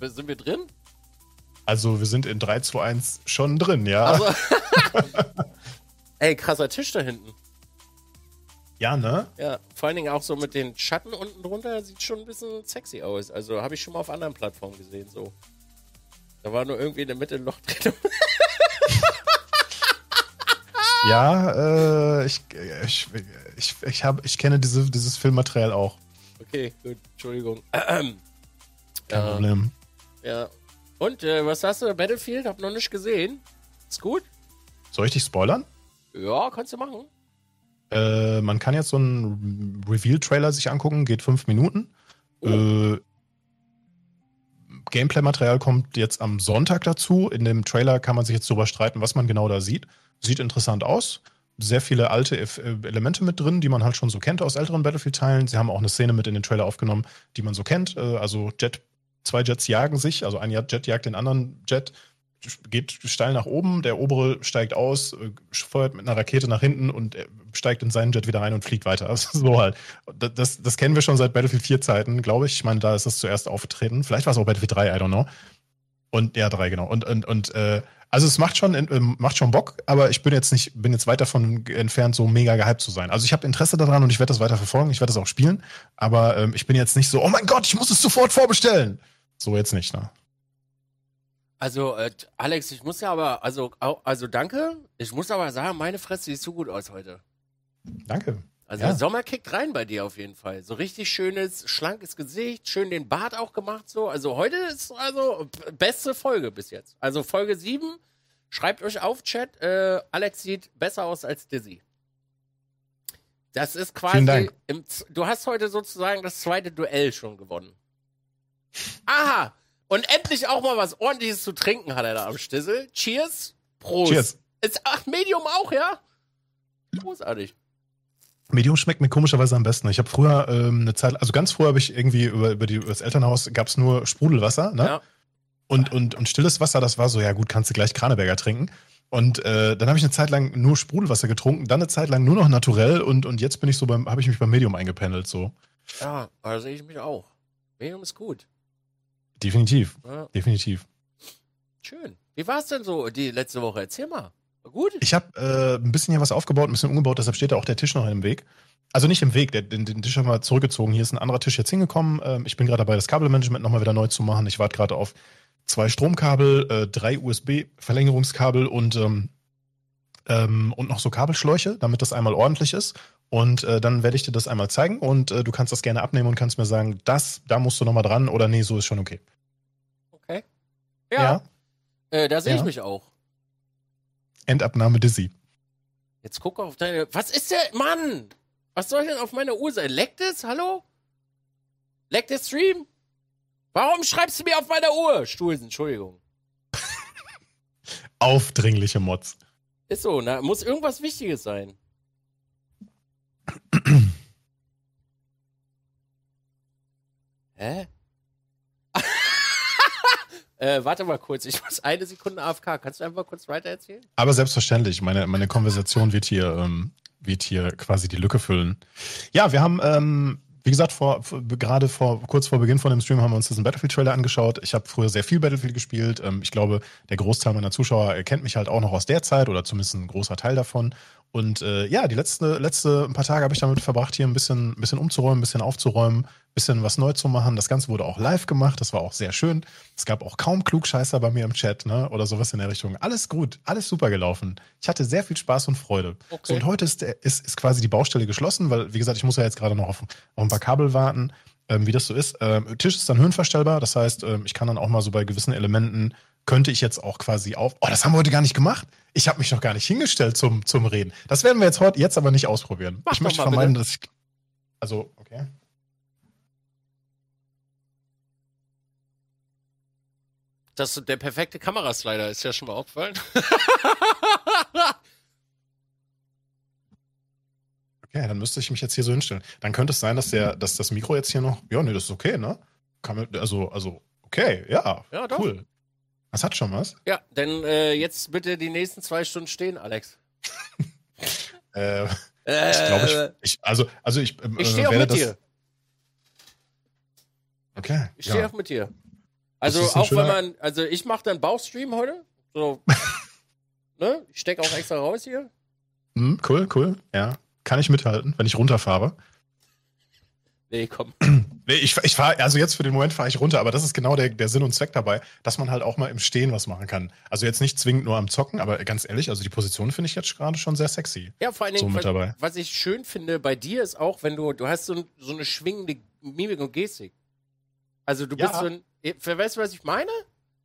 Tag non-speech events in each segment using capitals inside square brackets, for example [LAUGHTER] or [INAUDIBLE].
Sind wir drin? Also, wir sind in 3, 2, 1 schon drin, ja. Also, [LAUGHS] ey, krasser Tisch da hinten. Ja, ne? Ja, vor allen Dingen auch so mit den Schatten unten drunter sieht schon ein bisschen sexy aus. Also habe ich schon mal auf anderen Plattformen gesehen, so. Da war nur irgendwie in der Mitte ein Loch drin. [LAUGHS] ja, äh, ich, ich, ich, ich, hab, ich kenne diese, dieses Filmmaterial auch. Okay, gut, Entschuldigung. [CLEARS THROAT] Kein ja. Problem. Ja. Und, äh, was hast du? Battlefield? Hab noch nicht gesehen. Ist gut? Soll ich dich spoilern? Ja, kannst du machen. Äh, man kann jetzt so einen Reveal-Trailer sich angucken, geht fünf Minuten. Oh. Äh, Gameplay-Material kommt jetzt am Sonntag dazu. In dem Trailer kann man sich jetzt darüber streiten, was man genau da sieht. Sieht interessant aus. Sehr viele alte äh, Elemente mit drin, die man halt schon so kennt aus älteren Battlefield-Teilen. Sie haben auch eine Szene mit in den Trailer aufgenommen, die man so kennt. Äh, also Jet, zwei Jets jagen sich, also ein Jet jagt den anderen Jet geht steil nach oben, der obere steigt aus, äh, feuert mit einer Rakete nach hinten und steigt in seinen Jet wieder rein und fliegt weiter. [LAUGHS] Also so halt. Das, das kennen wir schon seit Battlefield 4 Zeiten, glaube ich. Ich meine, da ist das zuerst aufgetreten. Vielleicht war es auch Battlefield 3, I don't know. Und ja, 3, genau. Und, und, und äh, also es macht schon, äh, macht schon Bock, aber ich bin jetzt nicht, bin jetzt weit davon entfernt, so mega gehypt zu sein. Also ich habe Interesse daran und ich werde das weiter verfolgen, ich werde das auch spielen, aber ähm, ich bin jetzt nicht so, oh mein Gott, ich muss es sofort vorbestellen. So jetzt nicht, ne? Also, äh, Alex, ich muss ja aber, also, also danke. Ich muss aber sagen, meine Fresse sieht so gut aus heute. Danke. Also ja. der Sommer kickt rein bei dir auf jeden Fall. So richtig schönes, schlankes Gesicht, schön den Bart auch gemacht so. Also heute ist also beste Folge bis jetzt. Also Folge 7, schreibt euch auf Chat, äh, Alex sieht besser aus als Dizzy. Das ist quasi, im, du hast heute sozusagen das zweite Duell schon gewonnen. Aha, und endlich auch mal was ordentliches zu trinken hat er da am Stissel. Cheers. Prost. Cheers. Ist, ach, Medium auch, ja? Großartig. Medium schmeckt mir komischerweise am besten. Ich habe früher ähm, eine Zeit, also ganz früher habe ich irgendwie über, über, die, über das Elternhaus gab es nur Sprudelwasser, ne? Ja. Und, und, und stilles Wasser, das war so, ja gut, kannst du gleich Kraneberger trinken. Und äh, dann habe ich eine Zeit lang nur Sprudelwasser getrunken, dann eine Zeit lang nur noch naturell und, und jetzt bin ich so beim, habe ich mich beim Medium eingependelt so. Ja, da sehe ich mich auch. Medium ist gut. Definitiv. Ja. Definitiv. Schön. Wie war es denn so die letzte Woche? Erzähl mal. War gut? Ich habe äh, ein bisschen hier was aufgebaut, ein bisschen umgebaut, deshalb steht da auch der Tisch noch im Weg. Also nicht im Weg, der, den, den, Tisch haben wir zurückgezogen. Hier ist ein anderer Tisch jetzt hingekommen. Ähm, ich bin gerade dabei, das Kabelmanagement nochmal wieder neu zu machen. Ich warte gerade auf zwei Stromkabel, äh, drei USB-Verlängerungskabel und, ähm, ähm, und noch so Kabelschläuche, damit das einmal ordentlich ist. Und äh, dann werde ich dir das einmal zeigen und äh, du kannst das gerne abnehmen und kannst mir sagen, das, da musst du nochmal dran oder nee, so ist schon okay. Okay. Ja. ja. Äh, da sehe ja. ich mich auch. Endabnahme Dizzy. Jetzt guck auf deine. Was ist der. Mann! Was soll denn auf meiner Uhr sein? Leckt es? Hallo? Leckt der Stream? Warum schreibst du mir auf meiner Uhr? Stuhlsen, Entschuldigung. [LAUGHS] Aufdringliche Mods. Ist so, na, muss irgendwas Wichtiges sein. Hä? [LAUGHS] äh, warte mal kurz, ich muss eine Sekunde AFK. Kannst du einfach kurz weiter erzählen? Aber selbstverständlich, meine, meine Konversation wird hier, ähm, wird hier quasi die Lücke füllen. Ja, wir haben, ähm, wie gesagt, vor, gerade vor, kurz vor Beginn von dem Stream haben wir uns diesen Battlefield-Trailer angeschaut. Ich habe früher sehr viel Battlefield gespielt. Ähm, ich glaube, der Großteil meiner Zuschauer kennt mich halt auch noch aus der Zeit oder zumindest ein großer Teil davon. Und äh, ja, die letzte, letzte paar Tage habe ich damit verbracht, hier ein bisschen, ein bisschen umzuräumen, ein bisschen aufzuräumen, bisschen was neu zu machen. Das Ganze wurde auch live gemacht, das war auch sehr schön. Es gab auch kaum Klugscheißer bei mir im Chat, ne? Oder sowas in der Richtung. Alles gut, alles super gelaufen. Ich hatte sehr viel Spaß und Freude. Okay. So, und heute ist, ist, ist quasi die Baustelle geschlossen, weil, wie gesagt, ich muss ja jetzt gerade noch auf, auf ein paar Kabel warten. Ähm, wie das so ist. Ähm, Tisch ist dann höhenverstellbar, das heißt, ähm, ich kann dann auch mal so bei gewissen Elementen könnte ich jetzt auch quasi auf. Oh, das haben wir heute gar nicht gemacht. Ich habe mich noch gar nicht hingestellt zum, zum Reden. Das werden wir jetzt heute jetzt aber nicht ausprobieren. Mach ich möchte vermeiden, bitte. dass ich. Also, okay. Das der perfekte Kameraslider ist ja schon mal aufgefallen. [LAUGHS] okay, dann müsste ich mich jetzt hier so hinstellen. Dann könnte es sein, dass der, dass das Mikro jetzt hier noch. Ja, nee, das ist okay, ne? Kann man, also, also, okay, ja. Ja, doch. Cool. Das hat schon was. Ja, denn äh, jetzt bitte die nächsten zwei Stunden stehen, Alex. [LAUGHS] äh, ich glaube, ich, ich, also, also ich, äh, ich stehe auch mit das... dir. Okay. Ich stehe ja. auch mit dir. Also auch wenn man, also ich mache dann Bauchstream heute. So, [LAUGHS] ne? Ich stecke auch extra raus hier. Hm, cool, cool. Ja. Kann ich mithalten, wenn ich runterfahre. Nee, komm. [CLEARS THROAT] Nee, ich, ich fahre, also jetzt für den Moment fahre ich runter, aber das ist genau der, der Sinn und Zweck dabei, dass man halt auch mal im Stehen was machen kann. Also jetzt nicht zwingend nur am Zocken, aber ganz ehrlich, also die Position finde ich jetzt gerade schon sehr sexy. Ja, vor allen Dingen, so was, was, ich schön finde bei dir ist auch, wenn du, du hast so, so eine schwingende Mimik und Gestik. Also du bist ja. so ein, weißt du, was ich meine?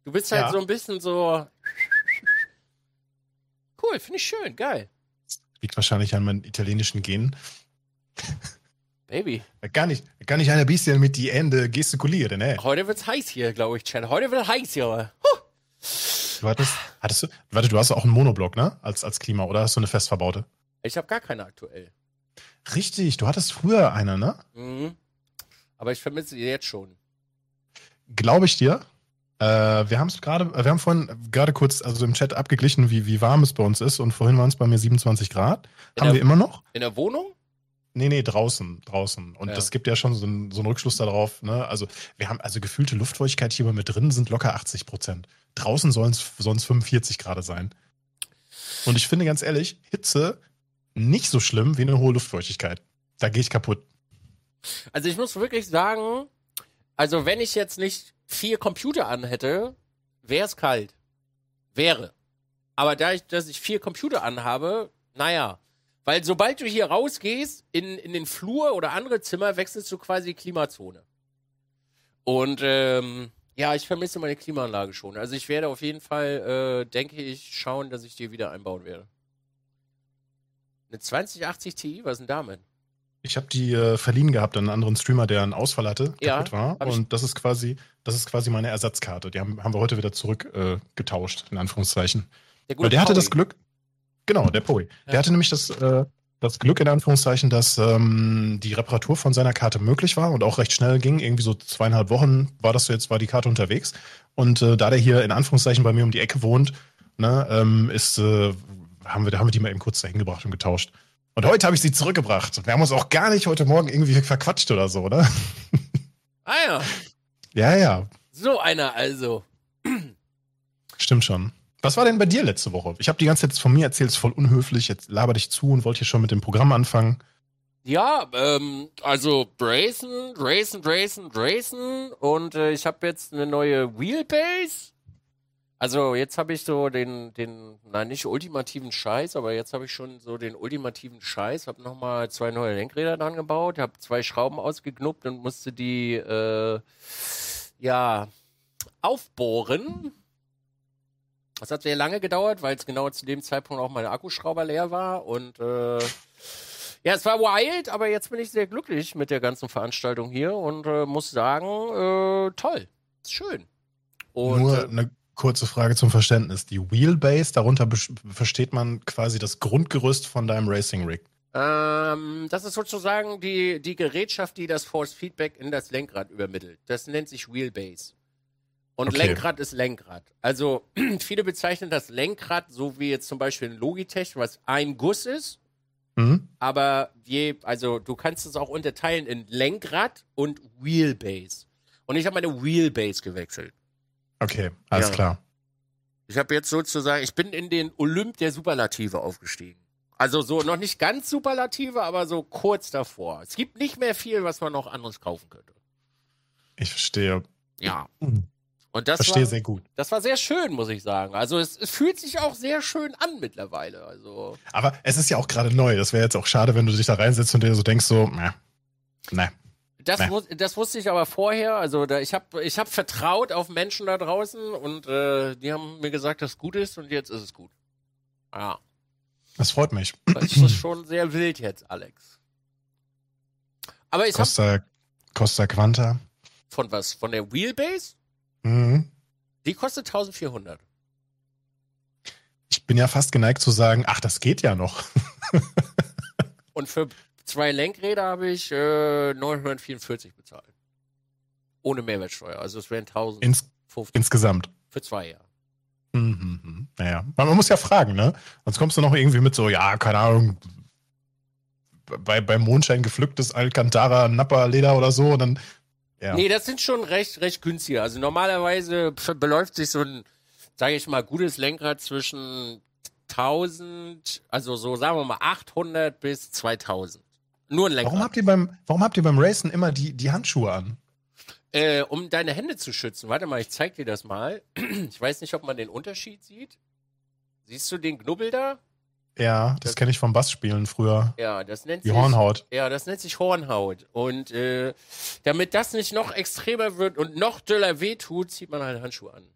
Du bist halt ja. so ein bisschen so. Cool, finde ich schön, geil. Liegt wahrscheinlich an meinen italienischen Genen. Baby. Gar nicht, gar nicht ein bisschen mit die Ende gestikulieren, ne? Heute wird's heiß hier, glaube ich, Chat. Heute wird heiß hier. Huh. Du hattest, hattest du, warte, du hast auch einen Monoblock, ne? Als, als Klima, oder hast du eine fest verbaute? Ich habe gar keine aktuell. Richtig, du hattest früher eine, ne? Mhm. Aber ich vermisse sie jetzt schon. Glaube ich dir. Äh, wir haben es gerade, wir haben vorhin gerade kurz also im Chat abgeglichen, wie, wie warm es bei uns ist und vorhin waren es bei mir 27 Grad. In haben der, wir immer noch? In der Wohnung? Nee, nee, draußen, draußen. Und ja. das gibt ja schon so, ein, so einen Rückschluss darauf. Ne? Also wir haben also gefühlte Luftfeuchtigkeit hier mit drin sind locker 80 Prozent. Draußen sollen es 45 Grad sein. Und ich finde ganz ehrlich, Hitze nicht so schlimm wie eine hohe Luftfeuchtigkeit. Da gehe ich kaputt. Also ich muss wirklich sagen, also wenn ich jetzt nicht vier Computer an hätte, wäre es kalt. Wäre. Aber da ich, dass ich vier Computer anhabe, naja. Weil sobald du hier rausgehst, in, in den Flur oder andere Zimmer, wechselst du quasi Klimazone. Und ähm, ja, ich vermisse meine Klimaanlage schon. Also ich werde auf jeden Fall, äh, denke ich, schauen, dass ich die wieder einbauen werde. Eine 2080 Ti, was denn damit? Ich habe die äh, verliehen gehabt an einen anderen Streamer, der einen Ausfall hatte, ja, kaputt war. Und das ist quasi, das ist quasi meine Ersatzkarte. Die haben, haben wir heute wieder zurückgetauscht, äh, in Anführungszeichen. Der Weil der Poey. hatte das Glück, genau, der Poe. Ja. Der hatte nämlich das, äh, das Glück, in Anführungszeichen, dass ähm, die Reparatur von seiner Karte möglich war und auch recht schnell ging. Irgendwie so zweieinhalb Wochen war das jetzt, war die Karte unterwegs. Und äh, da der hier in Anführungszeichen bei mir um die Ecke wohnt, ne, ähm, ist, äh, haben wir, da haben wir die mal eben kurz dahin gebracht und getauscht. Und heute habe ich sie zurückgebracht. Wir haben uns auch gar nicht heute Morgen irgendwie verquatscht oder so, oder? Ah ja. Ja, ja. So einer also. Stimmt schon. Was war denn bei dir letzte Woche? Ich habe die ganze Zeit von mir erzählt, ist voll unhöflich. Jetzt laber dich zu und wollte hier schon mit dem Programm anfangen. Ja, ähm, also Drayson, Drayson, Drayson, Drayson und äh, ich habe jetzt eine neue Wheelbase also jetzt habe ich so den, den, nein, nicht ultimativen Scheiß, aber jetzt habe ich schon so den ultimativen Scheiß, habe nochmal zwei neue Lenkräder dran gebaut, habe zwei Schrauben ausgeknuppt und musste die, äh, ja, aufbohren. Das hat sehr lange gedauert, weil es genau zu dem Zeitpunkt auch mein Akkuschrauber leer war und äh, ja, es war wild, aber jetzt bin ich sehr glücklich mit der ganzen Veranstaltung hier und äh, muss sagen, äh, toll, ist schön. Und, Nur eine Kurze Frage zum Verständnis. Die Wheelbase, darunter versteht man quasi das Grundgerüst von deinem Racing Rig. Ähm, das ist sozusagen die, die Gerätschaft, die das Force Feedback in das Lenkrad übermittelt. Das nennt sich Wheelbase. Und okay. Lenkrad ist Lenkrad. Also [CLEARS THROAT] viele bezeichnen das Lenkrad so wie jetzt zum Beispiel ein Logitech, was ein Guss ist. Mhm. Aber je, also du kannst es auch unterteilen in Lenkrad und Wheelbase. Und ich habe meine Wheelbase gewechselt. Okay, alles ja. klar. Ich habe jetzt sozusagen, ich bin in den Olymp der Superlative aufgestiegen. Also so noch nicht ganz Superlative, aber so kurz davor. Es gibt nicht mehr viel, was man noch anderes kaufen könnte. Ich verstehe. Ja. [CLEARS THROAT] Und das verstehe war, sehr gut. Das war sehr schön, muss ich sagen. Also es, es, fühlt sich auch sehr schön an mittlerweile. Also. Aber es ist ja auch gerade neu. Das wäre jetzt auch schade, wenn du dich da reinsetzt und dir so denkst, so, ne, Das, wu das wusste ich aber vorher. Also da, ich habe ich hab vertraut auf Menschen da draußen und äh, die haben mir gesagt, dass es gut ist und jetzt ist es gut. Ja. Das freut mich. Das ist [CLEARS THROAT] schon sehr wild jetzt, Alex. Aber ich Costa, hab, Costa Quanta. Von was? Von der Wheelbase? Mhm. Die kostet 1400. Ich bin ja fast geneigt zu sagen, ach, das geht ja noch. [LAUGHS] und für Zwei Lenkräder habe ich äh, 944 bezahlt. Ohne Mehrwertsteuer. Also es wären 1050. Ins insgesamt. Für zwei Jahre. Mhm, naja, man, man muss ja fragen, ne? Sonst kommst du noch irgendwie mit so, ja, keine Ahnung, bei, beim Mondschein gepflücktes Alcantara Nappa Leder oder so und dann Ja. Nee, das sind schon recht, recht günstige. Also normalerweise beläuft sich so ein, sage ich mal, gutes Lenkrad zwischen 1000, also so sagen wir mal 800 bis 2000. Nur ein Lenkrad. Warum habt ihr beim, warum habt ihr beim Racen immer die, die Handschuhe an? Äh, um deine Hände zu schützen. Warte mal, ich zeig dir das mal. Ich weiß nicht, ob man den Unterschied sieht. Siehst du den Knubbel da? Ja, das, das kenne ich vom Bassspielen früher. Ja, das nennt Die sich Hornhaut. Ja, das nennt sich Hornhaut. Und äh, damit das nicht noch extremer wird und noch döller wehtut, zieht man halt Handschuhe an.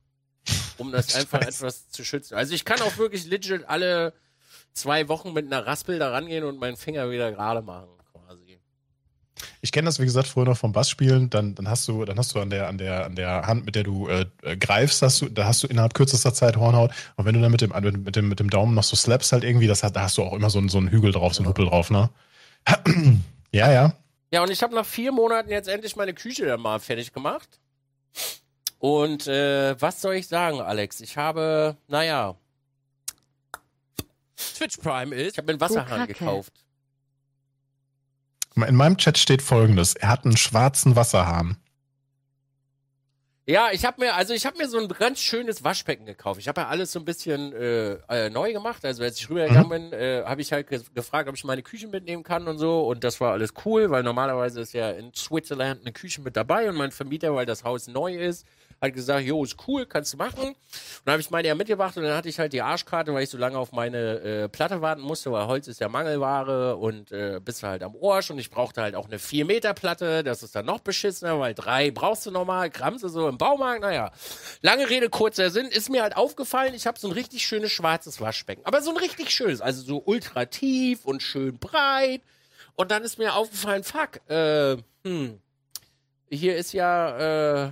Um das [LAUGHS] einfach etwas zu schützen. Also ich kann auch wirklich legit alle zwei Wochen mit einer Raspel da rangehen und meinen Finger wieder gerade machen. Ich kenne das, wie gesagt, früher noch vom Bassspielen. Dann, dann hast du, dann hast du an der, an der, an der Hand, mit der du äh, greifst, hast du, da hast du innerhalb kürzester Zeit Hornhaut. Und wenn du dann mit dem, mit dem, mit dem Daumen noch so slaps halt irgendwie, das hat, da hast du auch immer so, so einen Hügel drauf, so einen Huppel drauf, ne? [CLEARS THROAT] ja, ja. Ja, und ich habe nach vier Monaten jetzt endlich meine Küche dann mal fertig gemacht. Und äh, was soll ich sagen, Alex? Ich habe, naja, Twitch Prime ist. Ich habe einen Wasserhahn gekauft. In meinem Chat steht folgendes: Er hat einen schwarzen Wasserhahn. Ja, ich habe mir, also ich habe mir so ein ganz schönes Waschbecken gekauft. Ich habe ja alles so ein bisschen äh, äh, neu gemacht. Also als ich rübergegangen mhm. bin, äh, habe ich halt ge gefragt, ob ich meine Küche mitnehmen kann und so. Und das war alles cool, weil normalerweise ist ja in Switzerland eine Küche mit dabei und mein Vermieter, weil das Haus neu ist, hat gesagt, jo, ist cool, kannst du machen. Und dann habe ich meine ja mitgebracht und dann hatte ich halt die Arschkarte, weil ich so lange auf meine äh, Platte warten musste, weil Holz ist ja Mangelware und äh, bist halt am Arsch und ich brauchte halt auch eine 4 Meter Platte, das ist dann noch beschissener, weil drei brauchst du nochmal, kramst du so im Baumarkt, naja. Lange Rede, kurzer Sinn, ist mir halt aufgefallen, ich habe so ein richtig schönes schwarzes Waschbecken, aber so ein richtig schönes, also so ultra tief und schön breit und dann ist mir aufgefallen, fuck, äh, hm, hier ist ja, äh,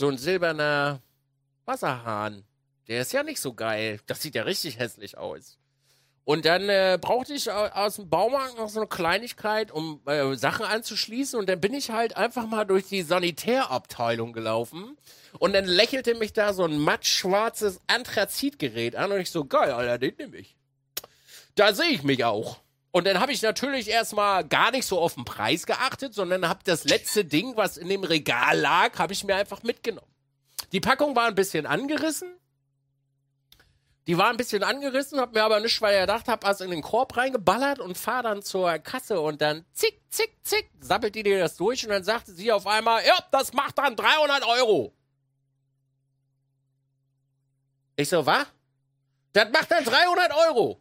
so ein silberner Wasserhahn. Der ist ja nicht so geil. Das sieht ja richtig hässlich aus. Und dann äh, brauchte ich aus dem Baumarkt noch so eine Kleinigkeit, um äh, Sachen anzuschließen. Und dann bin ich halt einfach mal durch die Sanitärabteilung gelaufen. Und dann lächelte mich da so ein mattschwarzes Anthrazitgerät an. Und ich so, geil, Alter, den nehme ich. Da sehe ich mich auch. Und dann habe ich natürlich erstmal gar nicht so auf den Preis geachtet, sondern habe das letzte Ding, was in dem Regal lag, habe ich mir einfach mitgenommen. Die Packung war ein bisschen angerissen. Die war ein bisschen angerissen, hab mir aber nicht, weil ich gedacht habe, was in den Korb reingeballert und fahr dann zur Kasse und dann zick, zick, zick, sappelt die dir das durch und dann sagte sie auf einmal, ja, das macht dann 300 Euro. Ich so, was? Das macht dann 300 Euro.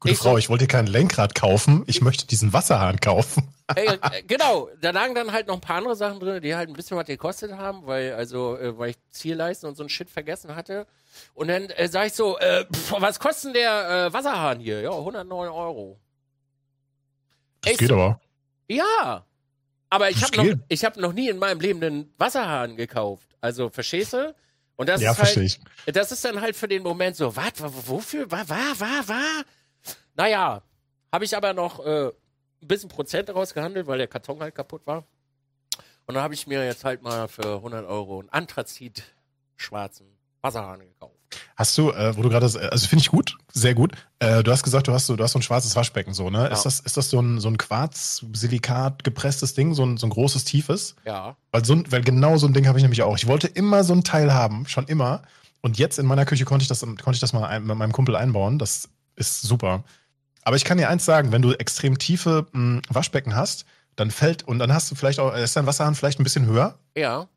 Gute ich Frau, so, ich wollte kein Lenkrad kaufen, ich möchte diesen Wasserhahn kaufen. [LAUGHS] Ey, äh, genau, da lagen dann halt noch ein paar andere Sachen drin, die halt ein bisschen was gekostet haben, weil also äh, weil ich Zielleisten und so ein Shit vergessen hatte. Und dann äh, sag ich so, äh, pff, was kostet denn der äh, Wasserhahn hier? Ja, 109 Euro. Das Ey, geht aber. Ja, aber ich habe noch, ich hab noch nie in meinem Leben einen Wasserhahn gekauft. Also, verstehst du? Und das ja, ist halt, ich. das ist dann halt für den Moment so, was, wofür, war, war, war, war? Naja, habe ich aber noch äh, ein bisschen Prozent rausgehandelt, weil der Karton halt kaputt war. Und dann habe ich mir jetzt halt mal für 100 Euro einen Anthrazit schwarzen Wasserhahn gekauft. Hast du, äh, wo du gerade, also finde ich gut, sehr gut. Äh, du hast gesagt, du hast so, du hast so ein schwarzes Waschbecken so, ne? Ja. Ist das, ist das so ein, so ein Quarz-Silikat gepresstes Ding, so ein, so ein großes, tiefes? Ja. Weil, so, weil genau so ein Ding habe ich nämlich auch. Ich wollte immer so ein Teil haben, schon immer. Und jetzt in meiner Küche konnte ich das, konnte ich das mal ein, mit meinem Kumpel einbauen. Das ist super. Aber ich kann dir eins sagen, wenn du extrem tiefe mh, hm, Waschbecken hast, dann fällt, und dann hast du vielleicht auch, ist dein Wasserhahn vielleicht ein bisschen höher? Ja.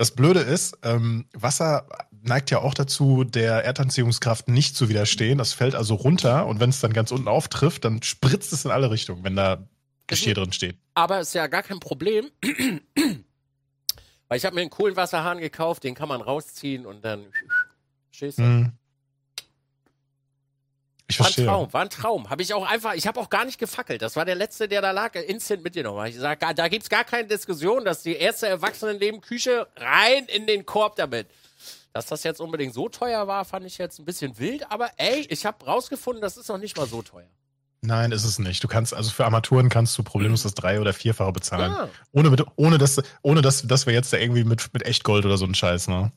Das Blöde ist, ähm, Wasser neigt ja auch dazu, der Erdanziehungskraft nicht zu widerstehen. Das fällt also runter und wenn es dann ganz unten auftrifft, dann spritzt es in alle Richtungen, wenn da Geschirr drin steht. Aber ist ja gar kein Problem. Weil ich habe mir einen coolen Wasserhahn gekauft, den kann man rausziehen und dann. Du? Mm. Ich verstehe. War ein Traum, war ein Traum. Habe ich auch einfach, ich habe auch gar nicht gefackelt. Das war der letzte, der da lag, instant mitgenommen. Ich sag, da gibt's gar keine Diskussion, dass die erste Erwachsenenleben-Küche rein in den Korb damit. Dass das jetzt unbedingt so teuer war, fand ich jetzt ein bisschen wild, aber ey, ich habe rausgefunden, das ist noch nicht mal so teuer. Nein, ist es nicht. Du kannst, also für Armaturen kannst du problemlos das drei- oder vierfache bezahlen. Ja. Ohne, mit, ohne, dass, ohne dass, dass wir jetzt da irgendwie mit, mit Echtgold oder so einen Scheiß, ne?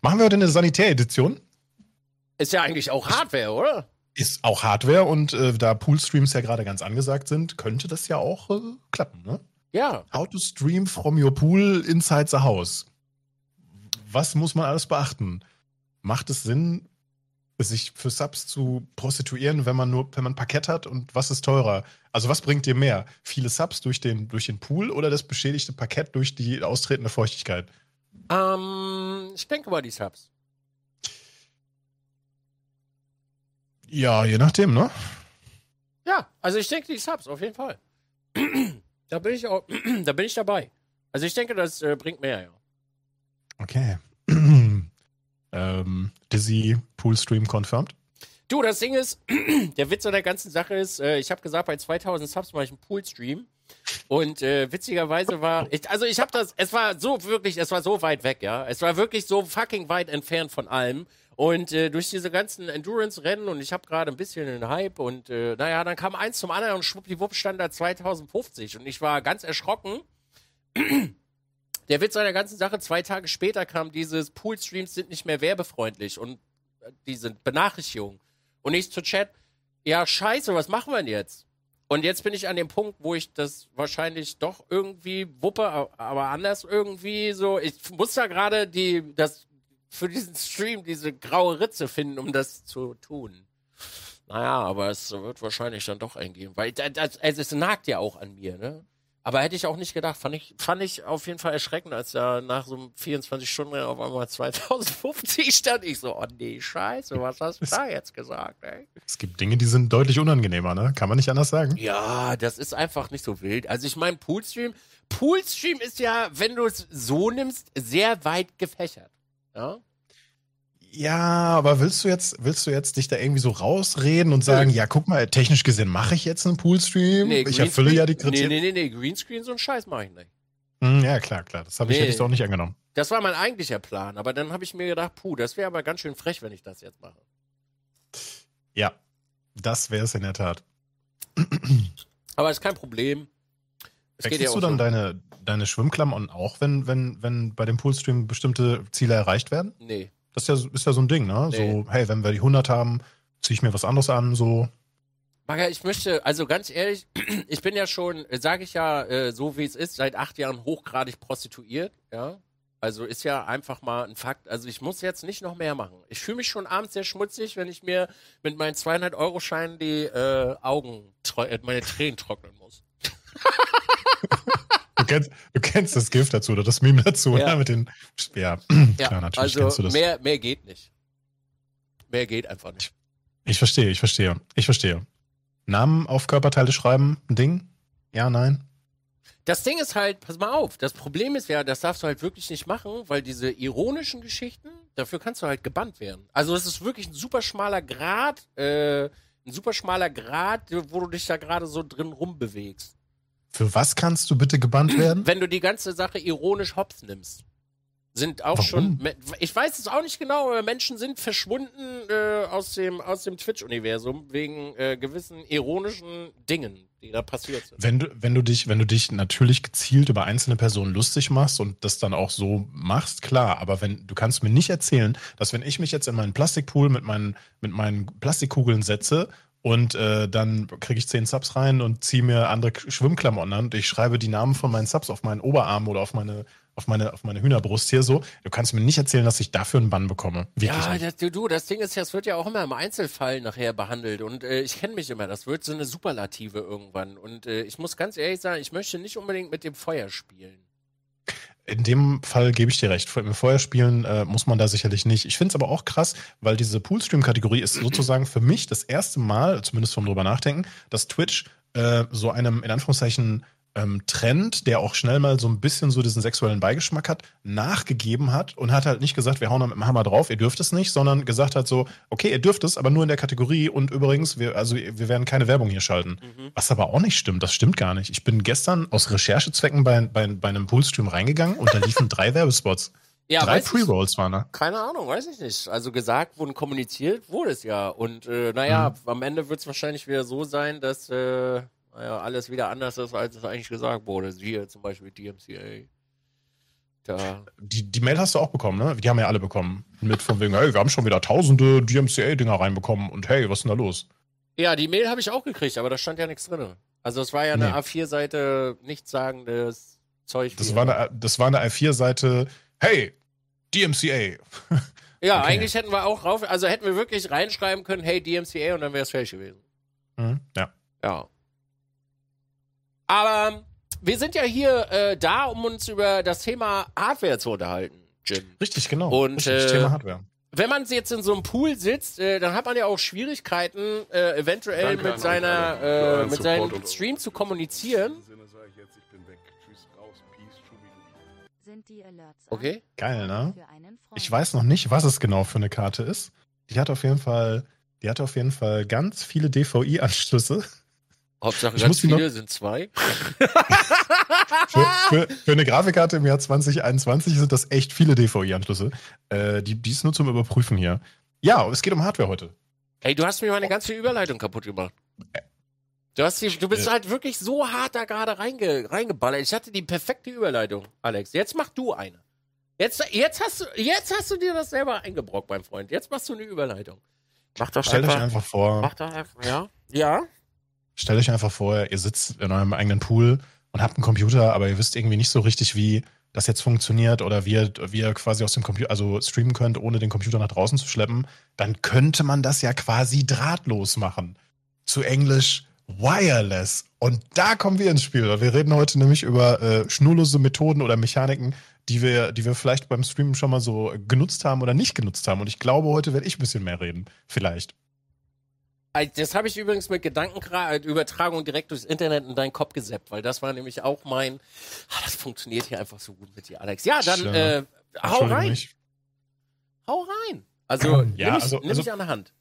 Machen wir heute eine Sanitäredition? Ist ja eigentlich auch Hardware, oder? Ist auch Hardware und äh, da Poolstreams ja gerade ganz angesagt sind, könnte das ja auch äh, klappen, ne? Ja. How to stream from your pool inside the house. Was muss man alles beachten? Macht es Sinn, sich für Subs zu prostituieren, wenn man nur, wenn man Parkett hat und was ist teurer? Also was bringt dir mehr? Viele Subs durch den, durch den Pool oder das beschädigte Parkett durch die austretende Feuchtigkeit? Ähm, ich denke mal die Subs. Ja, je nachdem, ne? Ja, also ich denke die Subs, auf jeden Fall. [CLEARS THROAT] da bin ich auch, [CLEARS THROAT] da bin ich dabei. Also ich denke, das äh, bringt mehr, ja. Okay. [CLEARS THROAT] ähm, Dizzy Poolstream confirmed. Du, das Ding ist, der Witz an der ganzen Sache ist, äh, ich habe gesagt, bei 2000 Subs mache ich einen Poolstream. Und äh, witzigerweise war, ich, also ich habe das, es war so wirklich, es war so weit weg, ja. Es war wirklich so fucking weit entfernt von allem. Und äh, durch diese ganzen Endurance-Rennen und ich habe gerade ein bisschen den Hype und äh, naja, dann kam eins zum anderen und schwuppdiwupp stand da 2050 und ich war ganz erschrocken. [CLEARS THROAT] Der Witz an der ganzen Sache, zwei Tage später kam dieses Poolstreams sind nicht mehr werbefreundlich und äh, diese Benachrichtigung. Und ich zu Chat, ja scheiße, was machen wir denn jetzt? Und jetzt bin ich an dem Punkt, wo ich das wahrscheinlich doch irgendwie wuppe, aber anders irgendwie so. Ich muss da gerade die, das für diesen Stream diese graue Ritze finden, um das zu tun. Naja, aber es wird wahrscheinlich dann doch eingehen, weil das, also es nagt ja auch an mir, ne? Aber hätte ich auch nicht gedacht, fand ich, fand ich auf jeden Fall erschreckend, als da nach so einem 24 Stunden auf einmal 2050 stand. Ich so, oh nee, scheiße, was hast du da jetzt gesagt, ey? Es gibt Dinge, die sind deutlich unangenehmer, ne? Kann man nicht anders sagen. Ja, das ist einfach nicht so wild. Also ich meine, Poolstream, Poolstream ist ja, wenn du es so nimmst, sehr weit gefächert. Ja? Ja, aber willst du jetzt, willst du jetzt dich da irgendwie so rausreden und sagen, ja, guck mal, technisch gesehen mache ich jetzt einen Poolstream? Nee, ich erfülle ja die Kriterien. Nee, nee, nee, nee, Greenscreen, so einen Scheiß mache ich nicht. Hm, ja, klar, klar. Das habe ich, nee, hätte ich auch nicht angenommen. Das war mein eigentlicher Plan, aber dann habe ich mir gedacht, puh, das wäre aber ganz schön frech, wenn ich das jetzt mache. Ja, das wäre es in der Tat. Aber ist kein Problem. Es Wechselst ja du dann deine, deine Schwimmklamotten auch, wenn, wenn, wenn bei dem Poolstream bestimmte Ziele erreicht werden? Nee. Das ist ja, ist ja so ein Ding, ne? Nee. So, hey, wenn wir die 100 haben, ziehe ich mir was anderes an, so. Maga, ich möchte, also ganz ehrlich, [CLEARS THROAT] ich bin ja schon, sage ich ja, äh, so wie es ist, seit acht Jahren hochgradig prostituiert, ja. Also ist ja einfach mal ein Fakt. Also ich muss jetzt nicht noch mehr machen. Ich fühle mich schon abends sehr schmutzig, wenn ich mir mit meinen 200-Euro-Scheinen die äh, Augen, äh, meine Tränen trocknen muss. [LAUGHS] Du kennst, du kennst das Gift dazu oder das Meme dazu, ja. Ne? Mit den, ja, [CLEARS THROAT] ja klar, natürlich also kennst du das. Mehr, mehr geht nicht. Mehr geht einfach nicht. Ich verstehe, ich verstehe, ich verstehe. Namen auf Körperteile schreiben, ein Ding? Ja, nein? Das Ding ist halt, pass mal auf, das Problem ist ja, das darfst du halt wirklich nicht machen, weil diese ironischen Geschichten, dafür kannst du halt gebannt werden. Also es ist wirklich ein super schmaler Grad, äh, ein super schmaler Grad, wo du dich da gerade so drin rumbewegst. Für was kannst du bitte gebannt werden? Wenn du die ganze Sache ironisch hops nimmst. Sind auch Warum? schon, ich weiß es auch nicht genau, aber Menschen sind verschwunden äh, aus dem, aus dem Twitch-Universum wegen äh, gewissen ironischen Dingen, die da passiert sind. Wenn du, wenn du dich, wenn du dich natürlich gezielt über einzelne Personen lustig machst und das dann auch so machst, klar, aber wenn, du kannst mir nicht erzählen, dass wenn ich mich jetzt in meinen Plastikpool mit meinen, mit meinen Plastikkugeln setze und äh, dann kriege ich zehn Subs rein und ziehe mir andere Schwimmklamotten an und ich schreibe die Namen von meinen Subs auf meinen Oberarm oder auf meine auf meine, auf meine Hühnerbrust hier so. Du kannst mir nicht erzählen, dass ich dafür einen Bann bekomme. Wirklich ja, das, du, das Ding ist ja, es wird ja auch immer im Einzelfall nachher behandelt. Und äh, ich kenne mich immer, das wird so eine Superlative irgendwann. Und äh, ich muss ganz ehrlich sagen, ich möchte nicht unbedingt mit dem Feuer spielen. In dem Fall gebe ich dir recht. Vorher spielen äh, muss man da sicherlich nicht. Ich finde es aber auch krass, weil diese Poolstream-Kategorie ist sozusagen für mich das erste Mal, zumindest vom drüber nachdenken, dass Twitch äh, so einem in Anführungszeichen ähm, Trend, der auch schnell mal so ein bisschen so diesen sexuellen Beigeschmack hat, nachgegeben hat und hat halt nicht gesagt, wir hauen da mit dem Hammer drauf, ihr dürft es nicht, sondern gesagt hat so, okay, ihr dürft es, aber nur in der Kategorie und übrigens, wir, also wir werden keine Werbung hier schalten. Mhm. Was aber auch nicht stimmt, das stimmt gar nicht. Ich bin gestern aus Recherchezwecken bei, bei, bei einem Poolstream reingegangen und da liefen drei Werbespots. [LAUGHS] Ja, Drei Pre-Rolls waren da. Keine Ahnung, weiß ich nicht. Also gesagt wurden, kommuniziert wurde es ja. Und äh, naja, mhm. am Ende wird es wahrscheinlich wieder so sein, dass äh, naja, alles wieder anders ist, als es eigentlich gesagt wurde. Siehe zum Beispiel DMCA. Da. Die, die Mail hast du auch bekommen, ne? Die haben ja alle bekommen. Mit von wegen, hey, wir haben schon wieder tausende DMCA-Dinger reinbekommen und hey, was ist denn da los? Ja, die Mail habe ich auch gekriegt, aber da stand ja nichts drin. Also es war ja eine Nee. A4-Seite nichtsagendes Zeug. Das war eine, das war eine A4-Seite, hey, DMCA. Ja, Okay. eigentlich hätten wir auch rauf, also hätten wir wirklich reinschreiben können, hey, DMCA und dann wäre es fertig gewesen. Mhm, ja. Ja. Aber wir sind ja hier äh, da, um uns über das Thema Hardware zu unterhalten, Jim. Richtig, genau. Und, Richtig, äh, Thema Hardware. Wenn man jetzt in so einem Pool sitzt, äh, dann hat man ja auch Schwierigkeiten, äh, eventuell Danke mit seiner, äh, mit Support seinem Stream zu kommunizieren. Okay. Geil, ne? Ich weiß noch nicht, was es genau für eine Karte ist. Die hat auf jeden Fall, die hat auf jeden Fall ganz viele DVI-Anschlüsse. Hauptsache Ich ganz viele sind zwei. Für, für, für eine Grafikkarte im Jahr 2021 sind das echt viele DVI-Anschlüsse. Äh, die, die ist nur zum Überprüfen hier. Ja, es geht um Hardware heute. Ey, du hast mir meine ganze Überleitung kaputt gemacht. Du, hast die, du bist halt wirklich so hart da gerade reinge, reingeballert. Ich hatte die perfekte Überleitung, Alex. Jetzt mach du eine. Jetzt, jetzt, hast du, jetzt hast du dir das selber eingebrockt, mein Freund. Jetzt machst du eine Überleitung. Mach doch Stellt euch einfach vor, Mach doch einfach, ja? Ja? Stellt euch einfach vor, ihr sitzt in eurem eigenen Pool und habt einen Computer, aber ihr wisst irgendwie nicht so richtig, wie das jetzt funktioniert oder wie ihr, wie ihr quasi aus dem Computer, also streamen könnt, ohne den Computer nach draußen zu schleppen, dann könnte man das ja quasi drahtlos machen. Zu Englisch wireless. Und da kommen wir ins Spiel. Wir reden heute nämlich über äh, schnurlose Methoden oder Mechaniken, die wir, die wir vielleicht beim Streamen schon mal so genutzt haben oder nicht genutzt haben. Und ich glaube, heute werde ich ein bisschen mehr reden. Vielleicht. Also, Das habe ich übrigens mit Gedankenübertragung direkt durchs Internet in deinen Kopf gesäppt, weil das war nämlich auch mein. Ah, das funktioniert hier einfach so gut mit dir, Alex. Ja, dann äh, hau rein. ich- Hau rein. Also, Ja, nimm, mich, also- nimm also- mich an der Hand.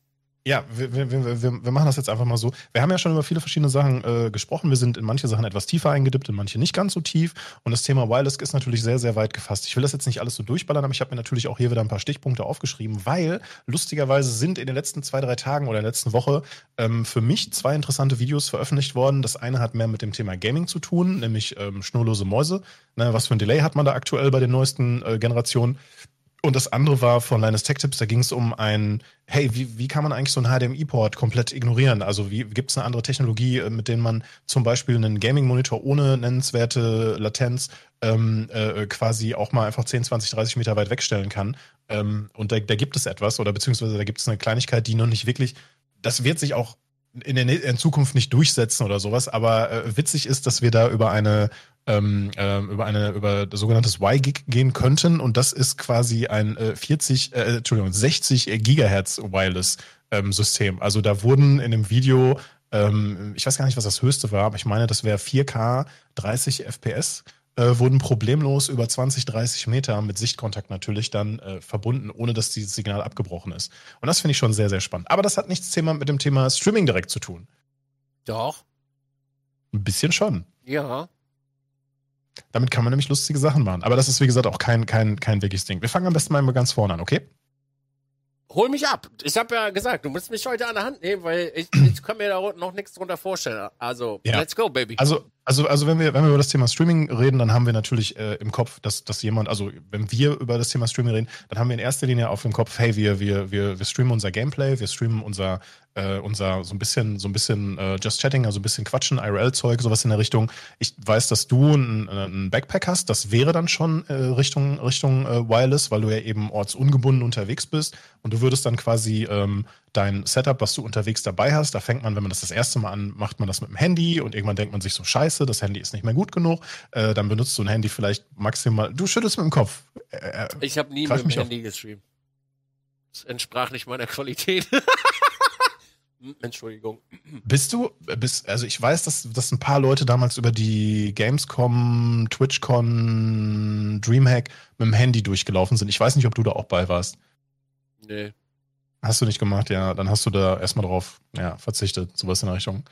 Ja, wir, wir, wir, wir machen das jetzt einfach mal so. Wir haben ja schon über viele verschiedene Sachen äh, gesprochen. Wir sind in manche Sachen etwas tiefer eingedippt, in manche nicht ganz so tief. Und das Thema Wireless ist natürlich sehr, sehr weit gefasst. Ich will das jetzt nicht alles so durchballern, aber ich habe mir natürlich auch hier wieder ein paar Stichpunkte aufgeschrieben, weil lustigerweise sind in den letzten zwei, drei Tagen oder der letzten Woche ähm, für mich zwei interessante Videos veröffentlicht worden. Das eine hat mehr mit dem Thema Gaming zu tun, nämlich ähm, schnurlose Mäuse. Ne, was für ein Delay hat man da aktuell bei den neuesten äh, Generationen? Und das andere war von Linus Tech Tips, da ging es um ein, hey, wie, wie kann man eigentlich so einen HDMI-Port komplett ignorieren? Also wie gibt es eine andere Technologie, äh, mit denen man zum Beispiel einen Gaming-Monitor ohne nennenswerte Latenz ähm, äh, quasi auch mal einfach 10, 20, 30 Meter weit wegstellen kann? Ähm, und da, da gibt es etwas, oder beziehungsweise da gibt es eine Kleinigkeit, die noch nicht wirklich, das wird sich auch in der in Zukunft nicht durchsetzen oder sowas, aber äh, witzig ist, dass wir da über eine ähm, ähm, über eine über das sogenanntes Y-Gig gehen könnten und das ist quasi ein äh, 40 äh, Entschuldigung 60 Gigahertz Wireless ähm, System. Also da wurden in dem Video ähm, ich weiß gar nicht, was das höchste war, aber ich meine, das wäre 4K 30 FPS äh, wurden problemlos über 20, 30 Meter mit Sichtkontakt natürlich dann äh, verbunden, ohne dass dieses Signal abgebrochen ist. Und das finde ich schon sehr, sehr spannend. Aber das hat nichts Thema mit dem Thema Streaming direkt zu tun. Doch. Ein bisschen schon. Ja. Damit kann man nämlich lustige Sachen machen. Aber das ist, wie gesagt, auch kein, kein, kein wirkliches Ding. Wir fangen am besten mal ganz vorne an, okay? Hol mich ab. Ich habe ja gesagt, du musst mich heute an der Hand nehmen, weil ich, ich kann mir da noch nichts drunter vorstellen. Also, Ja. let's go, baby. Also, also, also wenn wir, wenn wir über das Thema Streaming reden, dann haben wir natürlich äh, im Kopf, dass, dass jemand, also wenn wir über das Thema Streaming reden, dann haben wir in erster Linie auf dem Kopf, hey, wir, wir, wir, wir streamen unser Gameplay, wir streamen unser, äh, unser so ein bisschen, so ein bisschen äh, Just Chatting, also ein bisschen Quatschen, IRL-Zeug, sowas in der Richtung. Ich weiß, dass du ein, ein Backpack hast, das wäre dann schon äh, Richtung, Richtung äh, Wireless, weil du ja eben ortsungebunden unterwegs bist und du würdest dann quasi ähm, dein Setup, was du unterwegs dabei hast, da fängt man, wenn man das das erste Mal an, macht man das mit dem Handy und irgendwann denkt man sich so, scheiße, das Handy ist nicht mehr gut genug, äh, dann benutzt du ein Handy vielleicht maximal, du schüttelst mit dem Kopf. Äh, äh, ich habe nie mit dem mich auf. Handy gestreamt. Das entsprach nicht meiner Qualität. [LAUGHS] Hm, Entschuldigung. Bist du, bist, also ich weiß, dass, dass ein paar Leute damals über die Gamescom, TwitchCon, Dreamhack mit dem Handy durchgelaufen sind. Ich weiß nicht, ob du da auch bei warst. Nee. Hast du nicht gemacht, ja, dann hast du da erstmal drauf ja, verzichtet, sowas in der Richtung.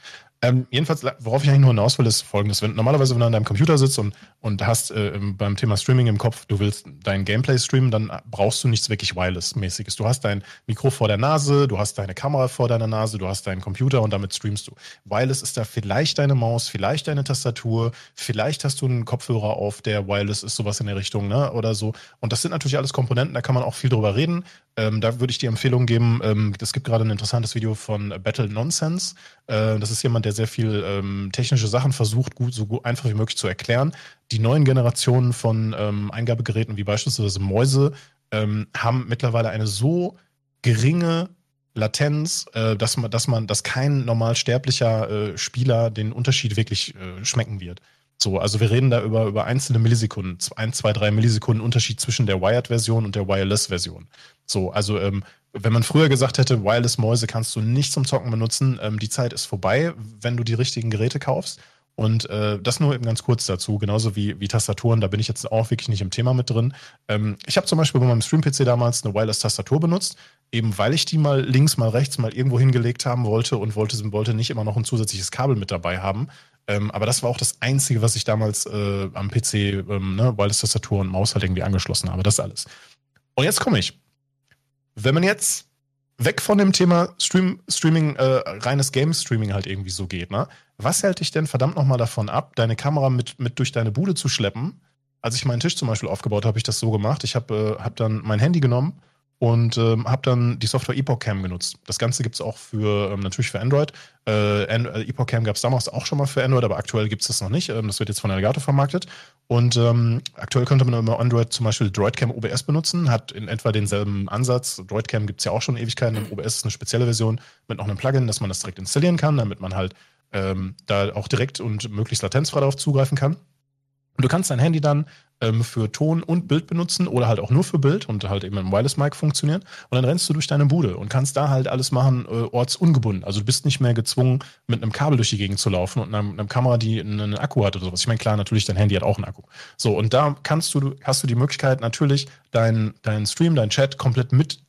Ähm, jedenfalls, worauf ich eigentlich nur hinaus will, ist folgendes. Wenn, normalerweise, wenn du an deinem Computer sitzt und, und hast äh, beim Thema Streaming im Kopf, du willst dein Gameplay streamen, dann brauchst du nichts wirklich Wireless-mäßiges. Du hast dein Mikro vor der Nase, du hast deine Kamera vor deiner Nase, du hast deinen Computer und damit streamst du. Wireless ist da vielleicht deine Maus, vielleicht deine Tastatur, vielleicht hast du einen Kopfhörer auf, der Wireless ist, sowas in der Richtung, ne? Oder so. Und das sind natürlich alles Komponenten, da kann man auch viel drüber reden. Ähm, da würde ich die Empfehlung geben, ähm, es gibt gerade ein interessantes Video von Battle Nonsense. Äh, das ist jemand, der sehr viel ähm, technische Sachen versucht, gut, so gut, einfach wie möglich zu erklären. Die neuen Generationen von ähm, Eingabegeräten, wie beispielsweise Mäuse, ähm, haben mittlerweile eine so geringe Latenz, äh, dass man, dass man, dass kein normal sterblicher äh, Spieler den Unterschied wirklich äh, schmecken wird. So, also wir reden da über, über einzelne Millisekunden, ein, zwei, drei Millisekunden Unterschied zwischen der Wired-Version und der Wireless-Version. So, also ähm, wenn man früher gesagt hätte, Wireless-Mäuse kannst du nicht zum Zocken benutzen, ähm, die Zeit ist vorbei, wenn du die richtigen Geräte kaufst. Und äh, das nur eben ganz kurz dazu, genauso wie, wie Tastaturen, da bin ich jetzt auch wirklich nicht im Thema mit drin. Ähm, ich habe zum Beispiel bei meinem Stream-PC damals eine Wireless-Tastatur benutzt, eben weil ich die mal links, mal rechts, mal irgendwo hingelegt haben wollte und wollte, wollte nicht immer noch ein zusätzliches Kabel mit dabei haben. Ähm, aber das war auch das Einzige, was ich damals äh, am PC, ähm, ne, Wireless-Tastatur und Maus halt irgendwie angeschlossen habe. Das alles. Und jetzt komme ich. Wenn man jetzt weg von dem Thema Stream, Streaming, äh, reines Game-Streaming halt irgendwie so geht, ne? Was hält dich denn verdammt nochmal davon ab, deine Kamera mit, mit durch deine Bude zu schleppen? Als ich meinen Tisch zum Beispiel aufgebaut habe, habe ich das so gemacht. Ich habe äh, hab dann mein Handy genommen und ähm, habe dann die Software Epoch Cam genutzt. Das Ganze gibt es auch für ähm, natürlich für Android. Äh, äh Epoch Cam gab es damals auch schon mal für Android, aber aktuell gibt es das noch nicht. Ähm, das wird jetzt von Elgato vermarktet. Und ähm, aktuell könnte man über Android zum Beispiel DroidCam OBS benutzen, hat in etwa denselben Ansatz. DroidCam gibt es ja auch schon Ewigkeiten. Und OBS ist eine spezielle Version mit noch einem Plugin, dass man das direkt installieren kann, damit man halt ähm, da auch direkt und möglichst latenzfrei darauf zugreifen kann. Und du kannst dein Handy dann ähm, für Ton und Bild benutzen oder halt auch nur für Bild und halt eben im Wireless Mic funktionieren. Und dann rennst du durch deine Bude und kannst da halt alles machen, äh, ortsungebunden. Also du bist nicht mehr gezwungen, mit einem Kabel durch die Gegend zu laufen und einer, einer Kamera, die einen Akku hat oder sowas. Ich meine, klar, natürlich, dein Handy hat auch einen Akku. So, und da kannst du, hast du die Möglichkeit, natürlich deinen dein Stream, dein Chat komplett mit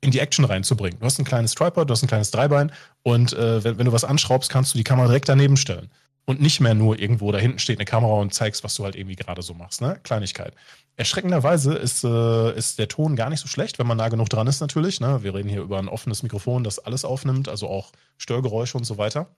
in die Action reinzubringen. Du hast ein kleines Tripod, du hast ein kleines Dreibein und äh, wenn, wenn du was anschraubst, kannst du die Kamera direkt daneben stellen und nicht mehr nur irgendwo da hinten steht eine Kamera und zeigst, was du halt irgendwie gerade so machst. Ne? Kleinigkeit. Erschreckenderweise ist, äh, ist der Ton gar nicht so schlecht, wenn man nah genug dran ist natürlich. Ne? Wir reden hier über ein offenes Mikrofon, das alles aufnimmt, also auch Störgeräusche und so weiter.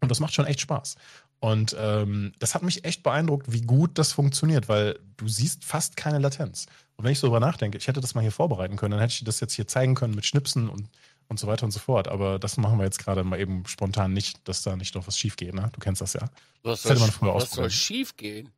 Und das macht schon echt Spaß. Und ähm, das hat mich echt beeindruckt, wie gut das funktioniert, weil du siehst fast keine Latenz. Und wenn ich so drüber nachdenke, ich hätte das mal hier vorbereiten können, dann hätte ich das jetzt hier zeigen können mit Schnipsen und und so weiter und so fort. Aber das machen wir jetzt gerade mal eben spontan nicht, dass da nicht noch was schief geht. Ne? Du kennst das ja. Was das hätte man früher was soll schief gehen?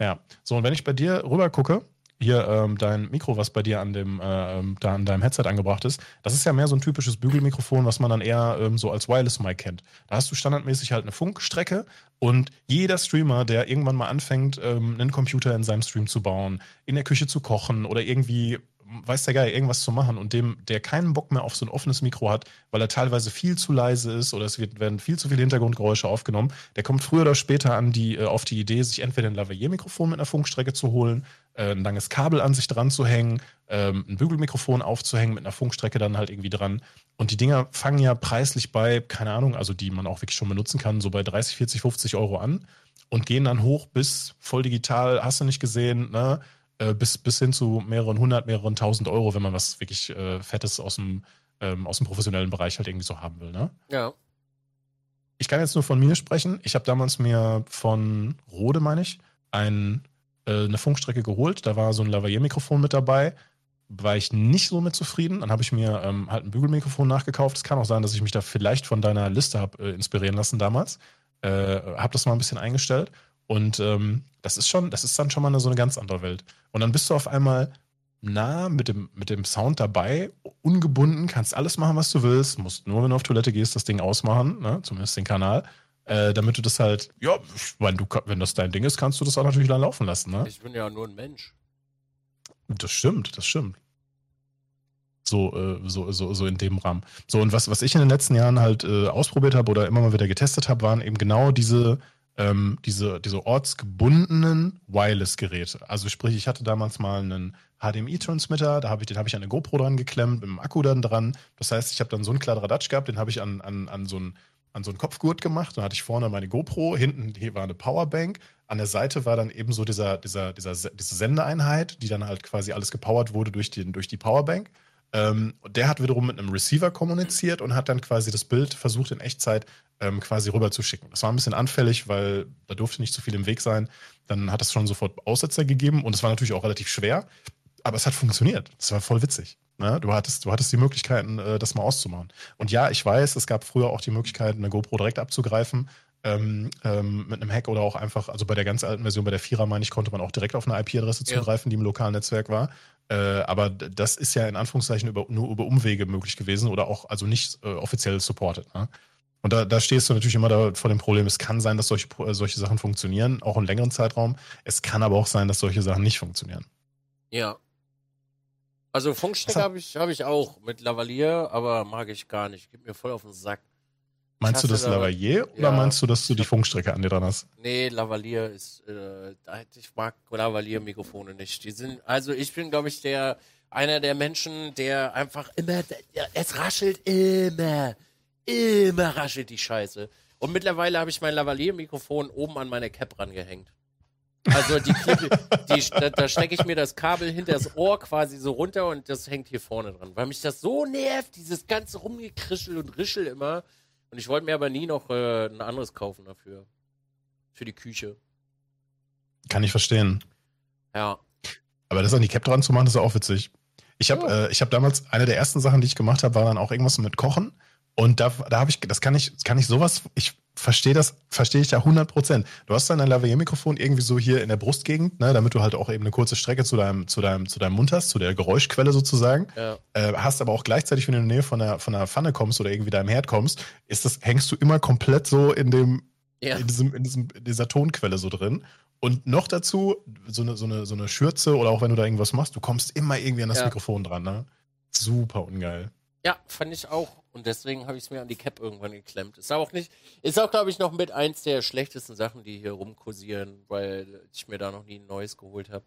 Ja. So, und wenn ich bei dir rüber gucke, hier ähm, dein Mikro, was bei dir an dem, äh, da an deinem Headset angebracht ist, das ist ja mehr so ein typisches Bügelmikrofon, was man dann eher ähm, so als Wireless Mic kennt. Da hast du standardmäßig halt eine Funkstrecke und jeder Streamer, der irgendwann mal anfängt, ähm, einen Computer in seinem Stream zu bauen, in der Küche zu kochen oder irgendwie weiß der Geil, irgendwas zu machen und dem, der keinen Bock mehr auf so ein offenes Mikro hat, weil er teilweise viel zu leise ist oder es wird, werden viel zu viele Hintergrundgeräusche aufgenommen, der kommt früher oder später an die, äh, auf die Idee, sich entweder ein Lavalier-Mikrofon mit einer Funkstrecke zu holen, äh, ein langes Kabel an sich dran zu hängen, ähm, ein Bügelmikrofon aufzuhängen mit einer Funkstrecke dann halt irgendwie dran. Und die Dinger fangen ja preislich bei, keine Ahnung, also die man auch wirklich schon benutzen kann, so bei 30, 40, 50 Euro an und gehen dann hoch bis voll digital, hast du nicht gesehen, ne? Äh, bis, bis hin zu mehreren hundert, mehreren tausend Euro, wenn man was wirklich äh, Fettes aus dem, ähm, aus dem professionellen Bereich halt irgendwie so haben will. Ne? Ja. Ich kann jetzt nur von mir sprechen. Ich habe damals mir von Rode, meine ich, ein, äh, eine Funkstrecke geholt. Da war so ein Lavalier-Mikrofon mit dabei. War ich nicht so mit zufrieden. Dann habe ich mir ähm, halt ein Bügelmikrofon nachgekauft. Es kann auch sein, dass ich mich da vielleicht von deiner Liste habe äh, inspirieren lassen damals. Äh, habe das mal ein bisschen eingestellt und ähm, das ist schon, das ist dann schon mal eine, so eine ganz andere Welt. Und dann bist du auf einmal nah mit dem, mit dem Sound dabei, ungebunden, kannst alles machen, was du willst, musst nur, wenn du auf Toilette gehst, das Ding ausmachen, ne? zumindest den Kanal. Äh, damit du das halt, ja, wenn, du, wenn das dein Ding ist, kannst du das auch natürlich dann laufen lassen. Ne? Ich bin ja nur ein Mensch. Das stimmt, das stimmt. So, äh, so, so, so in dem Rahmen. So, und was, was ich in den letzten Jahren halt äh, ausprobiert habe oder immer mal wieder getestet habe, waren eben genau diese, ähm, diese, diese ortsgebundenen Wireless-Geräte. Also sprich, ich hatte damals mal einen HDMI-Transmitter, da hab ich, den habe ich an eine GoPro dran geklemmt, mit dem Akku dann dran. Das heißt, ich habe dann so einen Kladderadatsch gehabt, den habe ich an, an, an so ein an so einen Kopfgurt gemacht. Dann hatte ich vorne meine GoPro, hinten hier war eine Powerbank. An der Seite war dann eben so dieser, dieser, dieser, diese Sendeeinheit, die dann halt quasi alles gepowert wurde durch, den, durch die Powerbank. Ähm, der hat wiederum mit einem Receiver kommuniziert und hat dann quasi das Bild versucht in Echtzeit ähm, quasi rüber zu schicken. Das war ein bisschen anfällig, weil da durfte nicht zu viel im Weg sein. Dann hat es schon sofort Aussetzer gegeben und es war natürlich auch relativ schwer, aber es hat funktioniert. Das war voll witzig. Ne? Du, hattest, du hattest die Möglichkeiten, äh, das mal auszumachen. Und ja, ich weiß, es gab früher auch die Möglichkeit, eine GoPro direkt abzugreifen. Ähm, ähm, mit einem Hack oder auch einfach, also bei der ganz alten Version, bei der Vierer, meine ich, konnte man auch direkt auf eine IP-Adresse zugreifen, ja. die im lokalen Netzwerk war. Äh, aber das ist ja in Anführungszeichen über, nur über Umwege möglich gewesen oder auch also nicht äh, offiziell supported. Ne? Und da, da stehst du natürlich immer da vor dem Problem, es kann sein, dass solche, äh, solche Sachen funktionieren, auch in längeren Zeitraum. Es kann aber auch sein, dass solche Sachen nicht funktionieren. Ja, also Funkstrecke habe ich, hab ich auch mit Lavalier, aber mag ich gar nicht. Gib mir voll auf den Sack. Meinst du das Lavalier oder ja, meinst du, dass du die Funkstrecke an dir dran hast? Nee, Lavalier ist, äh, ich mag Lavalier-Mikrofone nicht. Die sind, also ich bin, glaube ich, der, einer der Menschen, der einfach immer, es raschelt immer, immer raschelt die Scheiße. Und mittlerweile habe ich mein Lavalier-Mikrofon oben an meine Cap rangehängt. Also die Klippe, [LAUGHS] die, da, da stecke ich mir das Kabel hinter das Ohr quasi so runter und das hängt hier vorne dran. Weil mich das so nervt, dieses ganze Rumgekrischel und Rischel immer. Und ich wollte mir aber nie noch äh, ein anderes kaufen dafür. Für die Küche. Kann ich verstehen. Ja. Aber das an die Cap dran zu machen, ist auch witzig. Ich habe ja. äh, hab damals, eine der ersten Sachen, die ich gemacht habe, war dann auch irgendwas mit Kochen. Und da, da habe ich, das kann ich, kann ich sowas, ich verstehe das, verstehe ich da 100 Prozent. Du hast dann ein Lavalier-Mikrofon irgendwie so hier in der Brustgegend, ne, damit du halt auch eben eine kurze Strecke zu deinem, zu deinem, zu deinem Mund hast, zu der Geräuschquelle sozusagen. Ja. Äh, hast aber auch gleichzeitig, wenn du in die Nähe von der, von der Pfanne kommst oder irgendwie deinem Herd kommst, ist das, hängst du immer komplett so in dem, ja. in diesem, in diesem, in dieser Tonquelle so drin. Und noch dazu, so eine, so eine, so eine Schürze oder auch wenn du da irgendwas machst, du kommst immer irgendwie an das ja. Mikrofon dran, ne? Super ungeil. Ja, fand ich auch. Und deswegen habe ich es mir an die Cap irgendwann geklemmt. Ist auch nicht, ist auch, glaube ich, noch mit eins der schlechtesten Sachen, die hier rumkursieren, weil ich mir da noch nie ein neues geholt habe.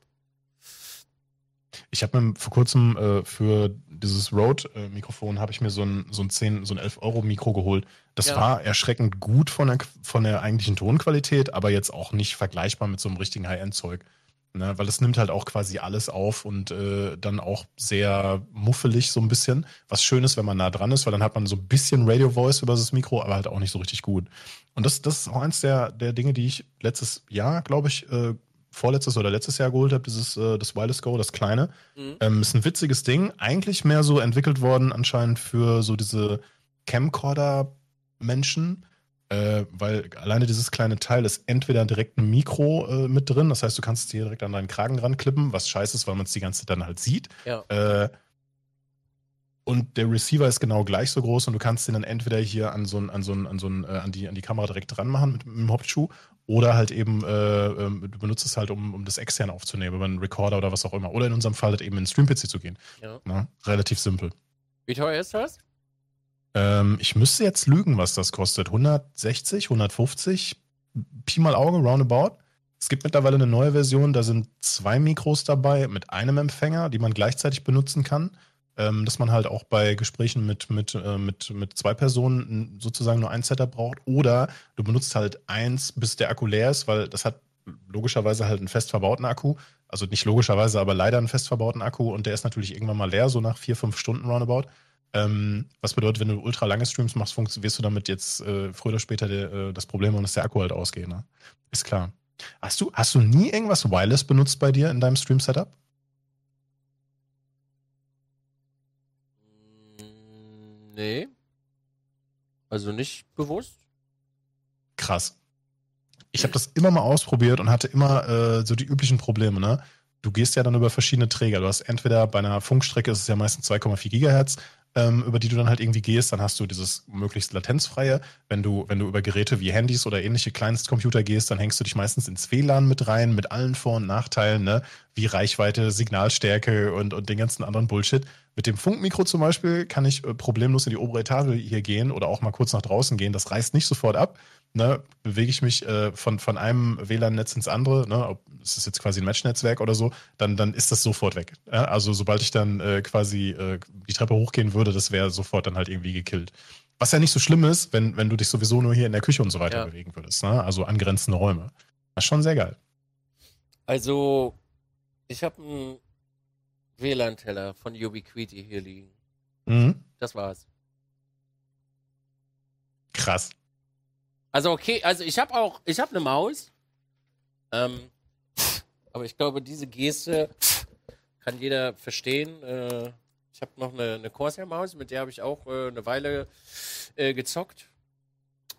Ich habe mir vor kurzem äh, für dieses Rode-Mikrofon äh, habe ich mir so ein, so ein 10, so ein 11-Euro-Mikro geholt. Das ja. war erschreckend gut von der, von der eigentlichen Tonqualität, aber jetzt auch nicht vergleichbar mit so einem richtigen High-End-Zeug. Ne, weil es nimmt halt auch quasi alles auf und äh, dann auch sehr muffelig so ein bisschen. Was schön ist, wenn man nah dran ist, weil dann hat man so ein bisschen Radio Voice über das Mikro, aber halt auch nicht so richtig gut. Und das, das ist auch eins der, der Dinge, die ich letztes Jahr, glaube ich, äh, vorletztes oder letztes Jahr geholt habe, dieses äh, das Wireless Go, das kleine. Mhm. Ähm, ist ein witziges Ding, eigentlich mehr so entwickelt worden anscheinend für so diese Camcorder-Menschen äh, weil alleine dieses kleine Teil ist entweder direkt ein Mikro äh, mit drin, das heißt, du kannst es dir direkt an deinen Kragen ranklippen, was scheiße ist, weil man es die ganze Zeit dann halt sieht. Ja. Äh, und der Receiver ist genau gleich so groß und du kannst den dann entweder hier an so ein, an so ein, an so ein, äh, an die, an die Kamera direkt dran machen mit, mit dem Hauptschuh oder halt eben, äh, ähm, du benutzt es halt, um, um das extern aufzunehmen, über einen Recorder oder was auch immer. Oder in unserem Fall halt eben in den Stream-PC zu gehen. Ja. Na, relativ simpel. Wie teuer ist das? Ähm, ich müsste jetzt lügen, was das kostet. 160, 150, Pi mal Auge, roundabout. Es gibt mittlerweile eine neue Version, da sind zwei Mikros dabei mit einem Empfänger, die man gleichzeitig benutzen kann. Ähm, dass man halt auch bei Gesprächen mit, mit, äh, mit, mit zwei Personen sozusagen nur ein Setup braucht. Oder du benutzt halt eins, bis der Akku leer ist, weil das hat logischerweise halt einen fest verbauten Akku. Also nicht logischerweise, aber leider einen fest verbauten Akku und der ist natürlich irgendwann mal leer, so nach vier, fünf Stunden roundabout. Ähm, was bedeutet, wenn du ultra lange Streams machst, wirst du damit jetzt äh, früher oder später de, äh, das Problem haben, dass der Akku halt ausgeht. Ne? Ist klar. Hast du, hast du nie irgendwas Wireless benutzt bei dir in deinem Stream-Setup? Nee. Also nicht bewusst. Krass. Ich habe das immer mal ausprobiert und hatte immer äh, so die üblichen Probleme, ne? Du gehst ja dann über verschiedene Träger. Du hast entweder bei einer Funkstrecke ist es ja meistens 2,4 Gigahertz, ähm, über die du dann halt irgendwie gehst, dann hast du dieses möglichst latenzfreie. Wenn du, wenn du über Geräte wie Handys oder ähnliche Kleinstcomputer gehst, dann hängst du dich meistens ins WLAN mit rein, mit allen Vor- und Nachteilen, ne? wie Reichweite, Signalstärke und, und den ganzen anderen Bullshit. Mit dem Funkmikro zum Beispiel kann ich äh, problemlos in die obere Etage hier gehen oder auch mal kurz nach draußen gehen. Das reißt nicht sofort ab. Ne, bewege ich mich äh, von, von einem WLAN-Netz ins andere, ne, ob es ist jetzt quasi ein Match-Netzwerk oder so, dann, dann ist das sofort weg. Ja? Also sobald ich dann äh, quasi äh, die Treppe hochgehen würde, das wäre sofort dann halt irgendwie gekillt. Was ja nicht so schlimm ist, wenn, wenn du dich sowieso nur hier in der Küche und so weiter Ja. bewegen würdest. Ne? Also angrenzende Räume. Das ist schon sehr geil. Also, ich habe einen WLAN-Teller von Ubiquiti hier liegen. Mhm. Das war's. Krass. Also okay, also ich habe auch, ich habe eine Maus. Ähm, aber ich glaube, diese Geste kann jeder verstehen. Äh, ich habe noch eine, eine Corsair-Maus, mit der habe ich auch äh, eine Weile äh, gezockt.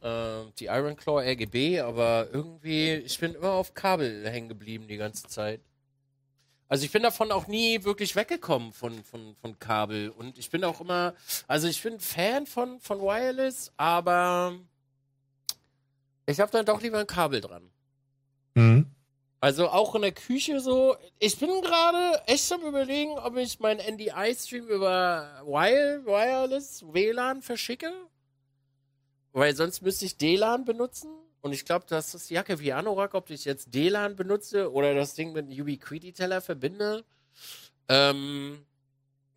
Äh, die Iron Claw RGB, aber irgendwie, ich bin immer auf Kabel hängen geblieben die ganze Zeit. Also ich bin davon auch nie wirklich weggekommen von, von, von Kabel. Und ich bin auch immer, also ich bin Fan von, von Wireless, aber ich habe dann doch lieber ein Kabel dran. Mhm. Also auch in der Küche so. Ich bin gerade echt am überlegen, ob ich meinen NDI-Stream über Wire, Wireless WLAN verschicke. Weil sonst müsste ich DLAN benutzen. Und ich glaube, das ist Jacke wie Anorak, ob ich jetzt DLAN benutze oder das Ding mit einem Ubiquiti-Teller verbinde. Ähm,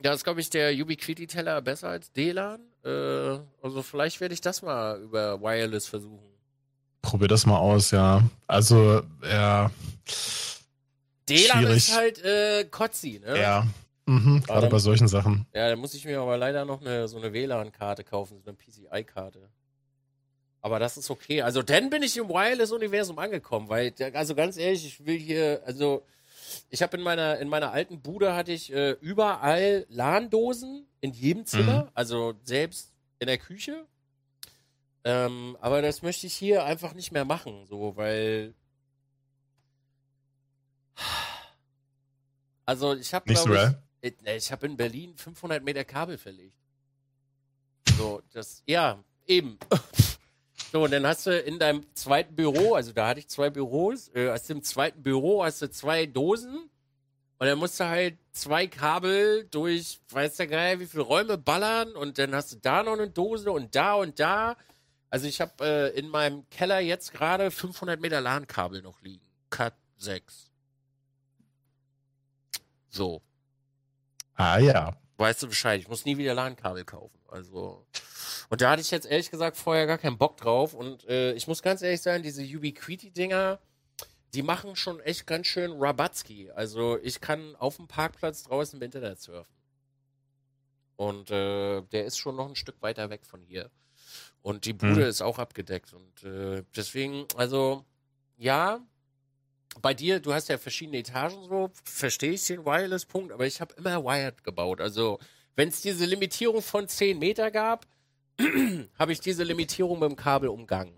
ja, ist, glaube ich, der Ubiquiti-Teller besser als DLAN. Äh, also vielleicht werde ich das mal über Wireless versuchen. Probier das mal aus, ja. Also, ja. Schwierig. ist halt äh, Kotzi, ne? Ja. Mhm. Gerade dann- bei solchen Sachen. Ja, da muss ich mir aber leider noch eine, so eine WLAN-Karte kaufen, so eine PCI-Karte. Aber das ist okay. Also dann bin ich im Wireless-Universum angekommen, weil, also ganz ehrlich, ich will hier, also ich habe in meiner, in meiner alten Bude hatte ich äh, überall LAN-Dosen in jedem Zimmer, also selbst in der Küche. Ähm, aber das möchte ich hier einfach nicht mehr machen, so, weil also ich habe so ich, nee, ich habe in Berlin 500 Meter Kabel verlegt. So, das, ja, eben. [LAUGHS] So, und dann hast du in deinem zweiten Büro, also da hatte ich zwei Büros, äh, hast du im zweiten Büro hast du zwei Dosen und dann musst du halt zwei Kabel durch, weiß der Geil, wie viele Räume ballern und dann hast du da noch eine Dose und da und da. Also ich habe äh, in meinem Keller jetzt gerade 500 Meter LAN-Kabel noch liegen. Cut 6. So. Ah, ja. weißt du Bescheid, ich muss nie wieder LAN-Kabel kaufen. Also. Und da hatte ich jetzt ehrlich gesagt vorher gar keinen Bock drauf. Und äh, ich muss ganz ehrlich sagen, diese Ubiquiti-Dinger, die machen schon echt ganz schön Rabatzki. Also ich kann auf dem Parkplatz draußen im Internet surfen. Und äh, der ist schon noch ein Stück weiter weg von hier. Und die Bude Hm. ist auch abgedeckt. Und äh, deswegen, also, ja, bei dir, du hast ja verschiedene Etagen so, verstehe ich den Wireless-Punkt, aber ich habe immer Wired gebaut. Also, wenn es diese Limitierung von 10 Meter gab, [CLEARS THROAT] habe ich diese Limitierung mit dem Kabel umgangen.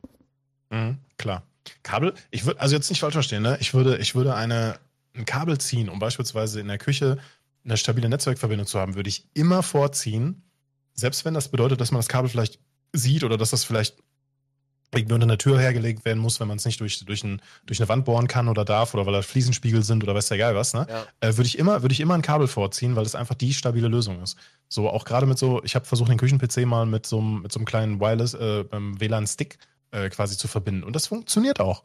Mhm, klar. Kabel, ich würde, also jetzt nicht falsch verstehen, ne? Ich würde, ich würde eine, ein Kabel ziehen, um beispielsweise in der Küche eine stabile Netzwerkverbindung zu haben, würde ich immer vorziehen, selbst wenn das bedeutet, dass man das Kabel vielleicht sieht oder dass das vielleicht irgendwie unter einer Tür hergelegt werden muss, wenn man es nicht durch, durch, ein, durch eine Wand bohren kann oder darf oder weil da Fliesenspiegel sind oder weiß der Geil was, ne? Ja. äh, würde ich immer, würde ich immer ein Kabel vorziehen, weil das einfach die stabile Lösung ist. So auch gerade mit so, ich habe versucht den Küchen-PC mal mit so, einem- mit so einem kleinen Wireless äh, WLAN-Stick äh, quasi zu verbinden und das funktioniert auch.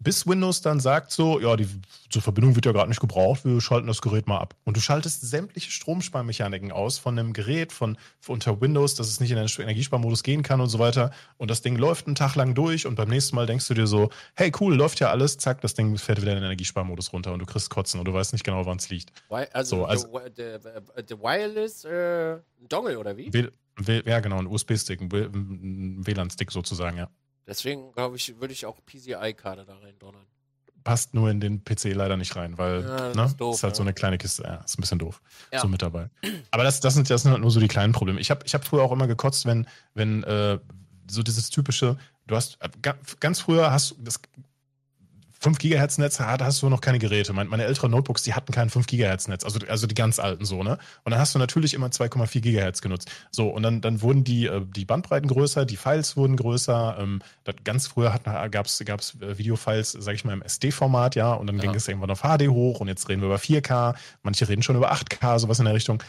Bis Windows dann sagt so, ja, die zur Verbindung wird ja gerade nicht gebraucht, wir schalten das Gerät mal ab. Und du schaltest sämtliche Stromsparmechaniken aus von einem Gerät, von, von unter Windows, dass es nicht in den Energiesparmodus gehen kann und so weiter. Und das Ding läuft einen Tag lang durch und beim nächsten Mal denkst du dir so, hey cool, läuft ja alles, zack, das Ding fährt wieder in den Energiesparmodus runter und du kriegst Kotzen und du weißt nicht genau, wann es liegt. Also, So, also- der, der, der Wireless äh, Dongle oder wie? Ja, genau, ein USB-Stick, ein WLAN-Stick sozusagen, ja. Deswegen, glaube ich, würde ich auch PCI-Karte da rein donnern. Passt nur in den PC leider nicht rein, weil Ja, das ne, ist doof, ist halt ja. so eine kleine Kiste, ja, ist ein bisschen doof. Ja. So mit dabei. Aber das, das, sind, das sind halt nur so die kleinen Probleme. Ich habe ich hab früher auch immer gekotzt, wenn, wenn äh, so dieses typische, du hast äh, ga- ganz früher hast du das 5 Gigahertz Netz hat, hast du noch keine Geräte. Meine, meine älteren Notebooks, die hatten kein 5 Gigahertz Netz, also, also die ganz alten so, ne? Und dann hast du natürlich immer 2,4 Gigahertz genutzt. So, und dann, dann wurden die, äh, die Bandbreiten größer, die Files wurden größer. Ähm, ganz früher gab es gab's, äh, Videofiles, sag ich mal, im SD-Format, ja, und dann Ja. ging es irgendwann auf HD hoch und jetzt reden wir über 4K. Manche reden schon über 8K, sowas in der Richtung.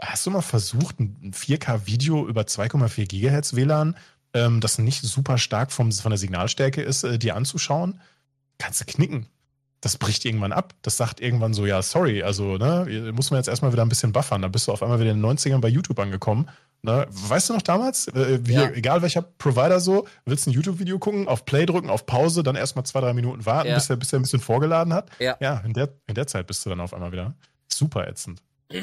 Hast du mal versucht, ein 4K-Video über 2,4 Gigahertz WLAN, ähm, das nicht super stark vom, von der Signalstärke ist, äh, dir anzuschauen? Kannst du knicken. Das bricht irgendwann ab. Das sagt irgendwann so, ja, sorry, also, ne, muss man jetzt erstmal wieder ein bisschen buffern. Dann bist du auf einmal wieder in den 90ern bei YouTube angekommen Ne? Weißt du noch damals, äh, wie, Ja. egal welcher Provider so, willst ein YouTube-Video gucken, auf Play drücken, auf Pause, dann erstmal zwei, drei Minuten warten, Ja. bis, er, bis er ein bisschen vorgeladen hat. Ja. Ja, in der, in der Zeit bist du dann auf einmal wieder super ätzend. [CLEARS THROAT]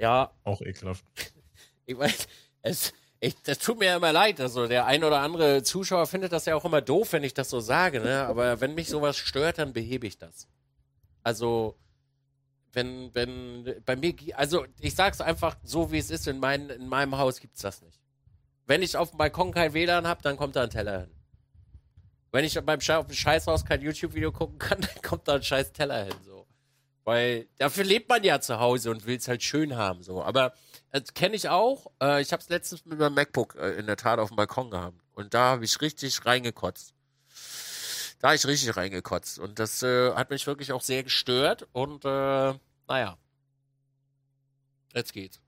Ja, Auch ekelhaft. ich weiß, es, ich, das tut mir ja immer leid. Also der ein oder andere Zuschauer findet das ja auch immer doof, wenn ich das so sage, ne? Aber wenn mich sowas stört, dann behebe ich das. Also, wenn, wenn, bei mir, also ich sag's einfach so, wie es ist, in, mein, in meinem Haus gibt's das nicht. Wenn ich auf dem Balkon kein WLAN hab, dann kommt da ein Teller hin. Wenn ich beim Sche auf dem Scheißhaus kein YouTube-Video gucken kann, [LAUGHS] dann kommt da ein scheiß Teller hin, so. Weil dafür lebt man ja zu Hause und will's halt schön haben, so. Aber kenne ich auch. Äh, ich habe es letztens mit meinem MacBook äh, in der Tat auf dem Balkon gehabt. Und da habe ich richtig reingekotzt. Da habe ich richtig reingekotzt. Und das äh, hat mich wirklich auch sehr gestört. Und äh, naja. Jetzt geht's.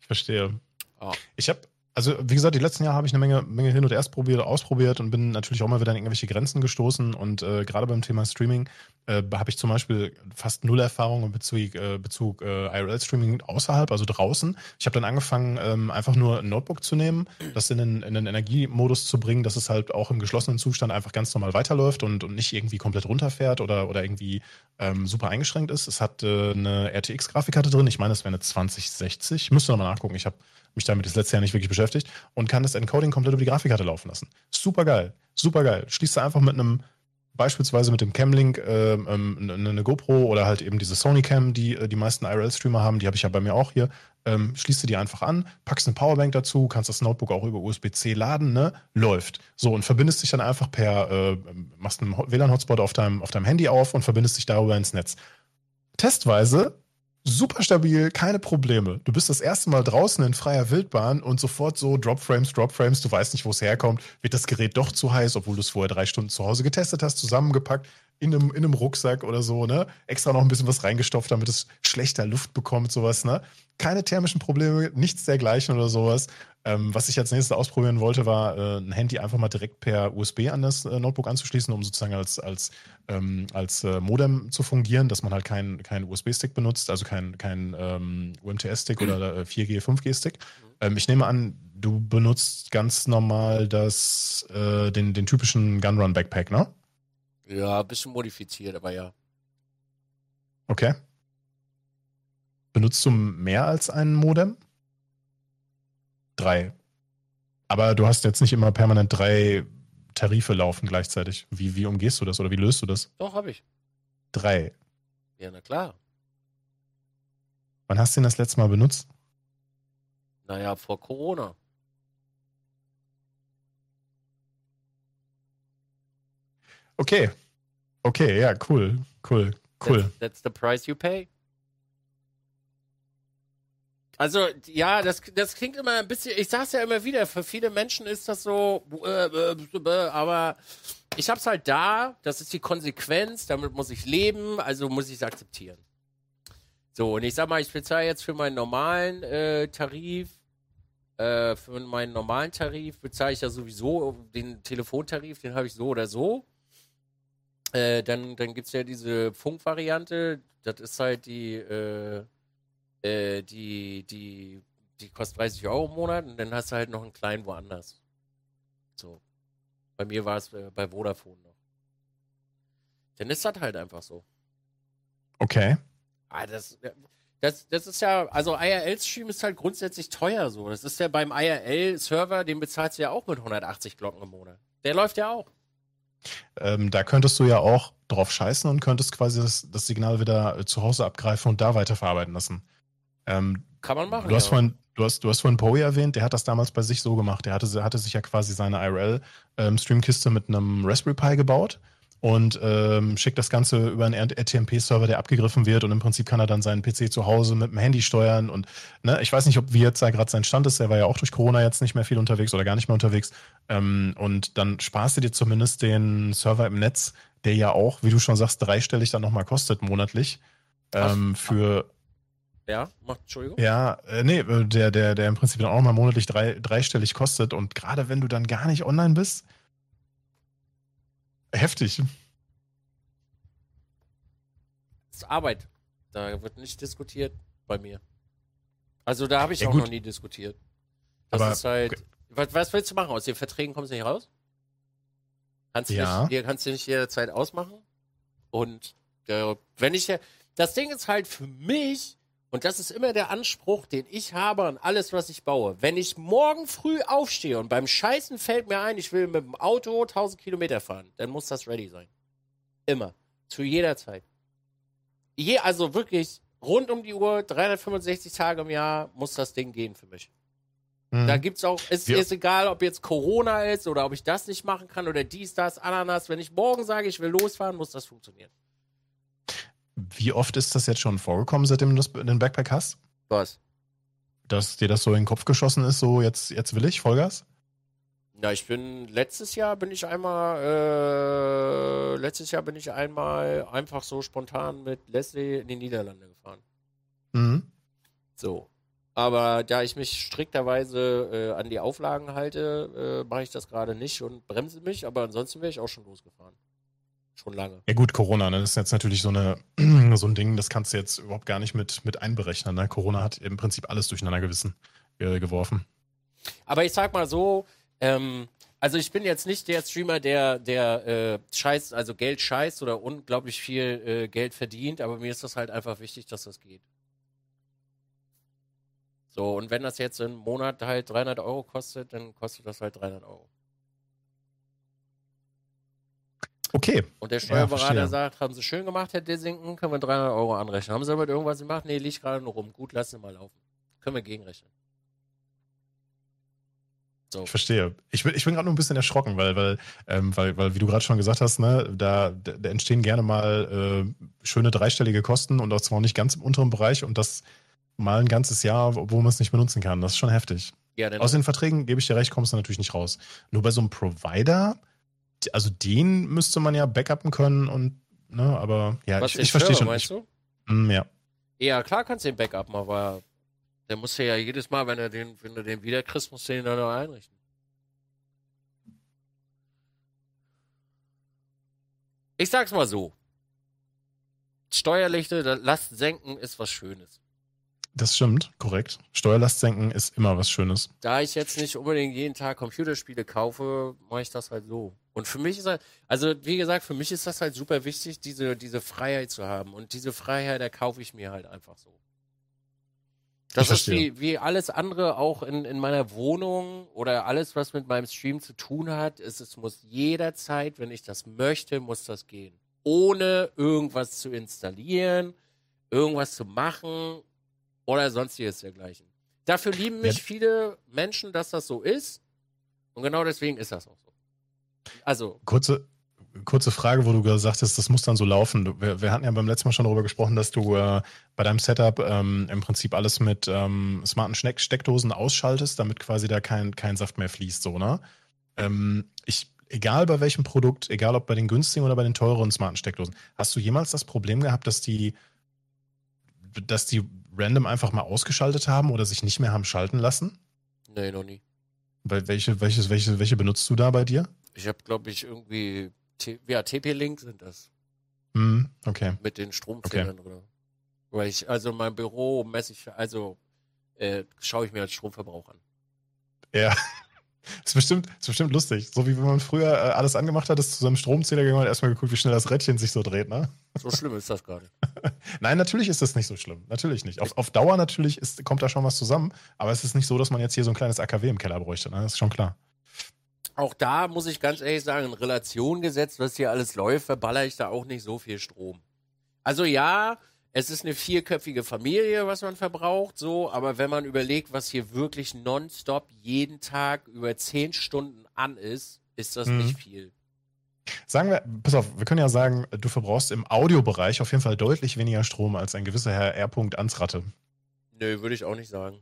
Ich verstehe. Ja. Ich habe, also wie gesagt, die letzten Jahre habe ich eine Menge, Menge hin und erst probiert, ausprobiert und bin natürlich auch mal wieder an irgendwelche Grenzen gestoßen. Und äh, gerade beim Thema Streaming äh, habe ich zum Beispiel fast null Erfahrung in Bezug, äh, Bezug äh, IRL-Streaming außerhalb, also draußen. Ich habe dann angefangen, ähm, einfach nur ein Notebook zu nehmen, das in den, in den Energiemodus zu bringen, dass es halt auch im geschlossenen Zustand einfach ganz normal weiterläuft und, und nicht irgendwie komplett runterfährt oder, oder irgendwie ähm, super eingeschränkt ist. Es hat äh, eine RTX-Grafikkarte drin. Ich meine, es wäre eine 2060. Ich müsste nochmal nachgucken. Ich habe mich damit das letzte Jahr nicht wirklich beschäftigt und kann das Encoding komplett über die Grafikkarte laufen lassen. Super geil, super geil. Schließt du einfach mit einem, beispielsweise mit dem Camlink, äh, ähm, eine, eine GoPro oder halt eben diese Sony Cam, die äh, die meisten IRL-Streamer haben, die habe ich ja bei mir auch hier. Ähm, schließt du die einfach an, packst eine Powerbank dazu, kannst das Notebook auch über USB-C laden, ne? Läuft. So, und verbindest dich dann einfach per, äh, machst einen WLAN-Hotspot auf deinem, auf deinem Handy auf und verbindest dich darüber ins Netz. Testweise super stabil, keine Probleme. Du bist das erste Mal draußen in freier Wildbahn und sofort so Dropframes, Dropframes, du weißt nicht, wo es herkommt. Wird das Gerät doch zu heiß, obwohl du es vorher drei Stunden zu Hause getestet hast, zusammengepackt, in einem, in einem Rucksack oder so, ne? Extra noch ein bisschen was reingestopft, damit es schlechter Luft bekommt, sowas, ne? Keine thermischen Probleme, nichts dergleichen oder sowas. Ähm, was ich als nächstes ausprobieren wollte, war äh, ein Handy einfach mal direkt per USB an das äh, Notebook anzuschließen, um sozusagen als, als, ähm, als äh, Modem zu fungieren, dass man halt keinen kein USB-Stick benutzt, also kein, kein ähm, UMTS-Stick oder äh, 4G, 5G-Stick. Ähm, ich nehme an, du benutzt ganz normal das, äh, den, den typischen Gunrun-Backpack, ne? Ja, ein bisschen modifiziert, aber ja. Okay. Benutzt du mehr als ein Modem? Drei. Aber du hast jetzt nicht immer permanent drei Tarife laufen gleichzeitig. Wie, wie umgehst du das oder wie löst du das? Doch, habe ich. Drei. Ja, na klar. Wann hast du den das letzte Mal benutzt? Naja, vor Corona. Okay. Okay, ja, cool. Cool. Cool. That's, that's the price you pay. Also, ja, das, das klingt immer ein bisschen, ich sag's ja immer wieder, für viele Menschen ist das so, äh, äh, äh, aber ich hab's halt da, das ist die Konsequenz, damit muss ich leben, also muss ich es akzeptieren. So, und ich sag mal, ich bezahle jetzt für meinen normalen äh, Tarif, äh, für meinen normalen Tarif bezahle ich ja sowieso den Telefontarif, den habe ich so oder so. Äh, dann dann gibt es ja diese Funkvariante, das ist halt die, äh, äh, die, die, die kostet 30 Euro im Monat und dann hast du halt noch einen kleinen woanders. So. Bei mir war es äh, bei Vodafone noch. Dann ist das halt einfach so. Okay. Ah, das, das, das ist ja, also IRL-Stream ist halt grundsätzlich teuer so. Das ist ja beim IRL-Server, den bezahlst du ja auch mit 180 Glocken im Monat. Der läuft ja auch. Ähm, da könntest du ja auch drauf scheißen und könntest quasi das, das Signal wieder äh, zu Hause abgreifen und da weiterverarbeiten lassen. Ähm, Kann man machen. Du hast, ja. vorhin, du, hast, du hast vorhin Poe erwähnt, der hat das damals bei sich so gemacht. Der hatte, hatte sich ja quasi seine IRL-Streamkiste mit einem Raspberry Pi gebaut und ähm, schickt das Ganze über einen RTMP-Server, der abgegriffen wird und im Prinzip kann er dann seinen PC zu Hause mit dem Handy steuern und ne, ich weiß nicht, ob wie jetzt da gerade sein Stand ist, der war ja auch durch Corona jetzt nicht mehr viel unterwegs oder gar nicht mehr unterwegs ähm, und dann sparst du dir zumindest den Server im Netz, der ja auch, wie du schon sagst, dreistellig dann nochmal kostet monatlich ähm, für Ja, macht, Entschuldigung. ja, äh, nee, äh, der, der, der im Prinzip dann auch mal monatlich drei, dreistellig kostet und gerade wenn du dann gar nicht online bist, heftig. Das ist Arbeit. Da wird nicht diskutiert bei mir. Also da habe ich Ja, auch gut. noch nie diskutiert. Das Aber- ist halt. okay. Was, was willst du machen? Aus den Verträgen kommst du nicht raus? Kannst du Ja. nicht, kannst du nicht jederzeit ausmachen? Und äh, wenn ich ja. Das Ding ist halt für mich, und das ist immer der Anspruch, den ich habe an alles, was ich baue. Wenn ich morgen früh aufstehe und beim Scheißen fällt mir ein, ich will mit dem Auto 1000 Kilometer fahren, dann muss das ready sein. Immer. Zu jeder Zeit. Je, also wirklich rund um die Uhr, 365 Tage im Jahr muss das Ding gehen für mich. Mhm. Da gibt's auch, es Wir- ist egal, ob jetzt Corona ist oder ob ich das nicht machen kann oder dies, das, Ananas. Wenn ich morgen sage, ich will losfahren, muss das funktionieren. Wie oft ist das jetzt schon vorgekommen, seitdem du den Backpack hast? Was? Dass dir das so in den Kopf geschossen ist, so jetzt, jetzt will ich, Vollgas? Ja, ich bin, letztes Jahr bin ich einmal, äh, letztes Jahr bin ich einmal einfach so spontan mit Leslie in die Niederlande gefahren. Mhm. So. Aber da ich mich strikterweise äh, an die Auflagen halte, äh, mache ich das gerade nicht und bremse mich. Aber ansonsten wäre ich auch schon losgefahren. Schon lange. Ja gut, Corona, ne? das ist jetzt natürlich so, eine, [CLEARS THROAT] so ein Ding, das kannst du jetzt überhaupt gar nicht mit, mit einberechnen. Ne? Corona hat im Prinzip alles durcheinander gewissen, äh, geworfen. Aber ich sag mal so, ähm, also ich bin jetzt nicht der Streamer, der, der äh, scheiß, also Geld scheißt oder unglaublich viel äh, Geld verdient, aber mir ist das halt einfach wichtig, dass das geht. So, und wenn das jetzt im Monat halt 300 Euro kostet, dann kostet das halt 300 Euro. Okay, Und der Ja, Steuerberater verstehe. sagt, haben Sie schön gemacht, Herr Dissington, können wir 300 Euro anrechnen. Haben Sie damit irgendwas gemacht? Nee, liegt gerade nur rum. Gut, lassen Sie mal laufen. Können wir gegenrechnen. So. ich verstehe. Ich bin, ich bin gerade nur ein bisschen erschrocken, weil, weil, ähm, weil, weil wie du gerade schon gesagt hast, ne, da, da entstehen gerne mal äh, schöne dreistellige Kosten und auch zwar nicht ganz im unteren Bereich und das mal ein ganzes Jahr, obwohl man es nicht benutzen kann. Das ist schon heftig. Ja, Aus den Verträgen, gebe ich dir recht, kommst du natürlich nicht raus. Nur bei so einem Provider, also den müsste man ja backupen können und, ne, aber ja, was ich, ich verstehe schon. meinst du? Mm, ja. Ja, klar kannst du den Backupen, aber der muss ja jedes Mal, wenn er den, wenn du den wieder kriegst, musst du den dann neu einrichten. Ich sag's mal so. Steuerlichte, Last senken ist was Schönes. Das stimmt, korrekt. Steuerlast senken ist immer was Schönes. Da ich jetzt nicht unbedingt jeden Tag Computerspiele kaufe, mache ich das halt so. Und für mich ist halt, also wie gesagt, für mich ist das halt super wichtig, diese, diese Freiheit zu haben. Und diese Freiheit erkaufe ich mir halt einfach so. Das ist wie, wie alles andere auch in, in meiner Wohnung oder alles, was mit meinem Stream zu tun hat, ist, es muss jederzeit, wenn ich das möchte, muss das gehen. Ohne irgendwas zu installieren, irgendwas zu machen oder sonstiges dergleichen. Dafür lieben mich Ja. viele Menschen, dass das so ist. Und genau deswegen ist das auch so. Also, Kurze, kurze Frage, wo du gesagt hast, das muss dann so laufen. Wir, wir hatten ja beim letzten Mal schon darüber gesprochen, dass du äh, bei deinem Setup ähm, im Prinzip alles mit ähm, smarten Steck Steckdosen ausschaltest, damit quasi da kein, kein Saft mehr fließt, so, ne? Ähm, ich, egal bei welchem Produkt, egal ob bei den günstigen oder bei den teuren smarten Steckdosen, hast du jemals das Problem gehabt, dass die, dass die random einfach mal ausgeschaltet haben oder sich nicht mehr haben schalten lassen? nee, noch nie. Weil welche, welches, welche, welche benutzt du da bei dir? Ich habe, glaube ich, irgendwie, T ja, TP-Link sind das. Hm, okay. mit den Stromzählern drin. Weil ich, also in meinem Büro messe ich, also äh, schaue ich mir als Stromverbrauch an. Ja. [LAUGHS] Ist bestimmt, ist bestimmt lustig. So wie wenn man früher äh, alles angemacht hat, ist zu seinem Stromzähler gegangen und erstmal geguckt, wie schnell das Rädchen sich so dreht, ne? So schlimm ist das gerade. [LAUGHS] Nein, natürlich ist das nicht so schlimm. Natürlich nicht. Auf, auf Dauer natürlich ist, kommt da schon was zusammen, aber es ist nicht so, dass man jetzt hier so ein kleines AKW im Keller bräuchte, ne? Das ist schon klar. Auch da muss ich ganz ehrlich sagen, in Relation gesetzt, was hier alles läuft, verballer ich da auch nicht so viel Strom. Also ja, es ist eine vierköpfige Familie, was man verbraucht, so, aber wenn man überlegt, was hier wirklich nonstop jeden Tag über zehn Stunden an ist, ist das Mhm. nicht viel. Sagen wir, pass auf, wir können ja sagen, du verbrauchst im Audiobereich auf jeden Fall deutlich weniger Strom als ein gewisser Herr R. Ansratte. Nö, würde ich auch nicht sagen.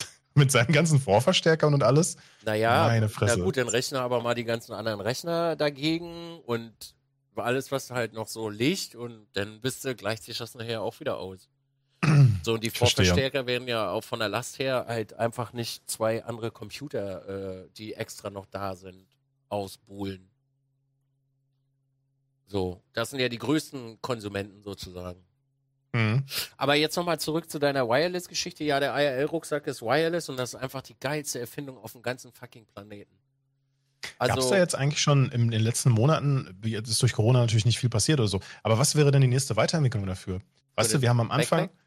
[LAUGHS] Mit seinen ganzen Vorverstärkern und alles. Naja, Meine na Fresse. gut, dann rechne aber mal die ganzen anderen Rechner dagegen und alles, was halt noch so liegt und dann bist du, gleicht sich das nachher auch wieder aus. [CLEARS THROAT] So, und die. Vorverstärker werden ja auch von der Last her halt einfach nicht zwei andere Computer, äh, die extra noch da sind, ausbuhlen. So, das sind ja die größten Konsumenten sozusagen. Mhm. Aber jetzt nochmal zurück zu deiner Wireless-Geschichte. Ja, der IRL-Rucksack ist wireless und das ist einfach die geilste Erfindung auf dem ganzen fucking Planeten. Gab es Also, da jetzt eigentlich schon in den letzten Monaten, jetzt ist durch Corona natürlich nicht viel passiert oder so, aber was wäre denn die nächste Weiterentwicklung dafür? Weißt du, wir haben am Anfang, Backpack?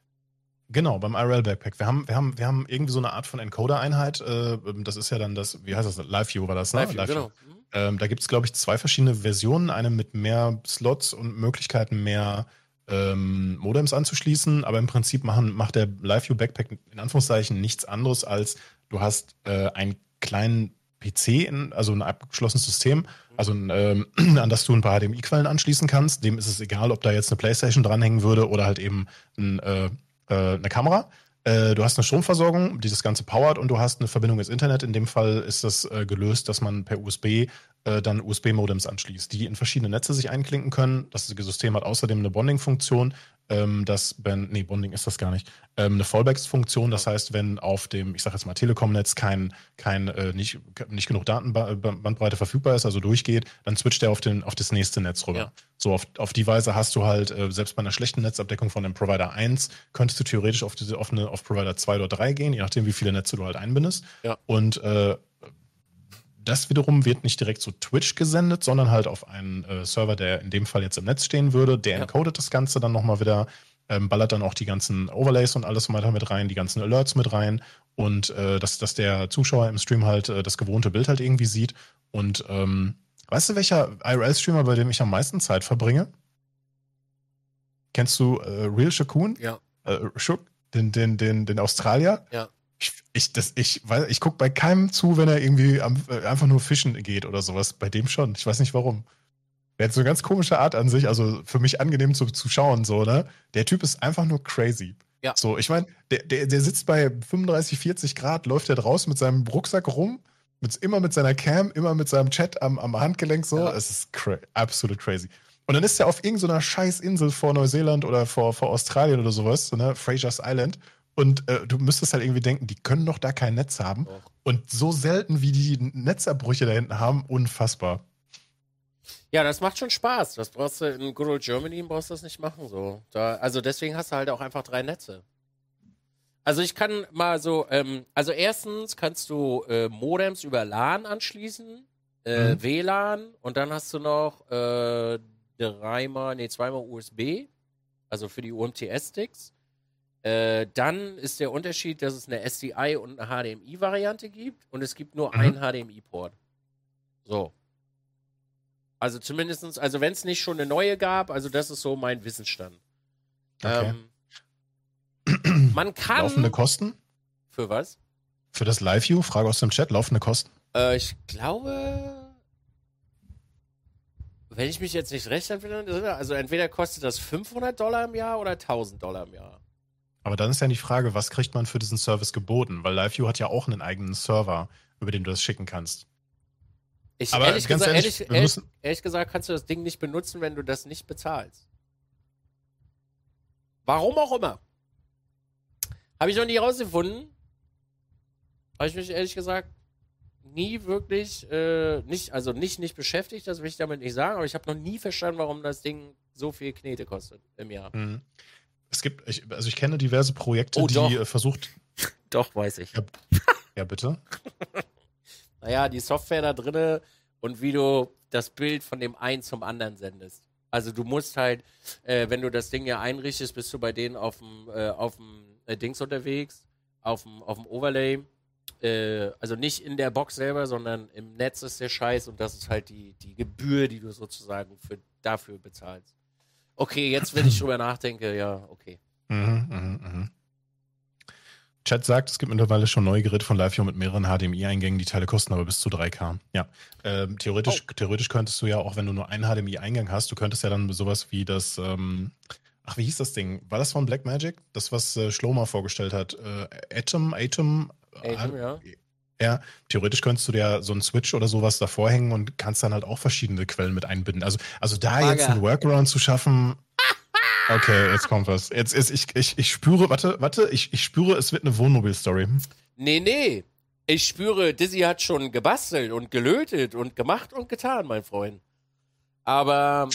genau, beim IRL Backpack, wir haben, wir haben, wir haben irgendwie so eine Art von Encoder-Einheit, äh, das ist ja dann das, wie heißt das, LiveView war das, ne? Live, genau. Mhm. Ähm, da gibt es, glaube ich, zwei verschiedene Versionen. Eine mit mehr Slots und Möglichkeiten, mehr ähm, Modems anzuschließen. Aber im Prinzip machen, macht der LiveView Backpack in Anführungszeichen nichts anderes als du hast äh, einen kleinen PC, in, also ein abgeschlossenes System, also ein, ähm, [CLEARS THROAT] an das du ein paar HDMI-Quellen anschließen kannst. Dem ist es egal, ob da jetzt eine Playstation dranhängen würde oder halt eben ein, äh, äh, eine Kamera. Äh, Du hast eine Stromversorgung, die das Ganze powert und du hast eine Verbindung ins Internet. In dem Fall ist das äh, gelöst, dass man per USB äh, dann USB-Modems anschließt, die in verschiedene Netze sich einklinken können. Das System hat außerdem eine Bonding-Funktion. Ähm, das, wenn, nee, Bonding ist das gar nicht. Ähm, eine Fallbacks-Funktion, das heißt, wenn auf dem, ich sage jetzt mal Telekom-Netz kein, kein äh, nicht, nicht genug Datenbandbreite verfügbar ist, also durchgeht, dann switcht er auf, den, auf das nächste Netz rüber. Ja. So, auf, auf die Weise hast du halt, äh, selbst bei einer schlechten Netzabdeckung von dem Provider 1, könntest du theoretisch auf, diese, auf, eine, auf Provider 2 oder 3 gehen, je nachdem, wie viele Netze du halt einbindest. Ja. Und äh, das wiederum wird nicht direkt zu Twitch gesendet, sondern halt auf einen äh, Server, der in dem Fall jetzt im Netz stehen würde. Der Ja. encodet das Ganze dann nochmal wieder, ähm, ballert dann auch die ganzen Overlays und alles weiter mit rein, die ganzen Alerts mit rein und äh, dass, dass der Zuschauer im Stream halt äh, das gewohnte Bild halt irgendwie sieht. Und ähm, weißt du, welcher IRL-Streamer, bei dem ich am meisten Zeit verbringe? Kennst du äh, Real Shakun? Ja. Äh, Shook? Den, den, den, den Australier? Ja. Ich, ich, das, ich, weiß, ich gucke bei keinem zu, wenn er irgendwie am, äh, einfach nur fischen geht oder sowas. Bei dem schon. Ich weiß nicht warum. Der hat so eine ganz komische Art an sich, also für mich angenehm zu, zu schauen, so, ne? Der Typ ist einfach nur crazy. Ja. So, ich meine, der, der, der sitzt bei 35, 40 Grad, läuft der draußen mit seinem Rucksack rum, mit, immer mit seiner Cam, immer mit seinem Chat am, am Handgelenk, so. Ja. Es ist cra absolut crazy. Und dann ist er auf irgendeiner scheiß Insel vor Neuseeland oder vor, vor Australien oder sowas, so, ne? Fraser's Island. Und äh, du müsstest halt irgendwie denken, die können doch da kein Netz haben. Doch. Und so selten, wie die Netzabbrüche da hinten haben, unfassbar. Ja, das macht schon Spaß. Das brauchst du in Good Old Germany brauchst du das nicht machen so. Da, also deswegen hast du halt auch einfach drei Netze. Also ich kann mal so, ähm, also erstens kannst du äh, Modems über LAN anschließen, äh, Mhm. WLAN und dann hast du noch äh, dreimal, nee, zweimal USB, also für die UMTS-Sticks. Äh, dann ist der Unterschied, dass es eine SDI und eine HDMI-Variante gibt und es gibt nur Mhm. einen HDMI-Port. So. Also zumindestens, also wenn es nicht schon eine neue gab, also das ist so mein Wissensstand. Okay. Ähm, [CLEARS THROAT] man kann. Laufende Kosten? Für was? Für das Live-View? Frage aus dem Chat. Laufende Kosten? Äh, ich glaube, wenn ich mich jetzt nicht recht entwickle, also entweder kostet das 500 Dollar im Jahr oder 1000 Dollar im Jahr. Aber dann ist ja die Frage, was kriegt man für diesen Service geboten? Weil LiveView hat ja auch einen eigenen Server, über den du das schicken kannst. Ich, Aber ehrlich, ganz gesagt, ehrlich, ehrlich, ehrlich, ehrlich gesagt kannst du das Ding nicht benutzen, wenn du das nicht bezahlst. Warum auch immer. Habe ich noch nie rausgefunden. Habe ich mich ehrlich gesagt nie wirklich, äh, nicht, also nicht, nicht beschäftigt, das will ich damit nicht sagen, aber ich habe noch nie verstanden, warum das Ding so viel Knete kostet im Jahr. Mhm. Es gibt, ich, also ich kenne diverse Projekte, Oh, die doch. äh, versucht. [LAUGHS] Doch, weiß ich. Ja, bitte. [LAUGHS] Naja, die Software da drinne und wie du das Bild von dem einen zum anderen sendest. Also du musst halt, äh, wenn du das Ding ja einrichtest, bist du bei denen auf dem äh, auf dem äh, Dings unterwegs, auf dem auf dem Overlay. Äh, also nicht in der Box selber, sondern im Netz ist der Scheiß und das ist halt die, die Gebühr, die du sozusagen für, dafür bezahlst. Okay, jetzt wenn ich drüber nachdenke, ja, okay. Mhm, mhm, mhm. Chat sagt, es gibt mittlerweile schon neue Geräte von LiveView mit mehreren HDMI-Eingängen. Die Teile kosten aber bis zu 3K. Ja. Ähm, theoretisch, Oh. theoretisch könntest du ja, auch wenn du nur einen HDMI-Eingang hast, du könntest ja dann sowas wie das, ähm, ach, wie hieß das Ding? War das von Blackmagic? Das, was äh, Schloma vorgestellt hat. Äh, Atom, Atom? Atom, äh, ja. Ja, theoretisch könntest du dir so einen Switch oder sowas davor hängen und kannst dann halt auch verschiedene Quellen mit einbinden. Also, also da Bagger. jetzt einen Workaround zu schaffen. [LAUGHS] Okay, jetzt kommt was. Jetzt ist ich, ich, ich spüre, warte, warte, ich, ich spüre, es wird eine Wohnmobil-Story. Nee, nee. Ich spüre, Dizzy hat schon gebastelt und gelötet und gemacht und getan, mein Freund. Aber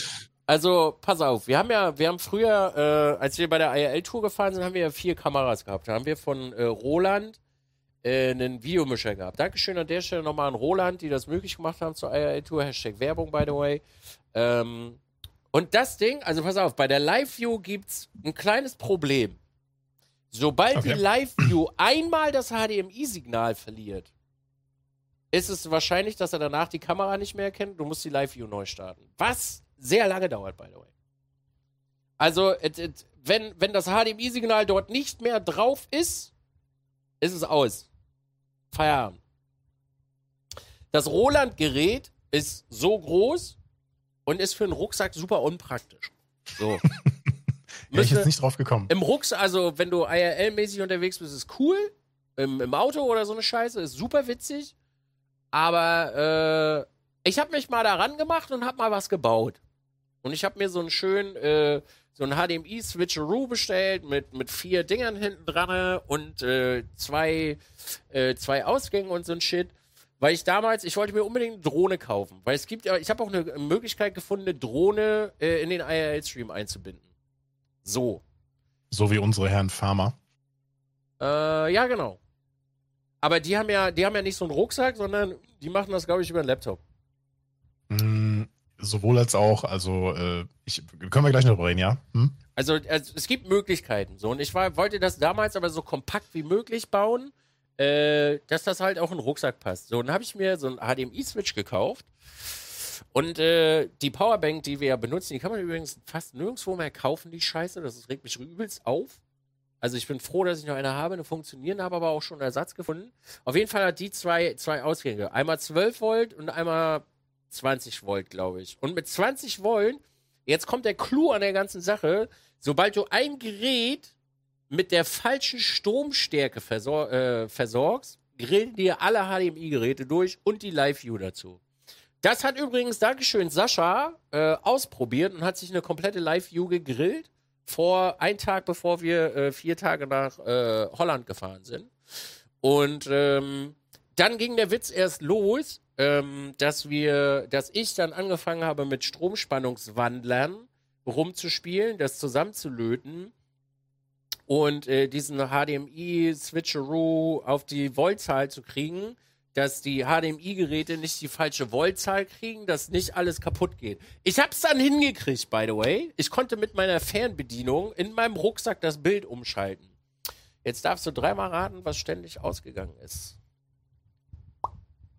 Also, pass auf, wir haben ja, wir haben früher, äh, als wir bei der IRL-Tour gefahren sind, haben wir ja vier Kameras gehabt. Da haben wir von äh, Roland äh, einen Videomischer gehabt. Dankeschön an der Stelle nochmal an Roland, die das möglich gemacht haben zur IRL-Tour. Hashtag Werbung, by the way. Ähm, und das Ding, also pass auf, bei der Live-View gibt's ein kleines Problem. Sobald Okay. die Live-View einmal das HDMI-Signal verliert, ist es wahrscheinlich, dass er danach die Kamera nicht mehr erkennt. Du musst die Live-View neu starten. Was sehr lange dauert, by the way. Also, et, et, wenn, wenn das HDMI-Signal dort nicht mehr drauf ist, ist es aus. Feierabend. Das Roland-Gerät ist so groß und ist für einen Rucksack super unpraktisch. So. [LAUGHS] Ja, ich jetzt nicht drauf gekommen. im Rucksack, also wenn du IRL-mäßig unterwegs bist, ist cool. Im, Im Auto oder so eine Scheiße ist super witzig. Aber äh, ich habe mich mal daran gemacht und habe mal was gebaut. Und ich habe mir so einen schönen, äh, so einen HDMI-Switcheroo bestellt mit, mit vier Dingern hinten dran und äh, zwei, äh, zwei Ausgängen und so ein Shit. Weil ich damals, ich wollte mir unbedingt eine Drohne kaufen. Weil es gibt ja, ich habe auch eine Möglichkeit gefunden, eine Drohne äh, in den IRL-Stream einzubinden. So. So wie unsere Herren Farmer. Äh, ja, genau. Aber die haben ja, die haben ja nicht so einen Rucksack, sondern die machen das, glaube ich, über einen Laptop. Mm, sowohl als auch, also äh, ich, können wir gleich noch reden, ja? Hm? Also, also es gibt Möglichkeiten. So, und ich war, wollte das damals aber so kompakt wie möglich bauen, äh, dass das halt auch in den Rucksack passt. So, dann habe ich mir so einen HDMI-Switch gekauft. Und äh, die Powerbank, die wir ja benutzen, die kann man übrigens fast nirgendwo mehr kaufen, die Scheiße. Das regt mich übelst auf. Also ich bin froh, dass ich noch eine habe, eine funktionierende, habe aber auch schon einen Ersatz gefunden. Auf jeden Fall hat die zwei, zwei Ausgänge. Einmal 12 Volt und einmal 20 Volt, glaube ich. Und mit 20 Volt, jetzt kommt der Clou an der ganzen Sache, sobald du ein Gerät mit der falschen Stromstärke versor äh, versorgst, grillen dir alle HDMI-Geräte durch und die Live-View dazu. Das hat übrigens, Dankeschön, Sascha äh, ausprobiert und hat sich eine komplette Live-View gegrillt vor ein Tag, bevor wir äh, vier Tage nach äh, Holland gefahren sind. Und ähm, dann ging der Witz erst los, ähm, dass wir, dass ich dann angefangen habe mit Stromspannungswandlern rumzuspielen, das zusammenzulöten und äh, diesen HDMI-Switcheroo auf die Voltzahl zu kriegen, dass die HDMI-Geräte nicht die falsche Voltzahl kriegen, dass nicht alles kaputt geht. Ich hab's dann hingekriegt, by the way. Ich konnte mit meiner Fernbedienung in meinem Rucksack das Bild umschalten. Jetzt darfst du dreimal raten, was ständig ausgegangen ist.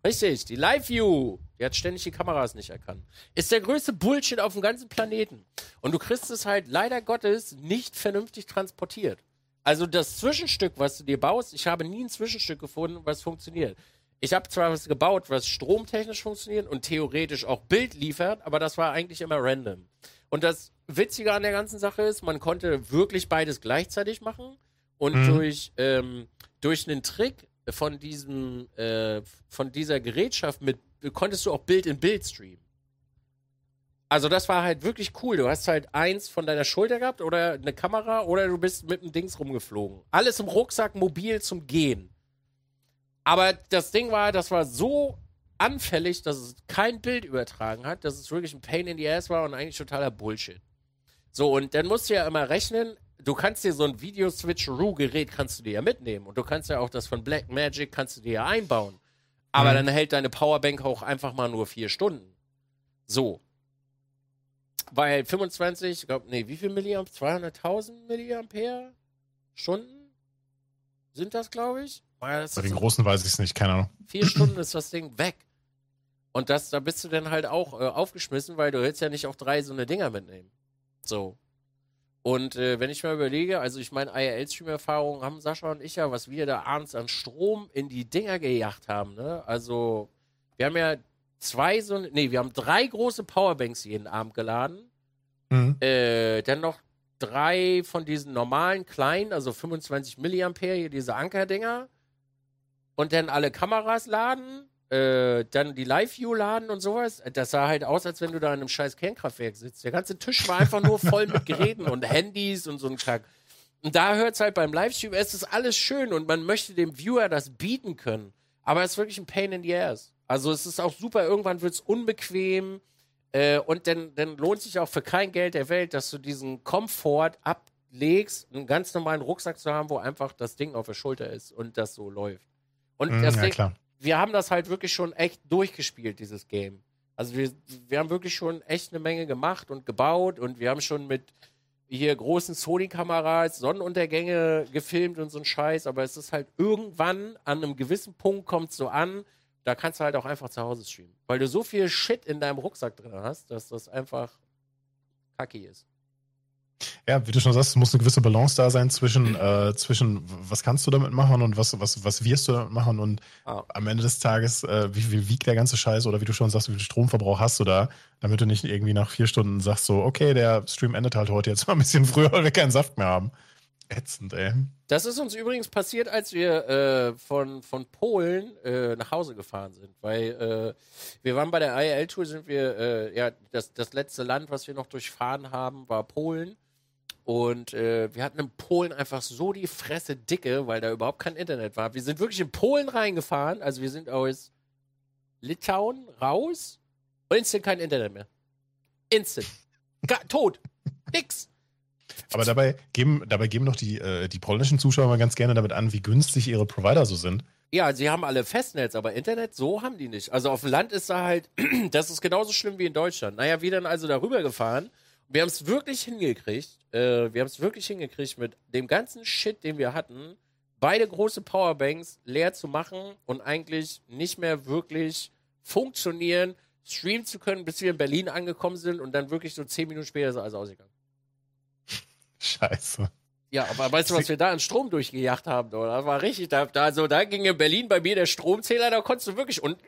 Richtig, die Live-View. Die hat ständig die Kameras nicht erkannt. Ist der größte Bullshit auf dem ganzen Planeten. Und du kriegst es halt leider Gottes nicht vernünftig transportiert. Also das Zwischenstück, was du dir baust, ich habe nie ein Zwischenstück gefunden, was funktioniert. Ich habe zwar was gebaut, was stromtechnisch funktioniert und theoretisch auch Bild liefert, aber das war eigentlich immer random. Und das Witzige an der ganzen Sache ist, man konnte wirklich beides gleichzeitig machen und Mhm. durch, ähm, durch einen Trick von diesem, äh, von dieser Gerätschaft mit, konntest du auch Bild in Bild streamen. Also das war halt wirklich cool. Du hast halt eins von deiner Schulter gehabt oder eine Kamera oder du bist mit dem Dings rumgeflogen. Alles im Rucksack, mobil zum Gehen. Aber das Ding war, das war so anfällig, dass es kein Bild übertragen hat, dass es wirklich ein Pain in the Ass war und eigentlich totaler Bullshit. So, und dann musst du ja immer rechnen, du kannst dir so ein Video-Switch-Roo-Gerät kannst du dir ja mitnehmen und du kannst ja auch das von Blackmagic kannst du dir ja einbauen. Aber Mhm. dann hält deine Powerbank auch einfach mal nur vier Stunden. So. Weil 25, ich glaube, nee, wie viel Milliampere? 200.000 Milliampere Stunden sind das, glaube ich. Ja, Bei den Großen weiß ich es nicht, keine Ahnung. vier Stunden ist das Ding weg. Und das, da bist du dann halt auch äh, aufgeschmissen, weil du willst ja nicht auch drei so eine Dinger mitnehmen. So. Und äh, wenn ich mal überlege, also ich meine, IRL-Stream-Erfahrungen haben Sascha und ich ja, was wir da abends an Strom in die Dinger gejagt haben, ne? Also, wir haben ja zwei so, nee, wir haben drei große Powerbanks jeden Abend geladen. Mhm. Äh, dann noch drei von diesen normalen kleinen, also 25 Milliampere, hier diese Ankerdinger. Und dann alle Kameras laden, äh, dann die Live-View laden und sowas. Das sah halt aus, als wenn du da in einem scheiß Kernkraftwerk sitzt. Der ganze Tisch war einfach nur voll mit Geräten und Handys und so ein Kack. Und da hört es halt beim Livestream, es ist alles schön und man möchte dem Viewer das bieten können. Aber es ist wirklich ein Pain in the ass. Also es ist auch super, irgendwann wird es unbequem. Äh, und dann, dann lohnt sich auch für kein Geld der Welt, dass du diesen Komfort ablegst, einen ganz normalen Rucksack zu haben, wo einfach das Ding auf der Schulter ist und das so läuft. Und Mm, das ja. Wir haben das halt wirklich schon echt durchgespielt, dieses Game. Also wir, wir haben wirklich schon echt eine Menge gemacht und gebaut und wir haben schon mit hier großen Sony-Kameras Sonnenuntergänge gefilmt und so ein Scheiß, aber es ist halt irgendwann an einem gewissen Punkt kommt so an, da kannst du halt auch einfach zu Hause streamen. Weil du so viel Shit in deinem Rucksack drin hast, dass das einfach kacki ist. Ja, wie du schon sagst, es muss eine gewisse Balance da sein zwischen, äh, zwischen was kannst du damit machen und was, was, was wirst du damit machen und Ah. am Ende des Tages, äh, wie viel wiegt der ganze Scheiß oder wie du schon sagst, wie viel Stromverbrauch hast du da, damit du nicht irgendwie nach vier Stunden sagst so, okay, der Stream endet halt heute jetzt mal ein bisschen [LAUGHS] früher, weil wir keinen Saft mehr haben. Ätzend, ey. Das ist uns übrigens passiert, als wir äh, von, von Polen äh, nach Hause gefahren sind, weil äh, wir waren bei der IL-Tour, sind wir, äh, ja, das, das letzte Land, was wir noch durchfahren haben, war Polen. Und äh, wir hatten in Polen einfach so die Fresse dicke, weil da überhaupt kein Internet war. Wir sind wirklich in Polen reingefahren, also wir sind aus Litauen raus und instant kein Internet mehr. Instant. Ga tot. Nix. Aber dabei geben, dabei geben doch die, äh, die polnischen Zuschauer mal ganz gerne damit an, wie günstig ihre Provider so sind. Ja, sie haben alle Festnetz, aber Internet, so haben die nicht. Also auf dem Land ist da halt, [CLEARS THROAT] das ist genauso schlimm wie in Deutschland. Naja, wir dann also darüber gefahren. Wir haben es wirklich hingekriegt. Äh, wir haben es wirklich hingekriegt, mit dem ganzen Shit, den wir hatten, beide große Powerbanks leer zu machen und eigentlich nicht mehr wirklich funktionieren, streamen zu können, bis wir in Berlin angekommen sind und dann wirklich so zehn Minuten später ist alles ausgegangen. [LAUGHS] Scheiße. Ja, aber weißt du, was wir da an Strom durchgejagt haben? Das war richtig. Da, da, also, da ging in Berlin bei mir der Stromzähler, da konntest du wirklich. Und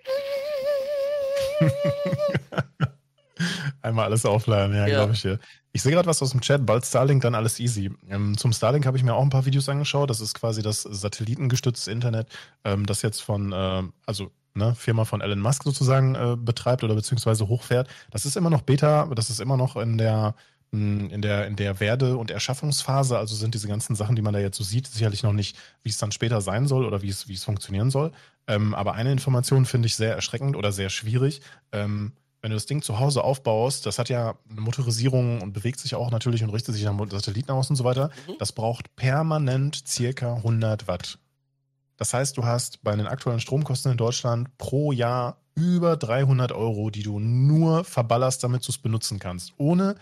[LAUGHS] [LAUGHS] Einmal alles aufladen, ja, Ja. glaube ich dir. Ich sehe gerade was aus dem Chat, bald Starlink, dann alles easy. Ähm, zum Starlink habe ich mir auch ein paar Videos angeschaut. Das ist quasi das satellitengestützte Internet, ähm, das jetzt von, ähm, also ne, Firma von Elon Musk sozusagen äh, betreibt oder beziehungsweise hochfährt. Das ist immer noch Beta, das ist immer noch in der mh, in der, in der Werde- und Erschaffungsphase, also sind diese ganzen Sachen, die man da jetzt so sieht, sicherlich noch nicht, wie es dann später sein soll oder wie es, wie es funktionieren soll. Ähm, aber eine Information finde ich sehr erschreckend oder sehr schwierig. Ähm, wenn du das Ding zu Hause aufbaust, das hat ja eine Motorisierung und bewegt sich auch natürlich und richtet sich nach Satelliten aus und so weiter. Mhm. Das braucht permanent circa 100 Watt. Das heißt, du hast bei den aktuellen Stromkosten in Deutschland pro Jahr über 300 Euro, die du nur verballerst, damit du es benutzen kannst. Ohne,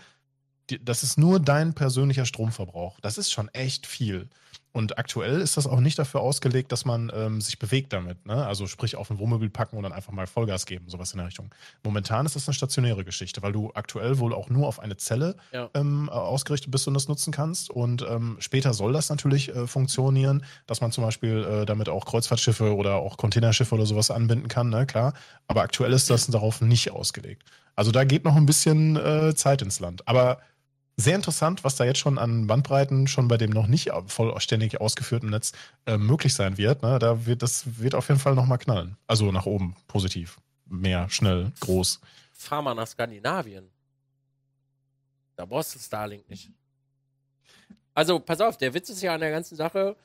das ist nur dein persönlicher Stromverbrauch. Das ist schon echt viel. Und aktuell ist das auch nicht dafür ausgelegt, dass man ähm, sich bewegt damit. Ne? Also sprich auf ein Wohnmobil packen und dann einfach mal Vollgas geben, sowas in der Richtung. Momentan ist das eine stationäre Geschichte, weil du aktuell wohl auch nur auf eine Zelle Ja. ähm, ausgerichtet bist und das nutzen kannst. Und ähm, später soll das natürlich äh, funktionieren, dass man zum Beispiel äh, damit auch Kreuzfahrtschiffe oder auch Containerschiffe oder sowas anbinden kann, ne? klar. Aber aktuell ist das darauf nicht ausgelegt. Also da geht noch ein bisschen äh, Zeit ins Land. Aber sehr interessant, was da jetzt schon an Bandbreiten schon bei dem noch nicht vollständig ausgeführten Netz äh, möglich sein wird. Ne? Da wird das wird auf jeden Fall noch mal knallen. Also nach oben, positiv, mehr, schnell, groß. fahr mal nach Skandinavien. Da brauchst du Starlink nicht. Also, pass auf, der Witz ist ja an der ganzen Sache.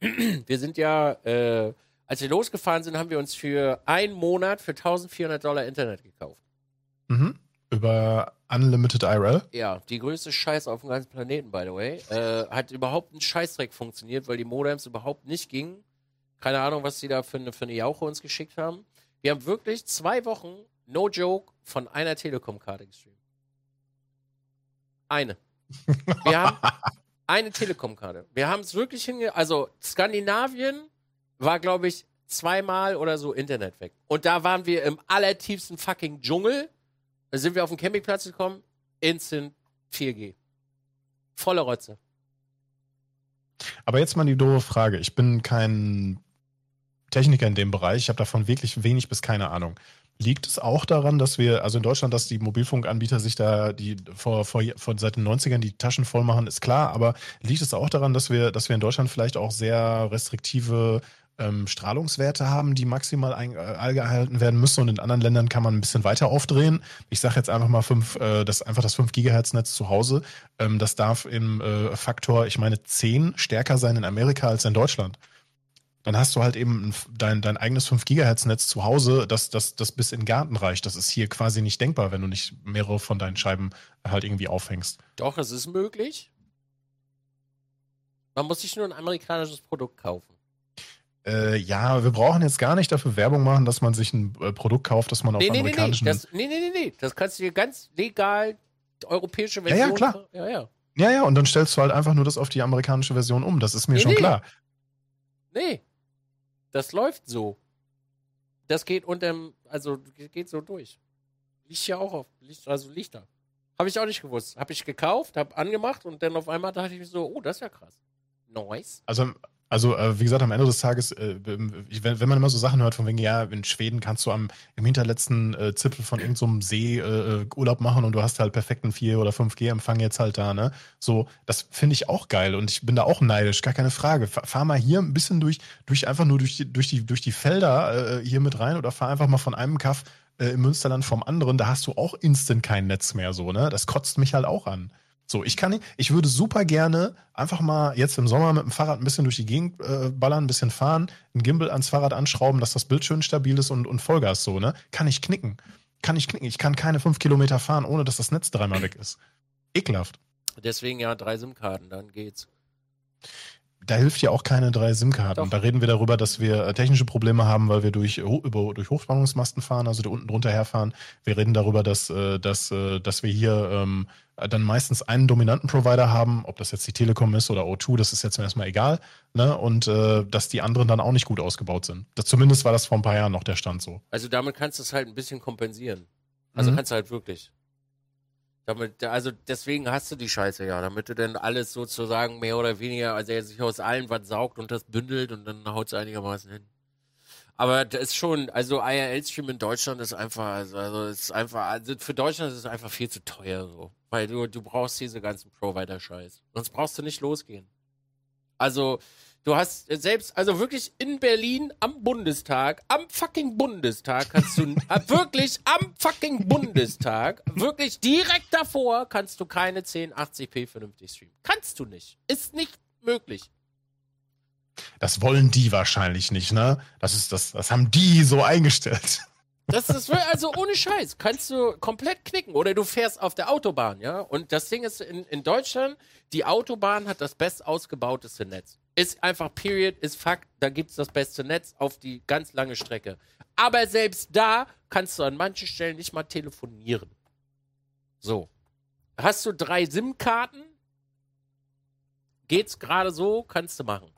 [CLEARS THROAT] Wir sind ja, äh, als wir losgefahren sind, haben wir uns für einen Monat für 1400 Dollar Internet gekauft. Mhm. Über Unlimited IRL. Ja, die größte Scheiß auf dem ganzen Planeten, by the way. Äh, hat überhaupt ein Scheißdreck funktioniert, weil die Modems überhaupt nicht gingen. Keine Ahnung, was die da für eine, für eine Jauche uns geschickt haben. Wir haben wirklich zwei Wochen, no joke, von einer Telekom-Karte gestreamt. Eine. Wir haben [LAUGHS] eine Telekom-Karte. Wir haben es wirklich hinge... Also, Skandinavien war, glaube ich, zweimal oder so Internet weg. Und da waren wir im allertiefsten fucking Dschungel. Da sind wir auf den Campingplatz gekommen, instant 4G. Volle Rotze. Aber jetzt mal die doofe Frage. Ich bin kein Techniker in dem Bereich. Ich habe davon wirklich wenig bis keine Ahnung. Liegt es auch daran, dass wir, also in Deutschland, dass die Mobilfunkanbieter sich da die vor, vor, vor seit den 90ern die Taschen voll machen, ist klar, aber liegt es auch daran, dass wir, dass wir in Deutschland vielleicht auch sehr restriktive ähm, Strahlungswerte haben, die maximal ein, äh, eingehalten werden müssen und in anderen Ländern kann man ein bisschen weiter aufdrehen. Ich sage jetzt einfach mal fünf, äh, das einfach das 5 Gigahertz Netz zu Hause, ähm, das darf im äh, Faktor, ich meine 10 stärker sein in Amerika als in Deutschland. dann hast du halt eben dein, dein eigenes 5 Gigahertz Netz zu Hause, das, das, das bis in den Garten reicht. Das ist hier quasi nicht denkbar, wenn du nicht mehrere von deinen Scheiben halt irgendwie aufhängst. Doch, es ist möglich. Man muss sich nur ein amerikanisches Produkt kaufen. Äh, ja, wir brauchen jetzt gar nicht dafür Werbung machen, dass man sich ein äh, Produkt kauft, das man auf Nee, nee, nee, nee. amerikanischen... Das, nee, nee, nee, nee. Das kannst du dir ganz legal, die europäische Version. ja, klar. Ja, ja. Ja, ja, und dann stellst du halt einfach nur das auf die amerikanische Version um. Das ist mir Nee, schon nee. klar. Nee. Das läuft so. Das geht unterm, also geht so durch. Liegt ja auch auf, also da. Habe ich auch nicht gewusst. Habe ich gekauft, habe angemacht und dann auf einmal dachte ich mir so, oh, das ist ja krass. Nice. Also, also äh, wie gesagt, am Ende des Tages, äh, ich- wenn, wenn man immer so Sachen hört, von wegen, ja, in Schweden kannst du am, im hinterletzten äh, Zipfel von irgendeinem so See äh, äh, Urlaub machen und du hast halt perfekten 4- oder 5G-Empfang jetzt halt da, ne? So, das finde ich auch geil und ich bin da auch neidisch, gar keine Frage. Fahr, fahr mal hier ein bisschen durch, durch einfach nur durch die, durch die, durch die Felder äh, hier mit rein oder fahr einfach mal von einem Kaff im Münsterland vom anderen, da hast du auch instant kein Netz mehr, so, ne? Das kotzt mich halt auch an. So, ich kann nicht, ich würde super gerne einfach mal jetzt im Sommer mit dem Fahrrad ein bisschen durch die Gegend äh, ballern, ein bisschen fahren, ein Gimbal ans Fahrrad anschrauben, dass das Bild schön stabil ist und, und Vollgas so, ne? Kann ich knicken. Kann ich knicken. Ich kann keine fünf Kilometer fahren, ohne dass das Netz dreimal [CLEARS THROAT] weg ist. Ekelhaft. Deswegen ja drei SIM-Karten, dann geht's. Da hilft ja auch keine drei SIM-Karten. Da reden wir darüber, dass wir äh, technische Probleme haben, weil wir durch, über, durch Hochspannungsmasten fahren, also da unten drunter herfahren. Wir reden darüber, dass, äh, dass, äh, dass wir hier ähm, dann meistens einen dominanten Provider haben, ob das jetzt die Telekom ist oder O2, das ist jetzt erstmal egal. Ne? Und äh, dass die anderen dann auch nicht gut ausgebaut sind. Das, zumindest war das vor ein paar Jahren noch der Stand so. Also damit kannst du es halt ein bisschen kompensieren. Also Mhm. kannst du halt wirklich. Damit, also deswegen hast du die Scheiße ja, damit du dann alles sozusagen mehr oder weniger, also er sich aus allen was saugt und das bündelt und dann haut es einigermaßen hin. Aber das ist schon, also IRL-Stream in Deutschland ist einfach, also, also ist einfach, also für Deutschland ist es einfach viel zu teuer so. Weil du, du brauchst diese ganzen Provider-Scheiß. Sonst brauchst du nicht losgehen. Also, du hast äh, selbst, also wirklich in Berlin am Bundestag, am fucking Bundestag kannst du, [LAUGHS] äh, wirklich am fucking Bundestag, wirklich direkt davor kannst du keine 1080p vernünftig streamen. Kannst du nicht. Ist nicht möglich. Das wollen die wahrscheinlich nicht, ne? Das ist das, das haben die so eingestellt. Das ist also [LAUGHS] ohne Scheiß. Kannst du komplett knicken. Oder du fährst auf der Autobahn, ja. Und das Ding ist, in, in Deutschland, die Autobahn hat das best ausgebauteste Netz. Ist einfach Period, ist Fakt, da gibt's das beste Netz auf die ganz lange Strecke. Aber selbst da kannst du an manchen Stellen nicht mal telefonieren. So. Hast du drei SIM-Karten? Geht's gerade so, kannst du machen.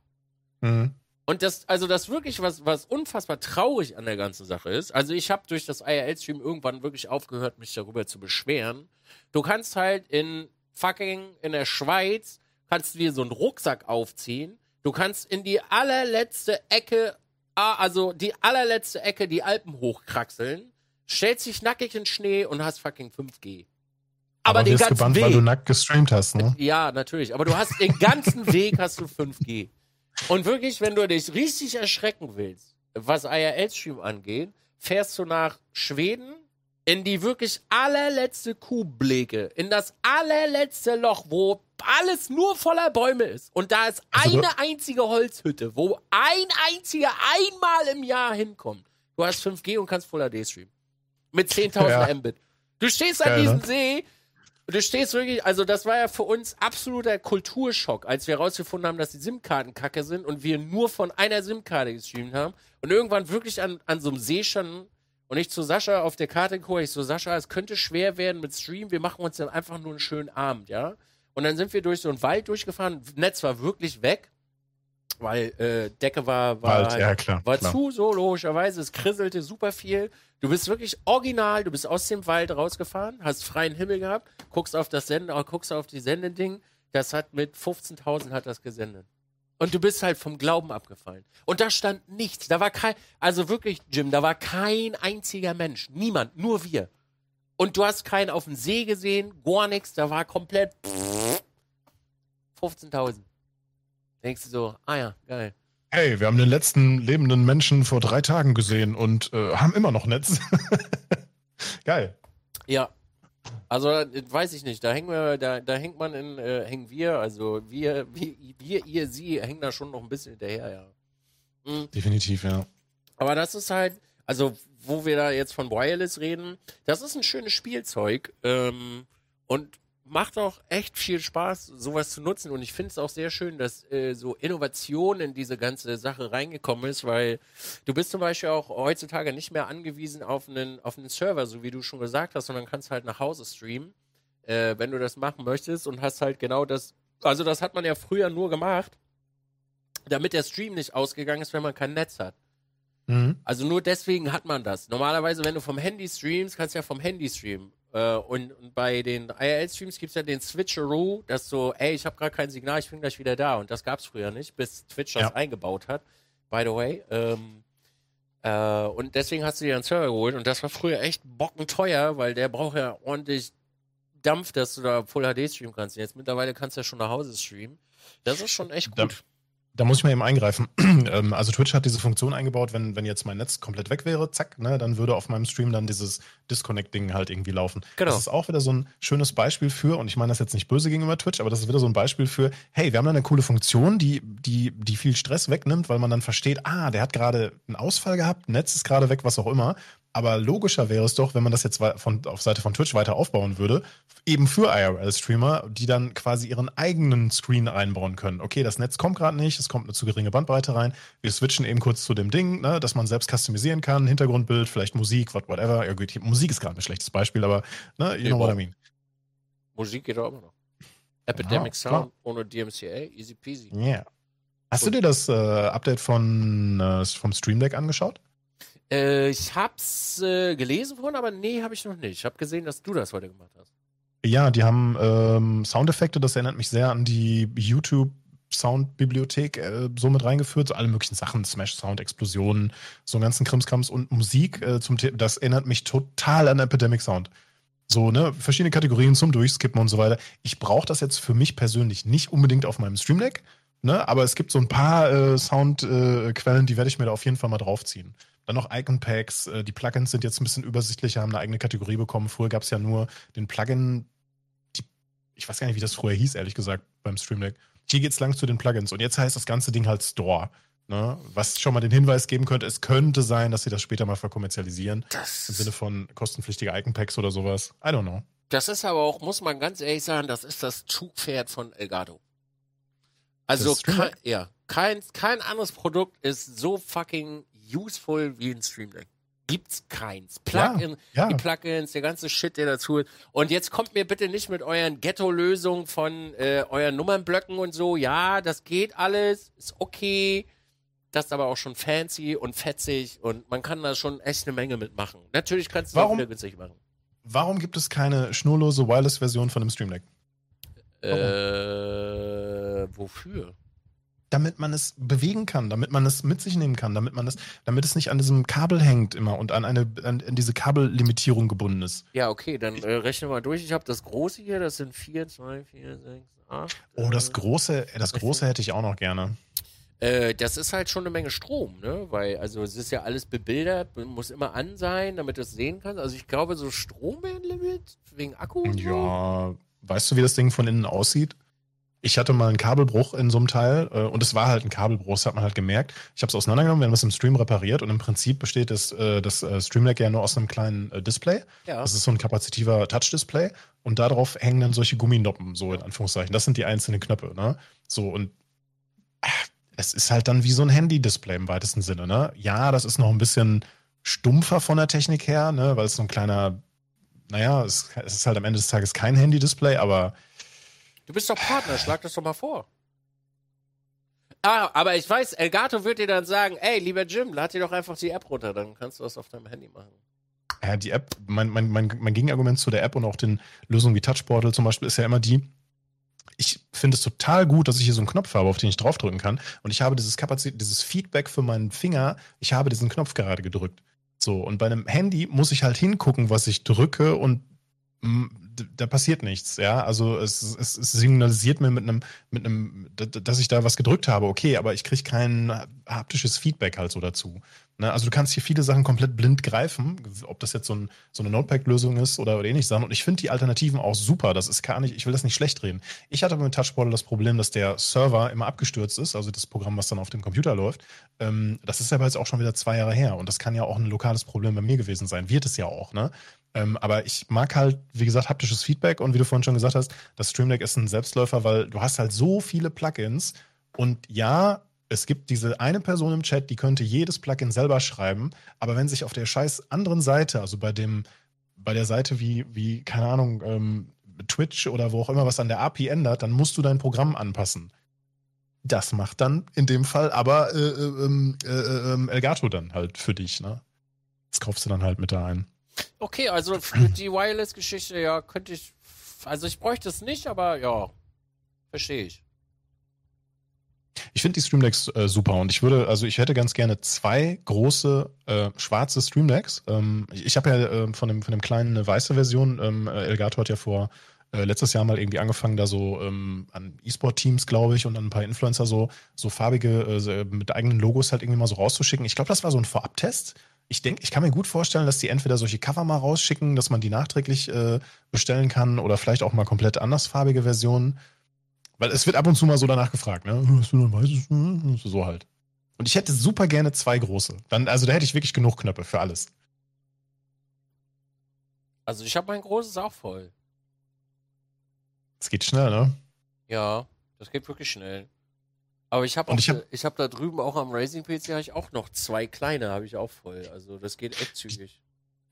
Mhm. Und das, also das wirklich, was, was unfassbar traurig an der ganzen Sache ist, also ich habe durch das IRL-Stream irgendwann wirklich aufgehört, mich darüber zu beschweren. Du kannst halt in fucking, in der Schweiz, kannst du dir so einen Rucksack aufziehen, du kannst in die allerletzte Ecke, ah, also die allerletzte Ecke die Alpen hochkraxeln, stellst dich nackig in Schnee und hast fucking 5G. Aber, den wirst ganzen gebannt, Weg. weil du nackt gestreamt hast, ne? Ja, natürlich. Aber du hast den ganzen [LAUGHS] Weg hast du 5G. Und wirklich, wenn du dich richtig erschrecken willst, was IRL-Stream angeht, fährst du nach Schweden in die wirklich allerletzte Kuhbleke, in das allerletzte Loch, wo alles nur voller Bäume ist. Und da ist Also eine einzige Holzhütte, wo ein einziger einmal im Jahr hinkommt. Du hast 5G und kannst Full HD streamen. Mit 10.000 Ja. Mbit. Du stehst an diesem ne? See und du stehst wirklich, also das war ja für uns absoluter Kulturschock, als wir herausgefunden haben, dass die SIM-Karten kacke sind und wir nur von einer SIM-Karte gestreamt haben und irgendwann wirklich an, an so einem See standen und ich zu Sascha auf der Karte gucke, ich so, Sascha, es könnte schwer werden mit Stream, wir machen uns dann einfach nur einen schönen Abend, ja? Und dann sind wir durch so einen Wald durchgefahren, Netz war wirklich weg, weil äh, Decke war, war, Wald, ja, klar, war klar. zu, so logischerweise, es krisselte super viel. Du bist wirklich original, du bist aus dem Wald rausgefahren, hast freien Himmel gehabt, guckst auf das Senden, äh, guckst auf die Sendeding, das hat mit 15.000 hat das gesendet. Und du bist halt vom Glauben abgefallen. Und da stand nichts, da war kein, also wirklich, Jim, da war kein einziger Mensch, niemand, nur wir. Und du hast keinen auf dem See gesehen, gar nichts, da war komplett 15.000. Denkst du so, ah ja, geil. Hey, wir haben den letzten lebenden Menschen vor drei Tagen gesehen und äh, haben immer noch Netz. [LAUGHS] Geil. Ja. Also weiß ich nicht, da hängen wir, da, da hängt man in, äh, hängen wir, also wir, wir, wir, ihr, sie, hängen da schon noch ein bisschen hinterher, ja. Mhm. Definitiv, ja. Aber das ist halt, also wo wir da jetzt von Wireless reden, das ist ein schönes Spielzeug ähm, und macht auch echt viel Spaß, sowas zu nutzen. Und ich finde es auch sehr schön, dass äh, so Innovation in diese ganze Sache reingekommen ist, weil du bist zum Beispiel auch heutzutage nicht mehr angewiesen auf einen, auf einen Server, so wie du schon gesagt hast, sondern kannst halt nach Hause streamen, äh, wenn du das machen möchtest und hast halt genau das. Also das hat man ja früher nur gemacht, damit der Stream nicht ausgegangen ist, wenn man kein Netz hat. Mhm. Also nur deswegen hat man das. Normalerweise, wenn du vom Handy streamst, kannst du ja vom Handy streamen. Äh, und, und bei den IRL-Streams gibt es ja den Switcheroo, das so, ey, ich habe gerade kein Signal, ich bin gleich wieder da. Und das gab es früher nicht, bis Twitch das Ja. eingebaut hat. By the way. Ähm, äh, und deswegen hast du dir einen Server geholt. Und das war früher echt bockenteuer, weil der braucht ja ordentlich Dampf, dass du da Full HD streamen kannst. Jetzt mittlerweile kannst du ja schon nach Hause streamen. Das ist schon echt gut. Da muss ich mal eben eingreifen. [CLEARS THROAT] ähm, also Twitch hat diese Funktion eingebaut, wenn, wenn jetzt mein Netz komplett weg wäre, zack, ne, dann würde auf meinem Stream dann dieses Disconnect-Ding halt irgendwie laufen. Genau. Das ist auch wieder so ein schönes Beispiel für, und ich meine das jetzt nicht böse gegenüber Twitch, aber das ist wieder so ein Beispiel für, hey, wir haben da eine coole Funktion, die, die, die viel Stress wegnimmt, weil man dann versteht, ah, der hat gerade einen Ausfall gehabt, Netz ist gerade weg, was auch immer. Aber logischer wäre es doch, wenn man das jetzt von, auf Seite von Twitch weiter aufbauen würde, eben für IRL-Streamer, die dann quasi ihren eigenen Screen einbauen können. Okay, das Netz kommt gerade nicht, es kommt eine zu geringe Bandbreite rein. Wir switchen eben kurz zu dem Ding, ne, dass man selbst customisieren kann, Hintergrundbild, vielleicht Musik, what, whatever. Ja, gut, Musik ist gerade ein schlechtes Beispiel, aber ne, you know what I mean. Musik geht auch immer noch. Epidemic Ja. Sound ohne DMCA, easy peasy. Yeah. Hast du dir das äh, Update von, äh, vom Stream Deck angeschaut? Äh, ich hab's äh, gelesen vorhin, aber nee, habe ich noch nicht. Ich habe gesehen, dass du das heute gemacht hast. Ja, die haben ähm, Soundeffekte, das erinnert mich sehr an die YouTube Soundbibliothek äh, so mit reingeführt, so alle möglichen Sachen, Smash Sound, Explosionen, so einen ganzen Krimskrams und Musik äh, zum The das erinnert mich total an Epidemic Sound. So, ne, verschiedene Kategorien zum Durchskippen und so weiter. Ich brauche das jetzt für mich persönlich nicht unbedingt auf meinem Stream Deck, ne, aber es gibt so ein paar äh, Soundquellen, äh, die werde ich mir da auf jeden Fall mal draufziehen. Dann noch Icon Packs, äh, die Plugins sind jetzt ein bisschen übersichtlicher, haben eine eigene Kategorie bekommen. Früher gab es ja nur den Plugin, die, ich weiß gar nicht, wie das früher hieß, ehrlich gesagt, beim Stream Deck. Hier geht's lang zu den Plugins und jetzt heißt das ganze Ding halt Store. Ne? Was schon mal den Hinweis geben könnte, es könnte sein, dass sie das später mal verkommerzialisieren. Im Das, Sinne von kostenpflichtige Icon Packs oder sowas. I don't know. das ist aber auch, muss man ganz ehrlich sagen, das ist das Zugpferd von Elgato. Also, kein, ja, kein, kein anderes Produkt ist so fucking useful wie ein Stream Deck. Gibt's keins. Plugin, ja. die Plugins, der ganze Shit, der dazu ist. Und jetzt kommt mir bitte nicht mit euren Ghetto-Lösungen von äh, euren Nummernblöcken und so. Ja, das geht alles, ist okay. Das ist aber auch schon fancy und fetzig und man kann da schon echt eine Menge mitmachen. Natürlich kannst du Warum? auch günstig machen. Warum gibt es keine schnurlose Wireless-Version von dem Stream Deck? Äh, wofür? Damit man es bewegen kann, damit man es mit sich nehmen kann, damit man es, damit es nicht an diesem Kabel hängt immer und an eine an, an diese Kabellimitierung gebunden ist. Ja, okay, dann äh, rechnen wir mal durch. Ich habe das große hier, das sind 4, 2, 4, 6, 8. Oh, das große, äh, das große hätte ich auch noch gerne. Äh, das ist halt schon eine Menge Strom, ne? Weil, also es ist ja alles bebildert, muss immer an sein, damit du es sehen kannst. Also ich glaube, so Strombandlimit wegen Akku und so. Ja, weißt du, wie das Ding von innen aussieht? Ich hatte mal einen Kabelbruch in so einem Teil äh, und es war halt ein Kabelbruch, das hat man halt gemerkt. Ich habe es auseinandergenommen, wir haben es im Stream repariert und im Prinzip besteht das, äh, das äh, ja nur aus einem kleinen äh, Display. Ja. Das ist so ein kapazitiver Touch-Display und darauf hängen dann solche Gumminoppen, so in Anführungszeichen. Das sind die einzelnen Knöpfe, ne? So und äh, es ist halt dann wie so ein Handy-Display im weitesten Sinne, ne? Ja, das ist noch ein bisschen stumpfer von der Technik her, ne? Weil es so ein kleiner, naja, es, es ist halt am Ende des Tages kein Handy-Display, aber Du bist doch Partner, schlag das doch mal vor. Ah, aber ich weiß, Elgato wird dir dann sagen, ey, lieber Jim, lad dir doch einfach die App runter, dann kannst du das auf deinem Handy machen. Ja, die App, mein, mein, mein, mein Gegenargument zu der App und auch den Lösungen wie Touchportal zum Beispiel ist ja immer die, ich finde es total gut, dass ich hier so einen Knopf habe, auf den ich draufdrücken kann. Und ich habe dieses Kapazität, dieses Feedback für meinen Finger, ich habe diesen Knopf gerade gedrückt. So, und bei einem Handy muss ich halt hingucken, was ich drücke und da passiert nichts, ja. Also es, es, es signalisiert mir mit einem, mit einem, dass ich da was gedrückt habe, okay, aber ich kriege kein haptisches Feedback halt so dazu. Ne? Also du kannst hier viele Sachen komplett blind greifen, ob das jetzt so, ein, so eine Notepad-Lösung ist oder, oder ähnlich Sachen. Und ich finde die Alternativen auch super. Das ist gar nicht, ich will das nicht schlecht reden. Ich hatte mit Touchportal das Problem, dass der Server immer abgestürzt ist, also das Programm, was dann auf dem Computer läuft. Ähm, das ist aber jetzt auch schon wieder zwei Jahre her. Und das kann ja auch ein lokales Problem bei mir gewesen sein. Wird es ja auch, ne? Ähm, aber ich mag halt, wie gesagt, haptisches Feedback und wie du vorhin schon gesagt hast, das Stream Deck ist ein Selbstläufer, weil du hast halt so viele Plugins und ja, es gibt diese eine Person im Chat, die könnte jedes Plugin selber schreiben, aber wenn sich auf der scheiß anderen Seite, also bei dem, bei der Seite wie, wie, keine Ahnung, ähm, Twitch oder wo auch immer was an der API ändert, dann musst du dein Programm anpassen. Das macht dann in dem Fall aber äh, äh, ähm, äh, äh, Elgato dann halt für dich, ne? Das kaufst du dann halt mit da ein. Okay, also die Wireless-Geschichte, ja, könnte ich. Also ich bräuchte es nicht, aber ja, verstehe ich. Ich finde die Stream Decks äh, super und ich würde, also ich hätte ganz gerne zwei große äh, schwarze Stream Decks. Ähm, ich ich habe ja äh, von, dem, von dem kleinen eine weiße Version. Ähm, Elgato hat ja vor äh, letztes Jahr mal irgendwie angefangen, da so ähm, an E-Sport-Teams, glaube ich, und an ein paar Influencer so, so farbige, äh, mit eigenen Logos halt irgendwie mal so rauszuschicken. Ich glaube, das war so ein Vorabtest. Ich denke, ich kann mir gut vorstellen, dass die entweder solche Cover mal rausschicken, dass man die nachträglich äh, bestellen kann oder vielleicht auch mal komplett andersfarbige Versionen. Weil es wird ab und zu mal so danach gefragt, ne? Hast du ein weißes? Hm, so halt. Und ich hätte super gerne zwei große. Dann, also da hätte ich wirklich genug Knöpfe für alles. Also ich habe mein großes auch voll. Es geht schnell, ne? Ja, das geht wirklich schnell. Aber ich habe ich hab, ich hab da drüben auch am Racing PC habe ich auch noch zwei kleine, habe ich auch voll. Also das geht echt zügig.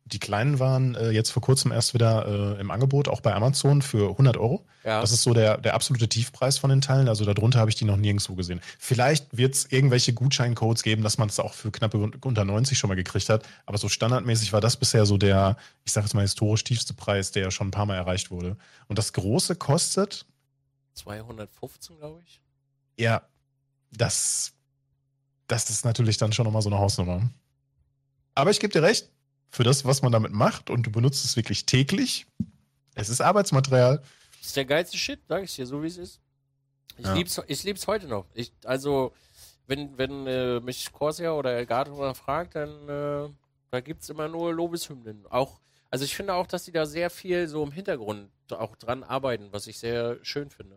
Die kleinen waren äh, jetzt vor kurzem erst wieder äh, im Angebot, auch bei Amazon für 100 Euro. Ja. Das ist so der, der absolute Tiefpreis von den Teilen. Also darunter habe ich die noch nirgendwo gesehen. Vielleicht wird es irgendwelche Gutscheincodes geben, dass man es auch für knappe unter 90 schon mal gekriegt hat. Aber so standardmäßig war das bisher so der, ich sage jetzt mal historisch tiefste Preis, der schon ein paar Mal erreicht wurde. Und das große kostet 215, glaube ich. Ja, das, das ist natürlich dann schon nochmal so eine Hausnummer. Aber ich gebe dir recht, für das, was man damit macht und du benutzt es wirklich täglich. Es ist Arbeitsmaterial. Das ist der geilste Shit, sag ich dir, so wie es ist. Ich ja. lieb's, ich lieb's heute noch. Ich, also, wenn, wenn äh, mich Corsair oder Elgato mal fragt, dann äh, da gibt's immer nur Lobeshymnen. Auch, also ich finde auch, dass die da sehr viel so im Hintergrund auch dran arbeiten, was ich sehr schön finde.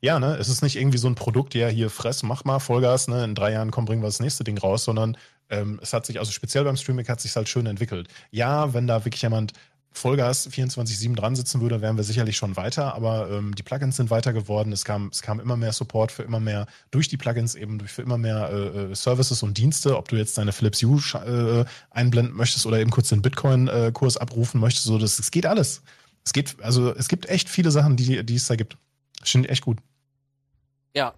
Ja, ne, es ist nicht irgendwie so ein Produkt, ja, hier fress, mach mal Vollgas, ne, in drei Jahren komm, bringen wir das nächste Ding raus, sondern ähm, es hat sich, also speziell beim Streaming hat sich halt schön entwickelt. Ja, wenn da wirklich jemand Vollgas 24-7 dran sitzen würde, wären wir sicherlich schon weiter, aber ähm, die Plugins sind weiter geworden. Es kam, es kam immer mehr Support für immer mehr, durch die Plugins eben, für immer mehr äh, äh Services und Dienste, ob du jetzt deine Philips Hue äh, einblenden möchtest oder eben kurz den Bitcoin-Kurs äh, abrufen möchtest, so das, es geht alles. Es geht, also es gibt echt viele Sachen, die, die es da gibt. Das finde ich echt gut. Ja,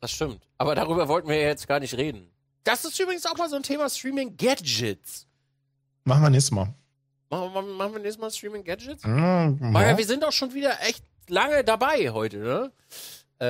das stimmt. Aber darüber wollten wir ja jetzt gar nicht reden. Das ist übrigens auch mal so ein Thema Streaming-Gadgets. Machen wir nächstes Mal. Machen, wir, machen wir nächstes Mal Streaming-Gadgets? Mhm. Ja. Wir sind auch schon wieder echt lange dabei heute, ne? Äh,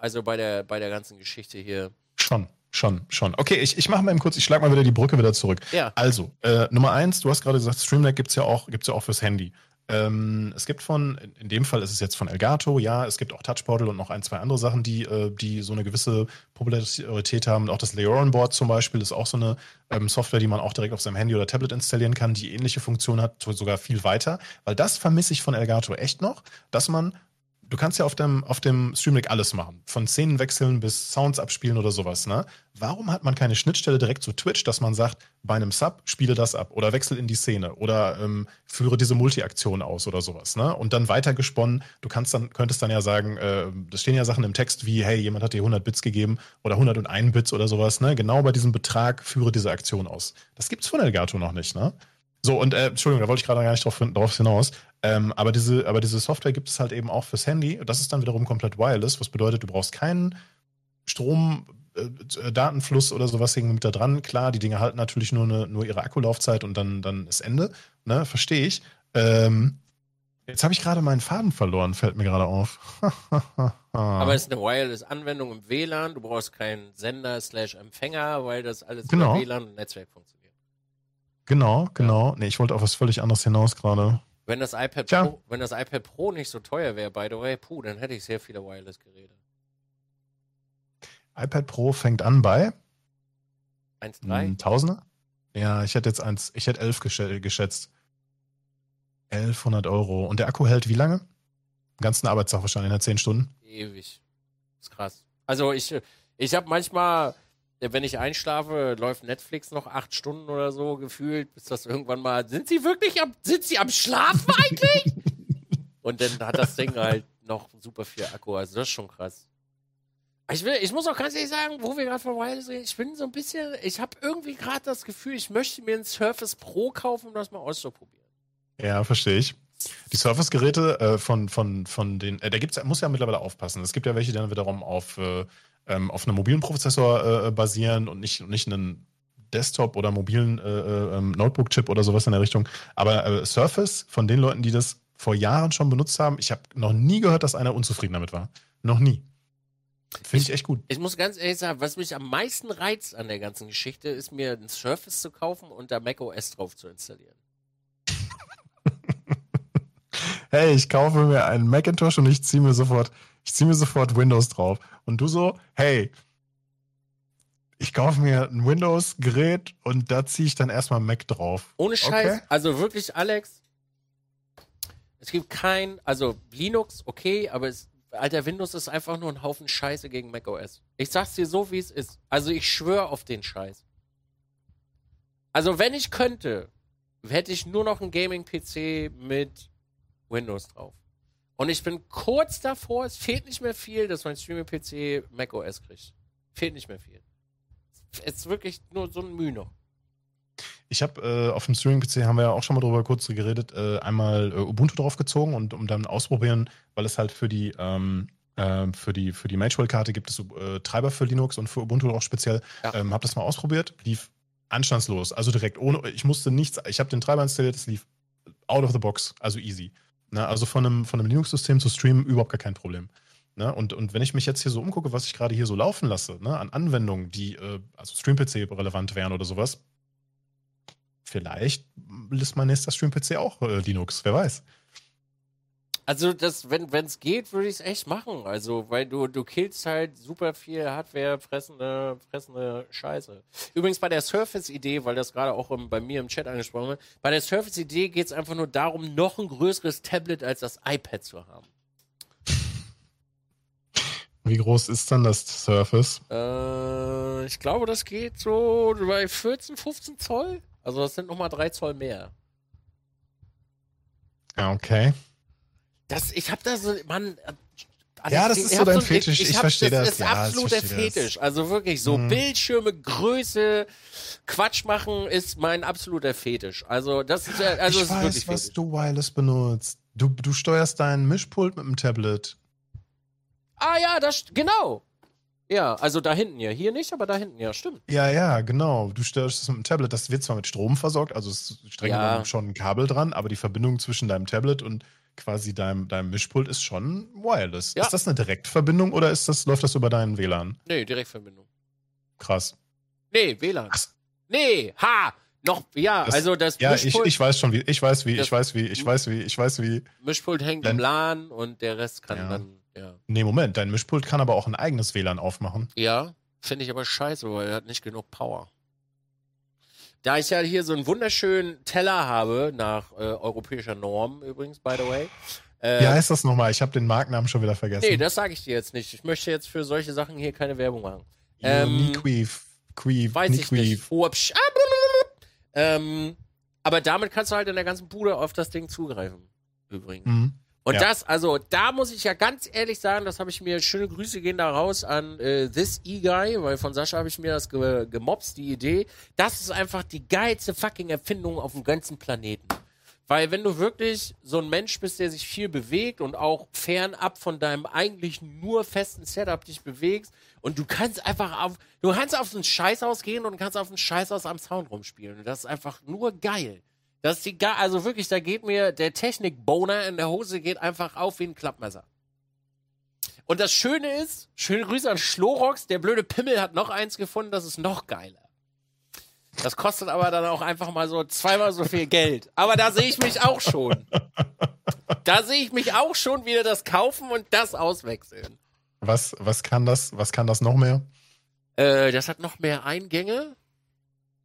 also bei der, bei der ganzen Geschichte hier. Schon. Schon, schon. Okay, ich, ich mache mal eben kurz, ich schlage mal wieder die Brücke wieder zurück. Ja. Also, äh, Nummer eins, du hast gerade gesagt, Stream Deck gibt es ja, auch, ja auch fürs Handy. Ähm, es gibt von, in dem Fall ist es jetzt von Elgato, ja, es gibt auch Touchportal und noch ein, zwei andere Sachen, die, äh, die so eine gewisse Popularität haben. Auch das Leoron Board zum Beispiel ist auch so eine ähm, Software, die man auch direkt auf seinem Handy oder Tablet installieren kann, die ähnliche Funktionen hat, sogar viel weiter. Weil das vermisse ich von Elgato echt noch, dass man du kannst ja auf dem, auf dem Stream alles machen. Von Szenen wechseln bis Sounds abspielen oder sowas, ne? Warum hat man keine Schnittstelle direkt zu Twitch, dass man sagt, bei einem Sub spiele das ab oder wechsel in die Szene oder ähm, führe diese Multi-Aktion aus oder sowas, ne? Und dann weitergesponnen, du kannst dann, könntest dann ja sagen, äh, das stehen ja Sachen im Text wie, hey, jemand hat dir 100 Bits gegeben oder 101 Bits oder sowas, ne? Genau bei diesem Betrag führe diese Aktion aus. Das gibt's von Elgato noch nicht, ne? So, und äh, Entschuldigung, da wollte ich gerade gar nicht drauf, drauf hinaus. Ähm, aber, diese, aber diese Software gibt es halt eben auch fürs Handy. Das ist dann wiederum komplett wireless, was bedeutet, du brauchst keinen Strom, äh, Datenfluss oder sowas irgendwie mit da dran. Klar, die Dinge halten natürlich nur, eine, nur ihre Akkulaufzeit und dann, dann ist Ende. Ne, verstehe ich. Ähm, jetzt habe ich gerade meinen Faden verloren, fällt mir gerade auf. [LAUGHS] Aber es ist eine Wireless-Anwendung im WLAN. Du brauchst keinen Sender slash Empfänger, weil das alles genau. über WLAN und Netzwerk funktioniert. Genau, genau. Nee, ich wollte auf was völlig anderes hinaus gerade. Wenn das iPad. Pro, wenn das iPad Pro nicht so teuer wäre, by the way, puh, dann hätte ich sehr viele Wireless-Geräte. iPad Pro fängt an bei 1,3? Ein Tausender? Ja, ich hätte jetzt eins, ich hätte elf gesch- geschätzt. 1100 Euro. Und der Akku hält wie lange? Den ganzen Arbeitstag wahrscheinlich, in 10 Stunden. Ewig. ist krass. Also ich, ich habe manchmal, wenn ich einschlafe, läuft Netflix noch acht Stunden oder so gefühlt, bis das irgendwann mal, sind sie wirklich am, sind sie am Schlafen eigentlich? [LAUGHS] Und dann hat das Ding halt noch super viel Akku, also das ist schon krass. Ich, will, ich muss auch ganz ehrlich sagen, wo wir gerade von Wireless reden, ich bin so ein bisschen, ich habe irgendwie gerade das Gefühl, ich möchte mir ein Surface Pro kaufen, um das mal auszuprobieren. Ja, verstehe ich. Die Surface-Geräte äh, von, von, von den, äh, da gibt's, muss ja mittlerweile aufpassen. Es gibt ja welche, die dann wiederum auf, äh, ähm, auf einem mobilen Prozessor äh, basieren und nicht, nicht einen Desktop oder mobilen äh, äh, ähm, Notebook-Chip oder sowas in der Richtung. Aber äh, Surface, von den Leuten, die das vor Jahren schon benutzt haben, ich habe noch nie gehört, dass einer unzufrieden damit war. Noch nie. Finde ich echt gut. Ich muss ganz ehrlich sagen, was mich am meisten reizt an der ganzen Geschichte, ist mir ein Surface zu kaufen und da macOS drauf zu installieren. [LAUGHS] Hey, ich kaufe mir einen Macintosh und ich ziehe mir sofort, ich ziehe mir sofort Windows drauf. Und du so, hey, ich kaufe mir ein Windows-Gerät und da ziehe ich dann erstmal Mac drauf. Ohne Scheiß, Okay. also wirklich, Alex, es gibt kein, also Linux, okay, aber es, alter Windows ist einfach nur ein Haufen Scheiße gegen macOS. Ich sag's dir so, wie es ist. Also ich schwöre auf den Scheiß. Also wenn ich könnte, hätte ich nur noch einen Gaming-PC mit Windows drauf. Und ich bin kurz davor, es fehlt nicht mehr viel, dass mein Streaming-PC macOS kriegt. Fehlt nicht mehr viel. Es ist wirklich nur so ein Mühe noch. Ich habe äh, auf dem Streaming-PC, haben wir ja auch schon mal drüber kurz geredet, äh, einmal äh, Ubuntu draufgezogen und um dann ausprobieren, weil es halt für die ähm, äh, für die für die Magewell-Karte gibt es äh, Treiber für Linux und für Ubuntu auch speziell. Ja. Ähm, habe das mal ausprobiert, lief anstandslos, also direkt ohne, ich musste nichts, ich habe den Treiber installiert, es lief out of the box, also easy. Ne? Also von einem von einem Linux-System zu streamen überhaupt gar kein Problem. Ne? Und, und wenn ich mich jetzt hier so umgucke, was ich gerade hier so laufen lasse, ne? an Anwendungen, die äh, also Stream-PC relevant wären oder sowas, vielleicht ist mein nächster Stream-PC auch äh, Linux, wer weiß. Also das, wenn es geht, würde ich es echt machen. Also, weil du, du killst halt super viel Hardware, fressende, fressende Scheiße. Übrigens bei der Surface-Idee, weil das gerade auch im, bei mir im Chat angesprochen wird, bei der Surface-Idee geht es einfach nur darum, noch ein größeres Tablet als das iPad zu haben. Wie groß ist dann das Surface? Äh, ich glaube, das geht so bei 14, 15 Zoll. Also das sind nochmal 3 Zoll mehr. Okay. Das, ich hab da so, Mann. Alex, Ja, das ich ist so hab dein ein- Fetisch. Ich hab- versteh das. Das ist Ja, ich absolut der versteh das. Fetisch. Also wirklich so Mhm. Bildschirme, Größe, Quatsch machen ist mein absoluter Fetisch. Also das ist, ja- also ich ist weiß, wirklich was Fetisch. du Wireless benutzt. Du, du steuerst deinen Mischpult mit dem Tablet. Ah ja, das genau. Ja, also da hinten ja. Hier nicht, aber da hinten ja, stimmt. Ja, ja, genau. Du steuerst es mit dem Tablet. Das wird zwar mit Strom versorgt, also es ist streng Ja. schon ein Kabel dran, aber die Verbindung zwischen deinem Tablet und quasi deinem, deinem Mischpult ist schon wireless. Ja. Ist das eine Direktverbindung oder ist das, läuft das über deinen WLAN? Nee, Direktverbindung. Krass. Nee, WLAN. Ach, Nee, ha! Noch, ja, Das- also das Ja, ich, Mischpult, ich weiß schon wie, ich weiß wie, ich weiß wie, ich weiß wie, ich weiß wie. Mischpult hängt Dann- im LAN und der Rest kann Ja. dann, ja. Nee, Moment, dein Mischpult kann aber auch ein eigenes WLAN aufmachen. Ja, finde ich aber scheiße, weil er hat nicht genug Power. Da ich ja hier so einen wunderschönen Teller habe, nach äh, europäischer Norm übrigens, by the way. Äh, Wie heißt das nochmal? Ich habe den Markennamen schon wieder vergessen. nee, das sage ich dir jetzt nicht. Ich möchte jetzt für solche Sachen hier keine Werbung machen. ähm, Uniqueef. Queef, Weiß ich Uniqueef. nicht. Oh, psch, ah, ähm, aber damit kannst du halt in der ganzen Bude auf das Ding zugreifen. Übrigens. Mhm. Und Ja. das, also da muss ich ja ganz ehrlich sagen, das habe ich mir, schöne Grüße gehen da raus an äh, This E-Guy, weil von Sascha habe ich mir das ge gemobst, die Idee. Das ist einfach die geilste fucking Erfindung auf dem ganzen Planeten. Weil wenn du wirklich so ein Mensch bist, der sich viel bewegt und auch fernab von deinem eigentlich nur festen Setup dich bewegst und du kannst einfach auf, du kannst auf so ein Scheißhaus gehen und kannst auf ein Scheißhaus am Sound rumspielen. Und das ist einfach nur geil. Das ist die, ga- also wirklich, da geht mir der Technik-Boner in der Hose geht einfach auf wie ein Klappmesser. Und das Schöne ist, schöne Grüße an Schlorox, der blöde Pimmel hat noch eins gefunden, das ist noch geiler. Das kostet aber dann auch einfach mal so zweimal so viel Geld. Aber da sehe ich mich auch schon. Da sehe ich mich auch schon wieder das kaufen und das auswechseln. Was, was kann das, was kann das noch mehr? Äh, das hat noch mehr Eingänge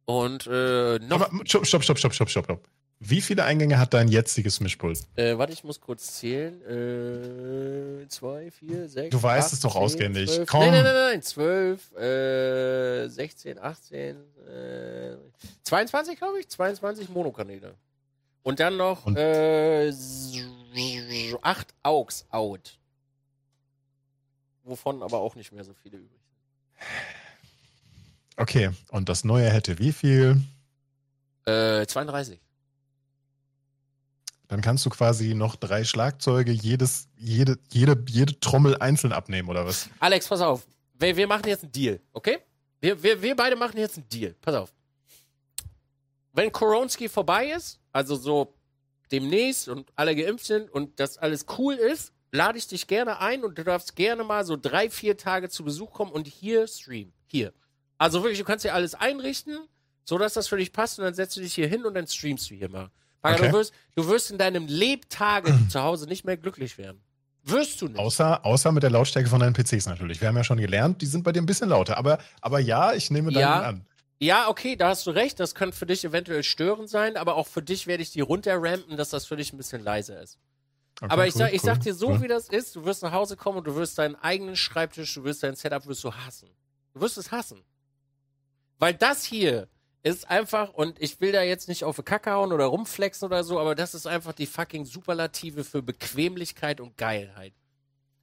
und äh, noch. Aber, stopp, stopp, stopp, stopp, stopp, stopp. Wie viele Eingänge hat dein jetziges Mischpult? Äh, warte, ich muss kurz zählen. Äh, zwei, vier, sechs. Du weißt acht, es doch auswendig. Komm. Nein, nein, nein, nein. Zwölf, äh, 16, 18, äh, 22, glaube ich. 22 Monokanäle. Und dann noch Und- äh, acht Aux out. Wovon aber auch nicht mehr so viele übrig sind. Okay, und das neue hätte wie viel? Äh, 32. Dann kannst du quasi noch drei Schlagzeuge, jedes, jede, jede, jede Trommel einzeln abnehmen, oder was? Alex, pass auf. Wir, wir machen jetzt einen Deal, okay? Wir, wir, wir beide machen jetzt einen Deal. Pass auf. Wenn Koronski vorbei ist, also so demnächst und alle geimpft sind und das alles cool ist, lade ich dich gerne ein und du darfst gerne mal so drei, vier Tage zu Besuch kommen und hier streamen. Hier. Also wirklich, du kannst dir alles einrichten, sodass das für dich passt und dann setzt du dich hier hin und dann streamst du hier mal. Okay. du, wirst, du wirst in deinem Lebtage [CLEARS THROAT] zu Hause nicht mehr glücklich werden. Wirst du nicht. Außer, außer mit der Lautstärke von deinen PCs natürlich. Wir haben ja schon gelernt, die sind bei dir ein bisschen lauter. Aber, aber ja, ich nehme deinen Ja. an. Ja, okay, da hast du recht. Das könnte für dich eventuell störend sein, aber auch für dich werde ich die runterrampen, dass das für dich ein bisschen leiser ist. Okay, aber ich, cool, sag, ich cool, sag dir so, cool. wie das ist, du wirst nach Hause kommen und du wirst deinen eigenen Schreibtisch, du wirst dein Setup, wirst du hassen. Du wirst es hassen. Weil das hier ist einfach, und ich will da jetzt nicht auf die Kacke hauen oder rumflexen oder so, aber das ist einfach die fucking Superlative für Bequemlichkeit und Geilheit.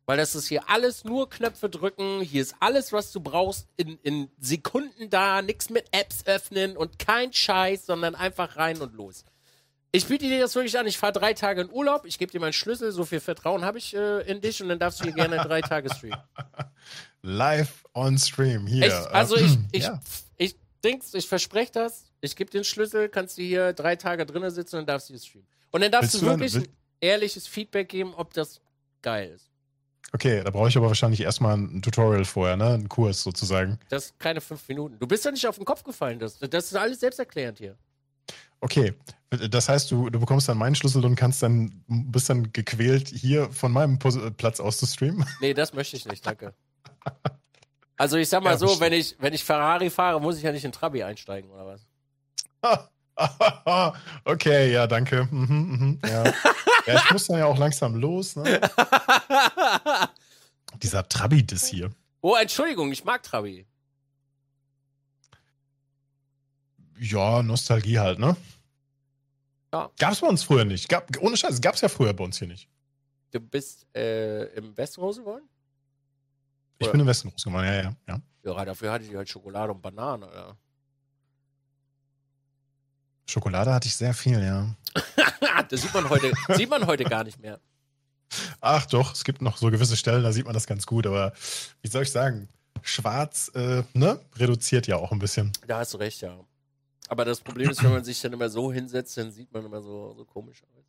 Weil das ist hier alles nur Knöpfe drücken, hier ist alles, was du brauchst, in, in Sekunden da, nix mit Apps öffnen und kein Scheiß, sondern einfach rein und los. Ich biete dir das wirklich an, ich fahre drei Tage in Urlaub, ich gebe dir meinen Schlüssel, so viel Vertrauen habe ich äh, in dich und dann darfst du hier gerne drei Tage streamen. [LAUGHS] Live on Stream hier. Ich, also ich, [CLEARS THROAT] ich, ja. ich denk's, ich verspreche das, ich gebe den Schlüssel, kannst du hier drei Tage drinnen sitzen und dann darfst du hier streamen. Und dann darfst Willst du wirklich ein ehrliches Feedback geben, ob das geil ist. Okay, da brauche ich aber wahrscheinlich erstmal ein Tutorial vorher, ne? Ein Kurs sozusagen. Das ist keine fünf Minuten. Du bist ja nicht auf den Kopf gefallen. Das, das ist alles selbsterklärend hier. Okay, das heißt, du, du bekommst dann meinen Schlüssel und kannst dann, bist dann gequält, hier von meinem Platz aus zu streamen. Nee, das möchte ich nicht, danke. Also ich sag mal Ja, so, bestimmt. wenn ich, wenn ich Ferrari fahre, muss ich ja nicht in Trabi einsteigen, oder was? [LAUGHS] okay, ja, danke. Mhm, mhm, ja. ja, ich muss dann ja auch langsam los. Ne? [LAUGHS] Dieser Trabi-Diss hier. Oh, Entschuldigung, ich mag Trabi. Ja, Nostalgie halt, ne? Ja. Gab's bei uns früher nicht. Gab, ohne Scheiß, gab's ja früher bei uns hier nicht. Du bist äh, im Westrose geworden? Ich Ja. bin im Westen groß geworden, ja, ja, ja. Ja, dafür hatte ich halt Schokolade und Bananen, oder? Schokolade hatte ich sehr viel, ja. [LAUGHS] das sieht man heute, sieht man heute gar nicht mehr. Ach doch, es gibt noch so gewisse Stellen, da sieht man das ganz gut, aber wie soll ich sagen? Schwarz, äh, ne? Reduziert ja auch ein bisschen. Da hast du recht, ja. Aber das Problem ist, wenn man sich dann immer so hinsetzt, dann sieht man immer so, so komisch aus.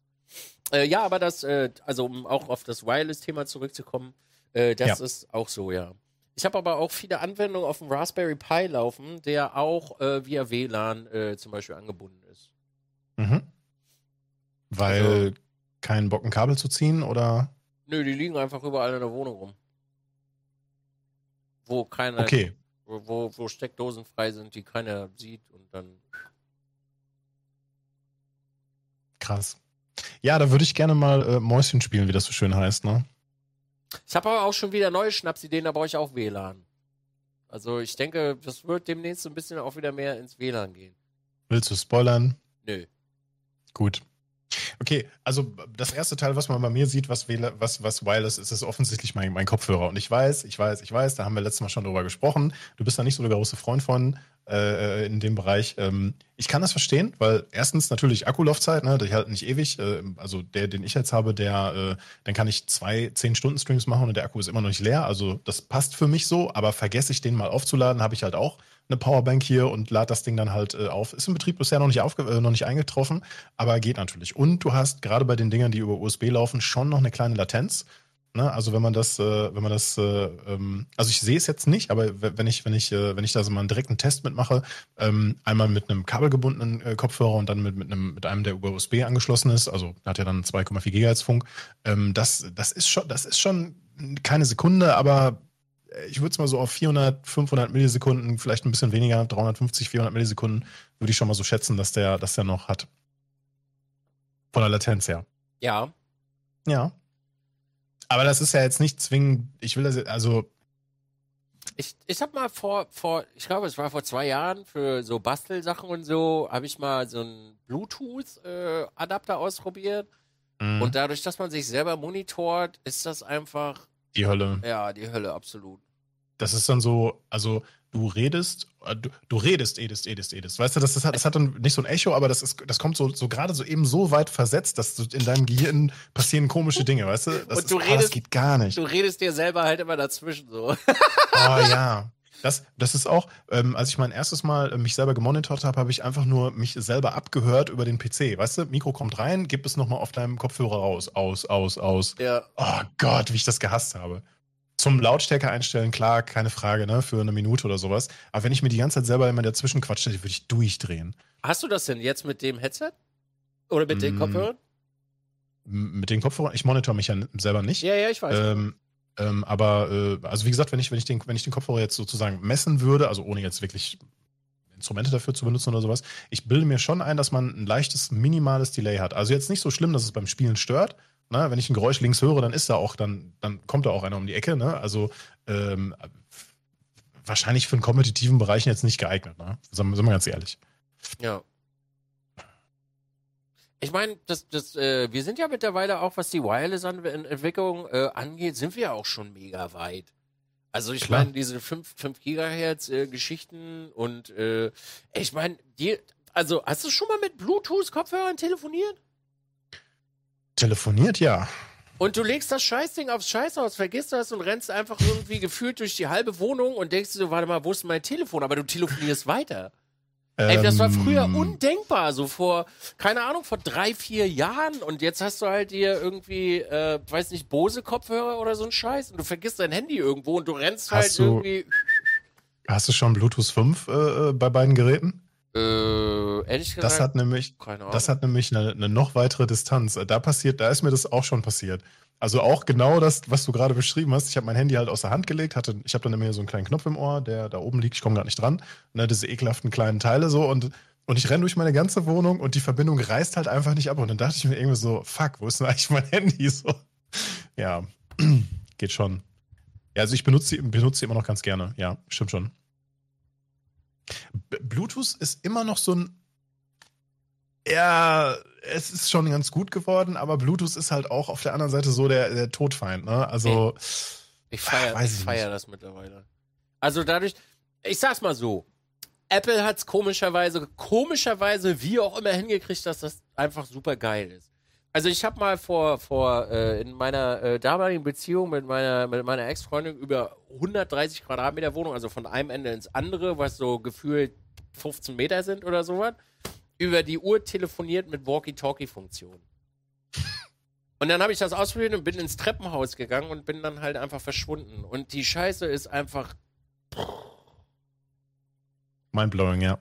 Äh, ja, aber das, äh, also um auch auf das Wireless-Thema zurückzukommen, äh, das Ja. ist auch so, ja. Ich habe aber auch viele Anwendungen auf dem Raspberry Pi laufen, der auch äh, via WLAN äh, zum Beispiel angebunden ist. Mhm. Weil Also- kein Bock, ein Kabel zu ziehen oder? Nö, die liegen einfach überall in der Wohnung rum. Wo keiner, Okay. wo, wo, wo Steckdosen frei sind, die keiner sieht und dann. Krass. Ja, da würde ich gerne mal äh, Mäuschen spielen, wie das so schön heißt, ne? Ich habe aber auch schon wieder neue Schnapsideen, da brauche ich auch WLAN. Also ich denke, das wird demnächst so ein bisschen auch wieder mehr ins WLAN gehen. Willst du spoilern? Nö. Gut. Okay, also das erste Teil, was man bei mir sieht, was, was, was Wireless ist, ist offensichtlich mein, mein Kopfhörer. Und ich weiß, ich weiß, ich weiß, da haben wir letztes Mal schon drüber gesprochen. Du bist da nicht so der große Freund von äh, in dem Bereich. Ähm, ich kann das verstehen, weil erstens natürlich Akkulaufzeit, ne, die halten nicht ewig. Äh, also der, den ich jetzt habe, der, äh, dann kann ich zwei, zehn Stunden Streams machen und der Akku ist immer noch nicht leer. Also das passt für mich so, aber vergesse ich den mal aufzuladen, habe ich halt auch eine Powerbank hier und lade das Ding dann halt äh, auf. Ist im Betrieb bisher noch nicht, aufge äh, noch nicht eingetroffen, aber geht natürlich. Und du hast gerade bei den Dingern, die über USB laufen, schon noch eine kleine Latenz. Ne? Also wenn man das, äh, wenn man das, äh, ähm, also ich sehe es jetzt nicht, aber wenn ich, wenn ich, äh, wenn ich da so mal einen direkten Test mitmache, ähm, einmal mit einem kabelgebundenen äh, Kopfhörer und dann mit, mit einem, mit einem, der über USB angeschlossen ist, also hat ja dann 2,4 Gigahertz Funk, ähm, das, das ist schon, das ist schon keine Sekunde, aber äh, ich würde es mal so auf 400, 500 Millisekunden, vielleicht ein bisschen weniger, 350, 400 Millisekunden, würde ich schon mal so schätzen, dass der, dass der noch hat. Von der Latenz her. Ja. Ja. Aber das ist ja jetzt nicht zwingend, ich will das, also, Ich, ich habe mal vor, vor, ich glaube, es war vor zwei Jahren für so Bastelsachen und so, habe ich mal so einen Bluetooth-Adapter ausprobiert. mh, Und dadurch, dass man sich selber monitort, ist das einfach, die Hölle. ja, die Hölle, absolut. Das ist dann so, also du redest, äh, du, du redest, edest, edest, edest. Weißt du, das, das, hat, das hat dann nicht so ein Echo, aber das, ist, das kommt so, so gerade so eben so weit versetzt, dass in deinem Gehirn passieren komische Dinge, weißt du? Das, Und du ist, ah, das redest- geht gar nicht. Du redest dir selber halt immer dazwischen so. Oh [LAUGHS] ja. Das, das ist auch, ähm, als ich mein erstes Mal äh, mich selber gemonitort habe, habe ich einfach nur mich selber abgehört über den PC. Weißt du, Mikro kommt rein, gib es nochmal auf deinem Kopfhörer raus. Aus, aus, aus. Ja. Oh Gott, wie ich das gehasst habe. Zum Lautstärke einstellen, klar, keine Frage, ne, für eine Minute oder sowas. Aber wenn ich mir die ganze Zeit selber immer dazwischen quatsche, würde ich durchdrehen. Hast du das denn jetzt mit dem Headset? Oder mit den Mm, Kopfhörern? Mit den Kopfhörern, ich monitor mich ja selber nicht. Ja, ja, ich weiß. Ähm, ähm, aber äh, also wie gesagt, wenn ich, wenn ich den, wenn ich den Kopfhörer jetzt sozusagen messen würde, also ohne jetzt wirklich Instrumente dafür zu benutzen oder sowas, ich bilde mir schon ein, dass man ein leichtes, minimales Delay hat. Also jetzt nicht so schlimm, dass es beim Spielen stört. Na, wenn ich ein Geräusch links höre, dann ist da auch, dann, dann kommt da auch einer um die Ecke. Ne? Also ähm, wahrscheinlich für einen kompetitiven Bereich jetzt nicht geeignet. Ne? Wir- sind wir ganz ehrlich. Ja. Ich meine, das, das, äh, wir sind ja mittlerweile auch, was die Wireless-Entwicklung äh, angeht, sind wir ja auch schon mega weit. Also ich meine, diese 5, 5 Gigahertz äh, und äh, ich meine, die, also hast du schon mal mit Bluetooth-Kopfhörern telefoniert? Telefoniert, ja. Und du legst das Scheißding aufs Scheißhaus, vergisst das und rennst einfach irgendwie gefühlt durch die halbe Wohnung und denkst dir so, warte mal, wo ist mein Telefon? Aber du telefonierst weiter. Ey, das war früher Ähm, undenkbar, so vor, keine Ahnung, vor drei, vier Jahren. Und jetzt hast du halt dir irgendwie, äh, weiß nicht, Bose-Kopfhörer oder so ein Scheiß und du vergisst dein Handy irgendwo und du rennst halt du- irgendwie. Hast du schon Bluetooth 5 äh, äh, bei beiden Geräten? Äh, ehrlich gesagt, Das hat nämlich, keine Ahnung. Das hat nämlich eine, eine noch weitere Distanz. Da passiert, da ist mir das auch schon passiert. Also auch genau das, was du gerade beschrieben hast. Ich habe mein Handy halt aus der Hand gelegt, hatte, ich habe dann immer so einen kleinen Knopf im Ohr, der da oben liegt. Ich komme gerade nicht dran. Ne, diese ekelhaften kleinen Teile so und und ich renne durch meine ganze Wohnung und die Verbindung reißt halt einfach nicht ab. Und dann dachte ich mir irgendwie so, fuck, wo ist denn eigentlich mein [LAUGHS] Handy? So, ja, [CLEARS THROAT] geht schon. Ja, also ich benutze benutze sie immer noch ganz gerne. Ja, stimmt schon. Bluetooth ist immer noch so ein ja, es ist schon ganz gut geworden, aber Bluetooth ist halt auch auf der anderen Seite so der, der Todfeind, ne? Also, Ich feiere Weiß ich feier das mittlerweile. Also dadurch, ich sag's mal so, Apple hat's komischerweise, komischerweise wie auch immer hingekriegt, dass das einfach super geil ist. Also ich habe mal vor, vor äh, in meiner äh, damaligen Beziehung mit meiner, mit meiner Ex-Freundin über 130 Quadratmeter Wohnung, also von einem Ende ins andere, was so gefühlt 15 Meter sind oder sowas, über die Uhr telefoniert mit Walkie-Talkie-Funktion. Und dann habe ich das ausprobiert und bin ins Treppenhaus gegangen und bin dann halt einfach verschwunden. Und die Scheiße ist einfach. mindblowing, ja.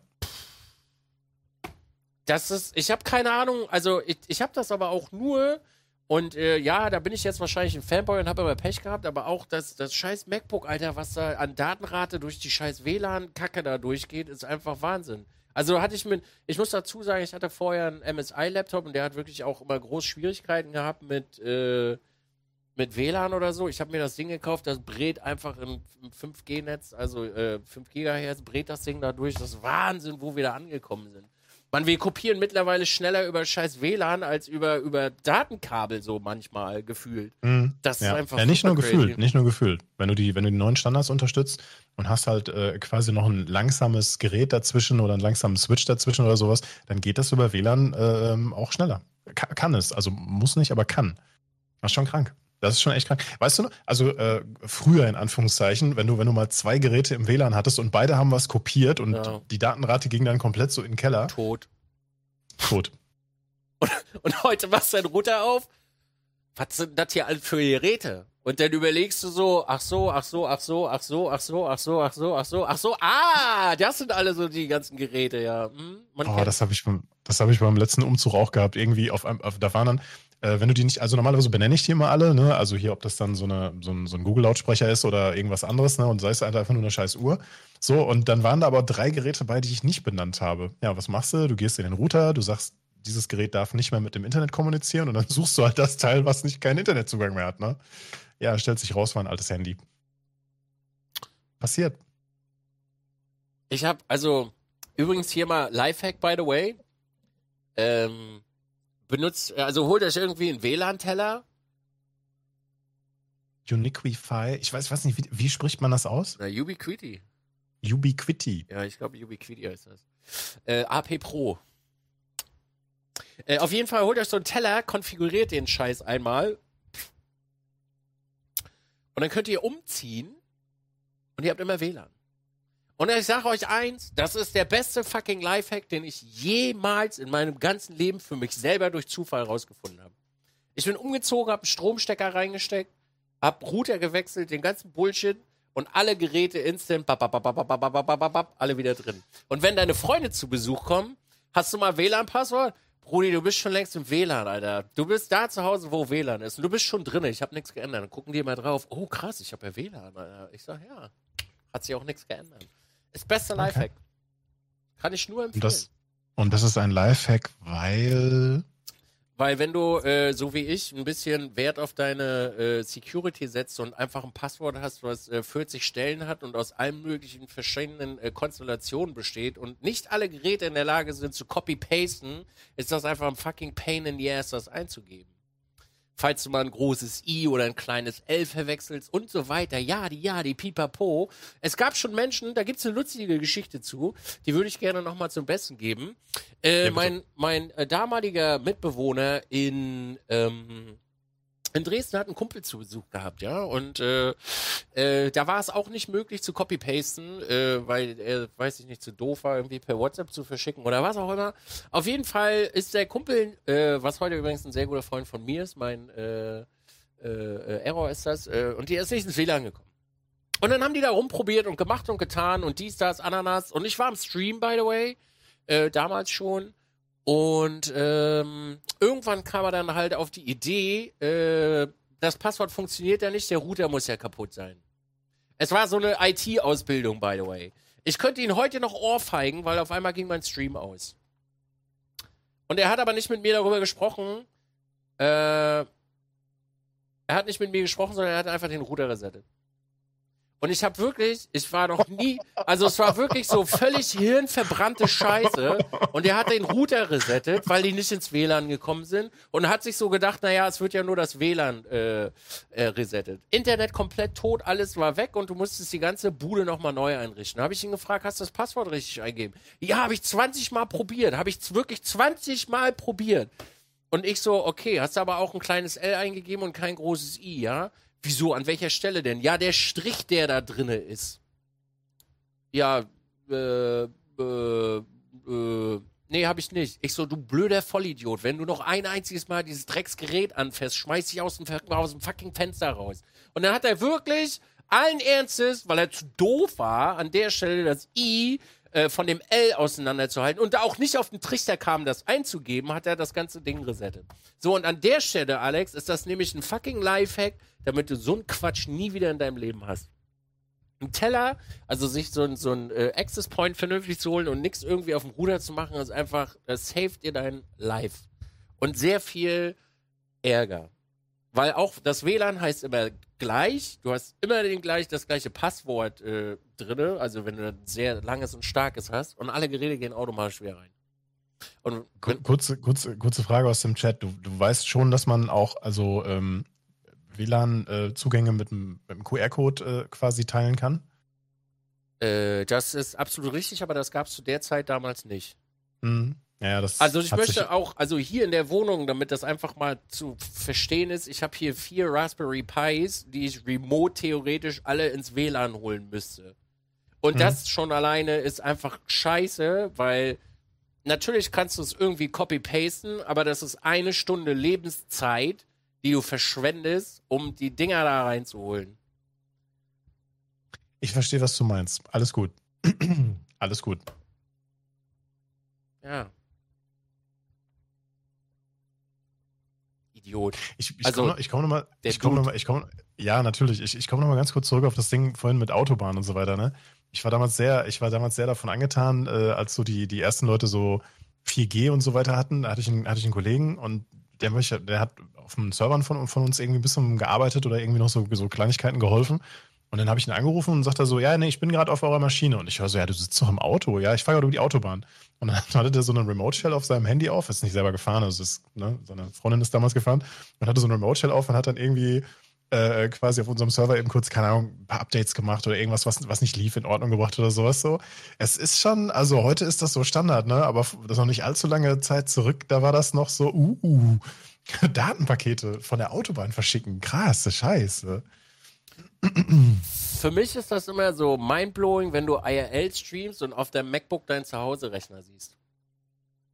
Das ist. Ich habe keine Ahnung. Also, ich, ich habe das aber auch nur. Und äh, ja, da bin ich jetzt wahrscheinlich ein Fanboy und habe aber Pech gehabt, aber auch das, das scheiß MacBook, Alter, was da an Datenrate durch die scheiß WLAN-Kacke da durchgeht, ist einfach Wahnsinn. Also hatte ich mit, ich muss dazu sagen, ich hatte vorher einen MSI-Laptop und der hat wirklich auch immer groß Schwierigkeiten gehabt mit, äh, mit WLAN oder so. Ich habe mir das Ding gekauft, das brät einfach im, im 5G-Netz, also äh, 5 Gigahertz, brät das Ding da durch. Das ist Wahnsinn, wo wir da angekommen sind. Man, wir kopieren mittlerweile schneller über scheiß WLAN als über, über Datenkabel so manchmal gefühlt. Mhm. Das ja. ist einfach ja, nicht nur crazy. gefühlt, nicht nur gefühlt. Wenn du die, wenn du die neuen Standards unterstützt und hast halt äh, quasi noch ein langsames Gerät dazwischen oder einen langsamen Switch dazwischen oder sowas, dann geht das über WLAN äh, ähm, auch schneller. Ka kann es, also muss nicht, aber kann. Das ist schon krank. Das ist schon echt krank. Weißt du noch, also äh, früher in Anführungszeichen, wenn du, wenn du mal zwei Geräte im WLAN hattest und beide haben was kopiert und Ja. die Datenrate ging dann komplett so in den Keller, Tot. tot. Und heute machst du deinen Router auf. Was sind das hier alles für Geräte? Und dann überlegst du so, ach so, ach so, ach so, ach so, ach so, ach so, ach so, ach so, ach so, ah, das sind alle so die ganzen Geräte, ja. Hm, Oh, das habe ich, beim- das hab ich beim letzten Umzug auch gehabt. Irgendwie auf, einem- auf da waren dann, äh, wenn du die nicht, also normalerweise benenne ich die immer alle, ne? Also hier, ob das dann so, eine, so ein, so ein Google-Lautsprecher ist oder irgendwas anderes, ne? Und sei es einfach nur eine scheiß Uhr. So, und dann waren da aber drei Geräte bei, die ich nicht benannt habe. Ja, was machst du? Du gehst in den Router, du sagst, dieses Gerät darf nicht mehr mit dem Internet kommunizieren und dann [LAUGHS] suchst du halt das Teil, was nicht keinen Internetzugang mehr hat, ne? Ja, stellt sich raus, war ein altes Handy. Passiert. Ich habe, also, übrigens hier mal Lifehack, by the way. Ähm, benutzt, also holt euch irgendwie einen WLAN-Teller. Uniquify, ich weiß, weiß nicht, wie, wie spricht man das aus? Na, Ubiquiti. Ubiquiti. Ja, ich glaube, Ubiquiti heißt das. Äh, AP Pro. Äh, auf jeden Fall holt euch so einen Teller, konfiguriert den Scheiß einmal. Und dann könnt ihr umziehen und ihr habt immer WLAN. Und ich sage euch eins, das ist der beste fucking Lifehack, den ich jemals in meinem ganzen Leben für mich selber durch Zufall rausgefunden habe. Ich bin umgezogen, habe einen Stromstecker reingesteckt, habe Router gewechselt, den ganzen Bullshit und alle Geräte instant, bap, bap, bap, alle wieder drin. Und wenn deine Freunde zu Besuch kommen, hast du mal WLAN-Passwort? Brudi, du bist schon längst im WLAN, Alter. Du bist da zu Hause, wo WLAN ist. Und du bist schon drin. Ich habe nichts geändert. Dann gucken die mal drauf. Oh, krass, ich habe ja WLAN, Alter. Ich sag, ja, hat sich auch nichts geändert. Ist bester Okay. Lifehack. Kann ich nur empfehlen. Und das, und das ist ein Lifehack, weil. Weil wenn du, äh, so wie ich, ein bisschen Wert auf deine äh, Security setzt und einfach ein Passwort hast, was äh, 40 Stellen hat und aus allen möglichen verschiedenen äh, Konstellationen besteht und nicht alle Geräte in der Lage sind zu copy-pasten, ist das einfach ein fucking Pain in the ass, das einzugeben. Falls du mal ein großes I oder ein kleines L verwechselst und so weiter. Ja, die, ja, die Pipapo. Es gab schon Menschen, da gibt's eine lustige Geschichte zu, die würde ich gerne nochmal zum Besten geben. Äh, bitte. mein mein äh, damaliger Mitbewohner in, ähm, in Dresden hat einen Kumpel zu Besuch gehabt, ja, und äh, äh, da war es auch nicht möglich zu copy-pasten, äh, weil er, weiß ich nicht, zu doof war, irgendwie per WhatsApp zu verschicken oder was auch immer. Auf jeden Fall ist der Kumpel, äh, was heute übrigens ein sehr guter Freund von mir ist, mein äh, äh, äh, Error ist das, äh, und die ist nicht ins WLAN gekommen. Und dann haben die da rumprobiert und gemacht und getan und dies, das, Ananas. Und ich war im Stream, by the way, äh, damals schon. Und ähm, irgendwann kam er dann halt auf die Idee, äh, das Passwort funktioniert ja nicht, der Router muss ja kaputt sein. Es war so eine IT-Ausbildung, by the way. Ich könnte ihn heute noch ohrfeigen, weil auf einmal ging mein Stream aus. Und er hat aber nicht mit mir darüber gesprochen. Äh, er hat nicht mit mir gesprochen, sondern er hat einfach den Router resettet. Und ich habe wirklich, ich war noch nie, also es war wirklich so völlig hirnverbrannte Scheiße. Und er hat den Router resettet, weil die nicht ins WLAN gekommen sind und hat sich so gedacht, naja, es wird ja nur das WLAN äh, äh, resettet. Internet komplett tot, alles war weg und du musstest die ganze Bude nochmal neu einrichten. Habe ich ihn gefragt, hast du das Passwort richtig eingegeben? Ja, habe ich 20 Mal probiert, habe ich wirklich 20 Mal probiert. Und ich so, okay, hast du aber auch ein kleines L eingegeben und kein großes I, ja? Wieso? An welcher Stelle denn? Ja, der Strich, der da drinne ist. Ja, äh, äh, äh, nee, hab ich nicht. Ich so, du blöder Vollidiot, wenn du noch ein einziges Mal dieses Drecksgerät anfährst, schmeiß dich aus dem, aus dem fucking Fenster raus. Und dann hat er wirklich allen Ernstes, weil er zu doof war, an der Stelle das I äh, von dem L auseinanderzuhalten und da auch nicht auf den Trichter kam, das einzugeben, hat er das ganze Ding resettet. So, und an der Stelle, Alex, ist das nämlich ein fucking Lifehack, damit du so einen Quatsch nie wieder in deinem Leben hast. Ein Teller, also sich so ein, so ein äh, Access Point vernünftig zu holen und nichts irgendwie auf dem Ruder zu machen, ist einfach, das saved dir dein Life. Und sehr viel Ärger. Weil auch das WLAN heißt immer gleich, du hast immer den gleich, das gleiche Passwort äh, drinne, also wenn du ein sehr langes und starkes hast und alle Geräte gehen automatisch wieder rein. Und Ku- Kurze, kurze, kurze Frage aus dem Chat. Du, du weißt schon, dass man auch also ähm, WLAN-Zugänge mit einem mit einem QR-Code äh, quasi teilen kann? äh, das ist absolut richtig, aber das gab es zu der Zeit damals nicht. Mhm. Ja, Also ich möchte auch, also hier in der Wohnung, damit das einfach mal zu verstehen ist, ich habe hier vier Raspberry Pis, die ich remote theoretisch alle ins WLAN holen müsste. Und Mhm. das schon alleine ist einfach scheiße, weil natürlich kannst du es irgendwie copy-pasten, aber das ist eine Stunde Lebenszeit, die du verschwendest, um die Dinger da reinzuholen. Ich verstehe, was du meinst. Alles gut. [CLEARS THROAT] Alles gut. Ja. Idiot. Ich, ich Also, komme komm noch mal, der ich komme noch Dude. mal, ich komme, ja, natürlich. Ich, ich komme noch mal ganz kurz zurück auf das Ding vorhin mit Autobahn und so weiter, ne? Ich war damals sehr, ich war damals sehr davon angetan, äh, als so die, die ersten Leute so 4G und so weiter hatten, da hatte ich einen, hatte ich einen Kollegen und der, möchte, der hat auf den Servern von, von uns irgendwie ein bisschen gearbeitet oder irgendwie noch so, so Kleinigkeiten geholfen. Und dann habe ich ihn angerufen und sagte so, ja, nee, ich bin gerade auf eurer Maschine. Und ich höre so, ja, du sitzt doch im Auto. Ja, ich fahre gerade über die Autobahn. Und dann [LAUGHS] hatte der so eine Remote-Shell auf seinem Handy auf. Ist nicht selber gefahren, also ist, ne, seine Freundin ist damals gefahren. Und hatte so eine Remote-Shell auf und hat dann irgendwie äh, quasi auf unserem Server eben kurz, keine Ahnung, ein paar Updates gemacht oder irgendwas, was, was nicht lief, in Ordnung gebracht oder sowas so. Es ist schon, also heute ist das so Standard, ne? Aber das noch nicht allzu lange Zeit zurück, da war das noch so, uh, uh [LAUGHS] Datenpakete von der Autobahn verschicken. Krasse Scheiße. Für mich ist das immer so mindblowing, wenn du IRL streamst und auf deinem MacBook deinen Zuhause-Rechner siehst.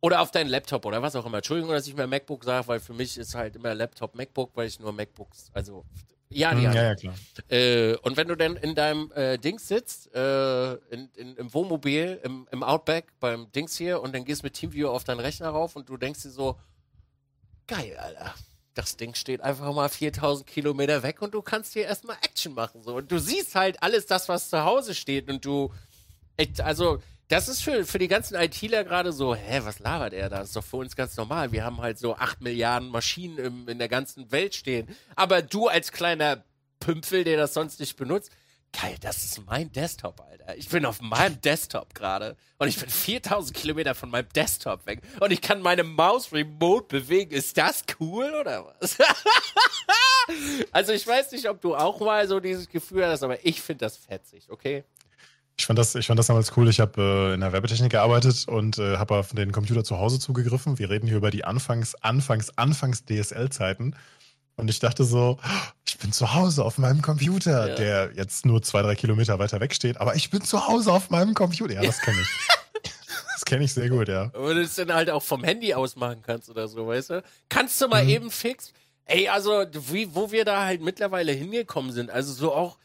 Oder auf deinen Laptop oder was auch immer. Entschuldigung, dass ich mehr MacBook sage, weil für mich ist halt immer Laptop MacBook, weil ich nur MacBooks, also ja, Hm, ja, ja, ja, klar. Äh, und wenn du dann in deinem äh, Dings sitzt, äh, in, in, im Wohnmobil, im, im Outback, beim Dings hier, und dann gehst mit TeamViewer auf deinen Rechner rauf und du denkst dir so, geil, Alter. Das Ding steht einfach mal 4000 Kilometer weg und du kannst hier erstmal Action machen. So. Und du siehst halt alles das, was zu Hause steht und du, also, das ist für, für die ganzen ITler gerade so, hä, was labert er da? Das ist doch für uns ganz normal. Wir haben halt so 8 Milliarden Maschinen im, in der ganzen Welt stehen. Aber du als kleiner Pümpfel, der das sonst nicht benutzt, geil, das ist mein Desktop, Alter. Ich bin auf meinem Desktop gerade und ich bin 4000 Kilometer von meinem Desktop weg und ich kann meine Maus remote bewegen. Ist das cool oder was? [LAUGHS] also ich weiß nicht, ob du auch mal so dieses Gefühl hast, aber ich finde das fetzig, okay? Ich fand das, ich fand das damals cool. Ich habe äh, in der Werbetechnik gearbeitet und äh, habe auf den Computer zu Hause zugegriffen. Wir reden hier über die Anfangs, Anfangs, Anfangs DSL-Zeiten. Und ich dachte so, ich bin zu Hause auf meinem Computer, Ja. der jetzt nur zwei, drei Kilometer weiter weg steht, aber ich bin zu Hause auf meinem Computer. Ja, das kenne ich. [LAUGHS] das kenne ich sehr gut, ja. Und du es dann halt auch vom Handy aus machen kannst oder so, weißt du? Kannst du mal Mhm. eben fix. Ey, also, wie, wo wir da halt mittlerweile hingekommen sind, also so auch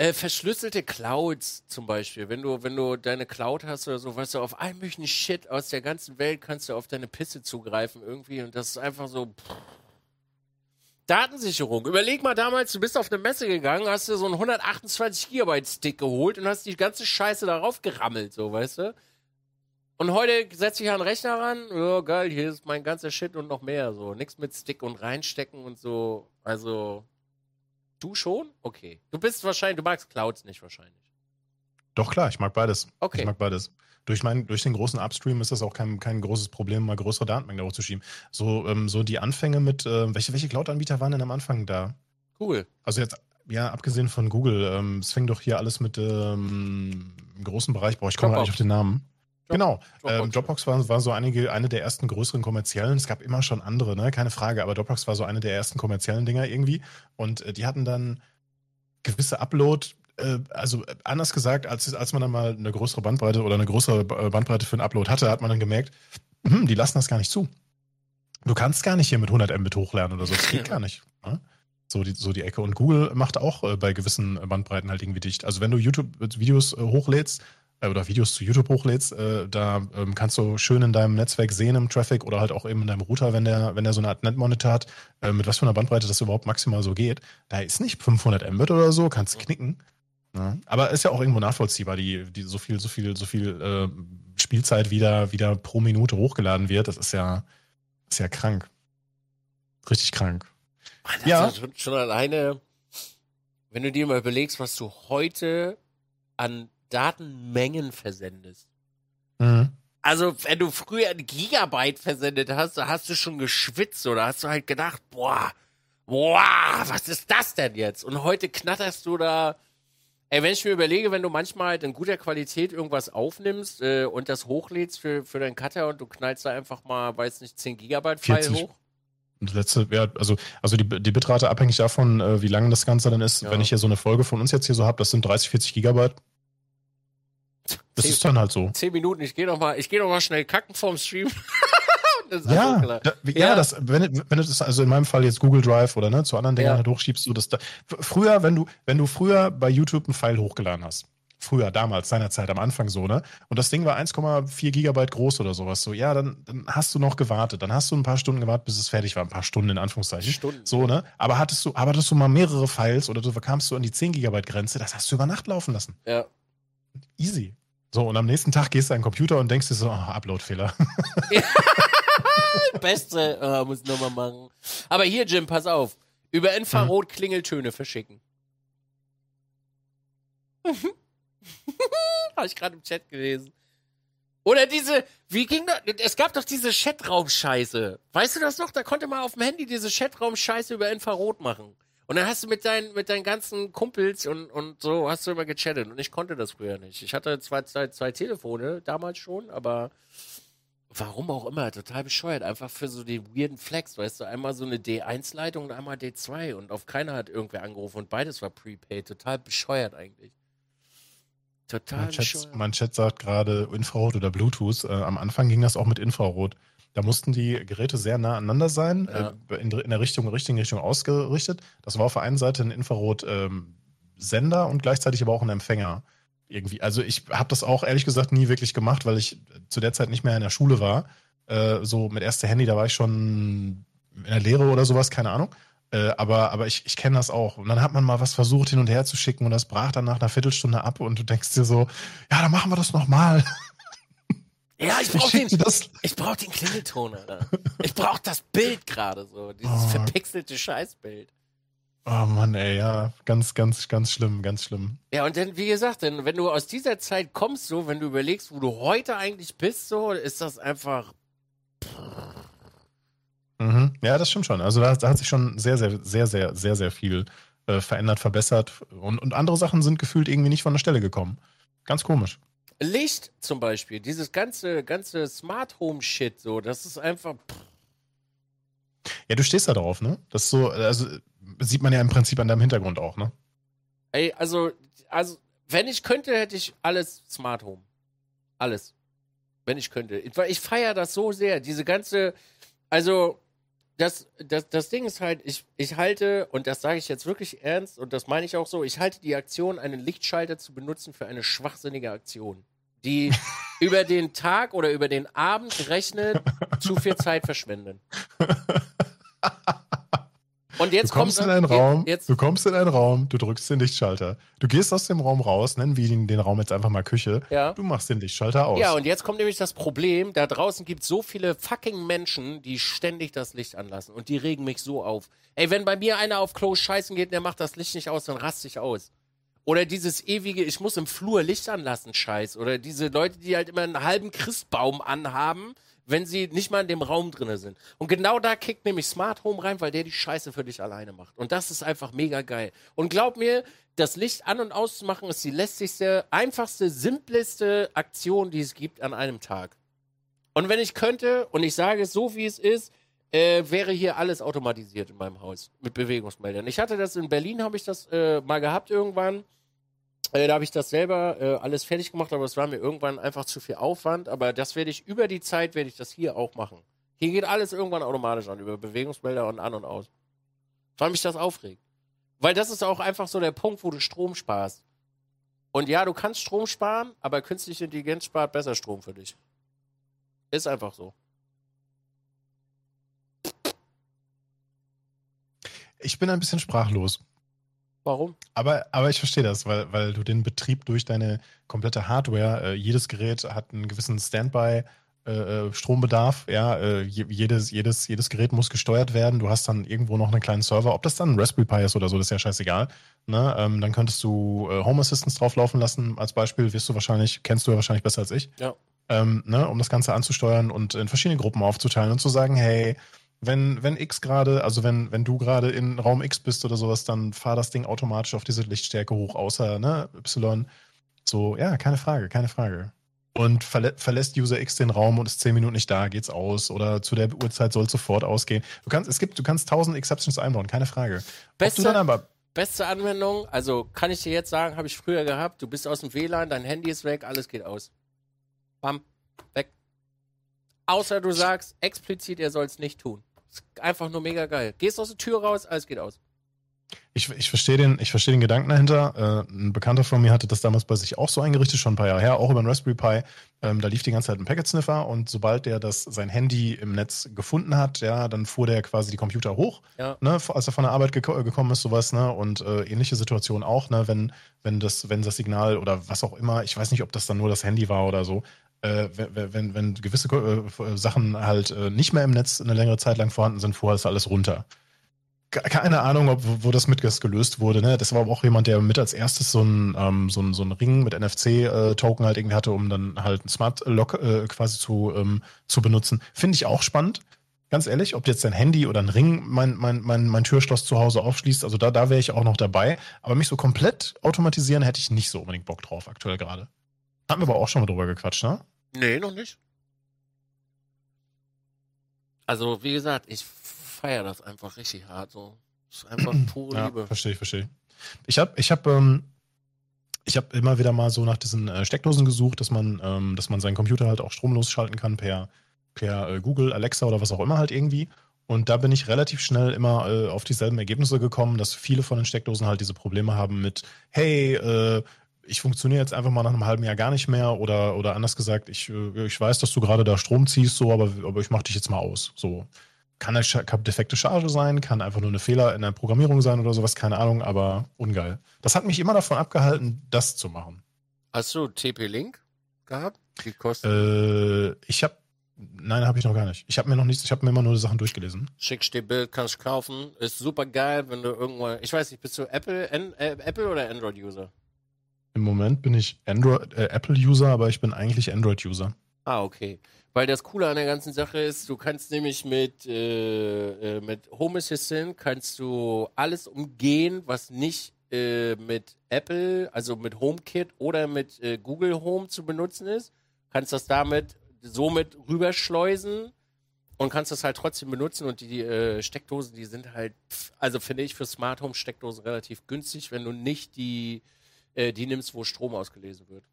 äh, verschlüsselte Clouds zum Beispiel. Wenn du, wenn du deine Cloud hast oder so, weißt du, auf all möglichen Shit aus der ganzen Welt kannst du auf deine Pisse zugreifen irgendwie und das ist einfach so. Pff. Datensicherung. Überleg mal damals, du bist auf eine Messe gegangen, hast dir so einen 128 Gigabyte Stick geholt und hast die ganze Scheiße darauf gerammelt, so, weißt du? Und heute setze ich an den Rechner ran, ja geil, hier ist mein ganzer Shit und noch mehr, so. Nix mit Stick und reinstecken und so. Also, du schon? Okay. Du bist wahrscheinlich, du magst Clouds nicht wahrscheinlich. Doch klar, ich mag beides. Okay. Ich mag beides. Durch, mein, durch den großen Upstream ist das auch kein, kein großes Problem, mal größere Datenmengen hochzuschieben. So, ähm, so die Anfänge mit, äh, welche, welche Cloud-Anbieter waren denn am Anfang da? Cool. Also jetzt, ja, abgesehen von Google, ähm, es fing doch hier alles mit ähm, im großen Bereich, boah, ich komme gar Dropbox. nicht auf den Namen. Genau. Dropbox. Ähm, Dropbox war, war so einige, eine der ersten größeren kommerziellen. Es gab immer schon andere, ne? Keine Frage, aber Dropbox war so eine der ersten kommerziellen Dinger irgendwie. Und äh, die hatten dann gewisse Upload, äh, also äh, anders gesagt, als, als man dann mal eine größere Bandbreite oder eine größere äh, Bandbreite für einen Upload hatte, hat man dann gemerkt, hm, die lassen das gar nicht zu. Du kannst gar nicht hier mit 100 Mbit hochladen oder so. Das geht gar nicht. Ne? So die, so die Ecke. Und Google macht auch äh, bei gewissen Bandbreiten halt irgendwie dicht. Also wenn du YouTube-Videos hochlädst oder Videos zu YouTube hochlädst, äh, da ähm, kannst du schön in deinem Netzwerk sehen im Traffic oder halt auch eben in deinem Router, wenn der, wenn der so eine Art Netmonitor hat, äh, mit was für einer Bandbreite das überhaupt maximal so geht. Da ist nicht 500 Mbit oder so, kannst knicken. Ne? Aber ist ja auch irgendwo nachvollziehbar, die, die so viel, so viel, so viel äh, Spielzeit wieder, wieder pro Minute hochgeladen wird. Das ist ja, ist ja krank. Richtig krank. Mann, Ja. schon alleine, wenn du dir mal überlegst, was du heute an Datenmengen versendest. Mhm. Also, wenn du früher ein Gigabyte versendet hast, da hast du schon geschwitzt oder hast du halt gedacht, boah, boah, was ist das denn jetzt? Und heute knatterst du da. Ey, wenn ich mir überlege, wenn du manchmal halt in guter Qualität irgendwas aufnimmst äh, und das hochlädst für, für deinen Cutter und du knallst da einfach mal, weiß nicht, 10 Gigabyte File 40. hoch. Das letzte, ja, also, also die, die Bitrate abhängig davon, äh, wie lang das Ganze dann ist. Ja. Wenn ich hier so eine Folge von uns jetzt hier so habe, das sind 30, 40 Gigabyte. Das Zehn- ist dann halt so. 10 Minuten, ich gehe noch mal, ich gehe noch mal schnell kacken vorm Stream. [LAUGHS] Ja, da, ja, Ja. das, wenn, du- wenn du das, also in meinem Fall jetzt Google Drive oder ne, zu anderen Dingern Ja. halt hochschiebst, du das da. Früher, wenn du, wenn du früher bei YouTube einen File hochgeladen hast, früher, damals, seinerzeit, am Anfang so, ne? Und das Ding war 1,4 Gigabyte groß oder sowas, so, ja, dann, dann hast du noch gewartet. Dann hast du ein paar Stunden gewartet, bis es fertig war. Ein paar Stunden in Anführungszeichen. Stunden. So, ne? Aber hattest du, aber hattest du mal mehrere Files oder du kamst du an die 10 Gigabyte Grenze, das hast du über Nacht laufen lassen. Ja. Easy. So, und am nächsten Tag gehst du an den Computer und denkst dir so, oh, Upload-Fehler. [LAUGHS] Beste, äh, muss ich nochmal machen. Aber hier, Jim, pass auf. Über Infrarot Klingeltöne verschicken. [LAUGHS] Habe ich gerade im Chat gelesen. Oder diese, wie ging das? Es gab doch diese Chatraum-Scheiße. Weißt du das noch? Da konnte man auf dem Handy diese Chatraum-Scheiße über Infrarot machen. Und dann hast du mit deinen, mit deinen ganzen Kumpels und, und so hast du immer gechattet. Und ich konnte das früher nicht. Ich hatte zwei, zwei, zwei Telefone damals schon, aber warum auch immer, total bescheuert. Einfach für so die weirden Flex, weißt du, einmal so eine D1-Leitung und einmal D2 und auf keiner hat irgendwer angerufen und beides war prepaid. Total bescheuert eigentlich. Total Mein Chat, bescheuert. mein Chat sagt gerade Infrarot oder Bluetooth. Äh, am Anfang ging das auch mit Infrarot. Da mussten die Geräte sehr nah aneinander sein, Ja. äh, in, in der Richtung, richtigen Richtung ausgerichtet. Das war auf der einen Seite ein Infrarot-Sender und gleichzeitig aber auch ein Empfänger. Irgendwie. Also ich habe das auch ehrlich gesagt nie wirklich gemacht, weil ich zu der Zeit nicht mehr in der Schule war. Äh, so mit erster Handy, da war ich schon in der Lehre oder sowas, keine Ahnung. Äh, aber aber ich, ich kenne das auch. Und dann hat man mal was versucht hin und her zu schicken und das brach dann nach einer Viertelstunde ab und du denkst dir so, ja, dann machen wir das nochmal. Ja, ich [LAUGHS] Ich brauch schick den, ich brauch den Klingelton, Alter. Ich brauch das Bild gerade so. Dieses Oh. verpixelte Scheißbild. Oh Mann, ey, ja, ganz, ganz, ganz schlimm, ganz schlimm. Ja, und dann, wie gesagt, denn, wenn du aus dieser Zeit kommst, so, wenn du überlegst, wo du heute eigentlich bist, so, ist das einfach. Mhm. Ja, das stimmt schon. Also da, da hat sich schon sehr, sehr, sehr, sehr, sehr, sehr viel äh, verändert, verbessert. Und, und andere Sachen sind gefühlt irgendwie nicht von der Stelle gekommen. Ganz komisch. Licht zum Beispiel, dieses ganze, ganze Smart Home Shit, so, das ist einfach. Ja, du stehst da drauf, ne? Das ist so, also sieht man ja im Prinzip an deinem Hintergrund auch, ne? Ey, also, also, wenn ich könnte, hätte ich alles Smart Home. Alles. Wenn ich könnte. Ich, ich feiere das so sehr. Diese ganze, also, das, das, das Ding ist halt, ich, ich halte, und das sage ich jetzt wirklich ernst, und das meine ich auch so, ich halte die Aktion, einen Lichtschalter zu benutzen, für eine schwachsinnige Aktion, die [LAUGHS] über den Tag oder über den Abend gerechnet zu viel Zeit verschwenden. Und jetzt Du kommst kommt in einen Raum, Jetzt, du kommst in einen Raum, du drückst den Lichtschalter. Du gehst aus dem Raum raus, nennen wir den, den Raum jetzt einfach mal Küche. ja. Du machst den Lichtschalter aus. Ja, und jetzt kommt nämlich das Problem, da draußen gibt es so viele fucking Menschen, die ständig das Licht anlassen und die regen mich so auf. Ey, wenn bei mir einer auf Klo scheißen geht und der macht das Licht nicht aus, dann raste ich aus. Oder dieses ewige, ich muss im Flur Licht anlassen, Scheiß. Oder diese Leute, die halt immer einen halben Christbaum anhaben, wenn sie nicht mal in dem Raum drinne sind. Und genau da kickt nämlich Smart Home rein, weil der die Scheiße für dich alleine macht. Und das ist einfach mega geil. Und glaub mir, das Licht an- und auszumachen ist die lästigste, einfachste, simpleste Aktion, die es gibt an einem Tag. Und wenn ich könnte, und ich sage es so, wie es ist, äh, wäre hier alles automatisiert in meinem Haus mit Bewegungsmeldern. Ich hatte das in Berlin, habe ich das äh, mal gehabt irgendwann. Äh, da habe ich das selber äh, alles fertig gemacht, aber es war mir irgendwann einfach zu viel Aufwand. Aber das werde ich über die Zeit, werde ich das hier auch machen. Hier geht alles irgendwann automatisch an, über Bewegungsmelder und an und aus. Weil mich das aufregt. Weil das ist auch einfach so der Punkt, wo du Strom sparst. Und ja, du kannst Strom sparen, aber künstliche Intelligenz spart besser Strom für dich. Ist einfach so. Ich bin ein bisschen sprachlos. Warum? Aber, aber ich verstehe das, weil, weil du den Betrieb durch deine komplette Hardware, äh, jedes Gerät hat einen gewissen Standby. äh, äh, Strombedarf, ja, äh, je- jedes, jedes, jedes Gerät muss gesteuert werden. Du hast dann irgendwo noch einen kleinen Server. Ob das dann ein Raspberry Pi ist oder so, das ist ja scheißegal. Ne? Ähm, dann könntest du äh, Home Assistance drauflaufen lassen. Als Beispiel wirst du wahrscheinlich, kennst du ja wahrscheinlich besser als ich. Ja. Ähm, ne? Um das Ganze anzusteuern und in verschiedene Gruppen aufzuteilen und zu sagen, hey, wenn, wenn X gerade, also wenn, wenn du gerade in Raum X bist oder sowas, dann fahr das Ding automatisch auf diese Lichtstärke hoch, außer ne, Y. So, ja, keine Frage, keine Frage. Und verlä verlässt User X den Raum und ist zehn Minuten nicht da, geht's aus. Oder zu der Uhrzeit soll es sofort ausgehen. Du kannst, es gibt, du kannst tausend Exceptions einbauen, keine Frage. Beste- aber, Beste Anwendung, also kann ich dir jetzt sagen, habe ich früher gehabt. Du bist aus dem WLAN, dein Handy ist weg, alles geht aus. Bam, weg. Außer du sagst explizit, er soll es nicht tun. Einfach nur mega geil. Gehst aus der Tür raus, alles geht aus. Ich, ich verstehe den, ich verstehe den Gedanken dahinter. Äh, ein Bekannter von mir hatte das damals bei sich auch so eingerichtet, schon ein paar Jahre her, auch über einen Raspberry Pi. Ähm, da lief die ganze Zeit ein Packet Sniffer und sobald der das sein Handy im Netz gefunden hat, ja, dann fuhr der quasi die Computer hoch, Ja. ne, als er von der Arbeit geko gekommen ist, sowas, ne, und äh, ähnliche Situation auch, ne, wenn wenn das wenn das Signal oder was auch immer, ich weiß nicht, ob das dann nur das Handy war oder so, äh, wenn, wenn, gewisse äh, Sachen halt äh, nicht mehr im Netz eine längere Zeit lang vorhanden sind, fuhr das alles runter. Ke- Keine Ahnung, ob, wo das mit gelöst wurde. Ne? Das war aber auch jemand, der mit als erstes so ein, ähm, so ein, so ein Ring mit NFC-Token halt irgendwie hatte, um dann halt ein Smart Lock äh, quasi zu, ähm, zu benutzen. Finde ich auch spannend. Ganz ehrlich, ob jetzt ein Handy oder ein Ring mein, mein, mein, mein Türschloss zu Hause aufschließt, also da, da wäre ich auch noch dabei. Aber mich so komplett automatisieren hätte ich nicht so unbedingt Bock drauf, aktuell gerade. Hatten wir aber auch schon mal drüber gequatscht, ne? Nee, noch nicht. Also, wie gesagt, ich feiere das einfach richtig hart. So. ist einfach [CLEARS THROAT] pure Ja, Liebe. verstehe ich, verstehe ich. Ich habe ich hab, ähm, ich hab immer wieder mal so nach diesen äh, Steckdosen gesucht, dass man, ähm, dass man seinen Computer halt auch stromlos schalten kann per, per äh, Google, Alexa oder was auch immer halt irgendwie. Und da bin ich relativ schnell immer äh, auf dieselben Ergebnisse gekommen, dass viele von den Steckdosen halt diese Probleme haben mit, hey, äh, ich funktioniere jetzt einfach mal nach einem halben Jahr gar nicht mehr oder, oder anders gesagt, ich, äh, ich weiß, dass du gerade da Strom ziehst, so, aber, aber ich mach dich jetzt mal aus. So. Kann eine kann defekte Charge sein, kann einfach nur eine Fehler in der Programmierung sein oder sowas, keine Ahnung, aber ungeil. Das hat mich immer davon abgehalten, das zu machen. Hast du TP-Link gehabt? Die kostet. Äh, ich habe, nein, habe ich noch gar nicht. Ich habe mir noch nichts, ich habe mir immer nur die Sachen durchgelesen. Schickst dir Bild, kannst kaufen. Ist super geil, wenn du irgendwo. Ich weiß nicht, bist du Apple, An äh, Apple oder Android-User? Im Moment bin ich Android, äh, Apple-User, aber ich bin eigentlich Android-User. Ah, okay. Weil das Coole an der ganzen Sache ist, du kannst nämlich mit, äh, äh, mit Home Assistant kannst du alles umgehen, was nicht äh, mit Apple, also mit HomeKit oder mit äh, Google Home zu benutzen ist. Kannst das damit somit rüberschleusen und kannst das halt trotzdem benutzen und die äh, Steckdosen, die sind halt, pff, also finde ich für Smart Home Steckdosen relativ günstig, wenn du nicht die, äh, die nimmst, wo Strom ausgelesen wird.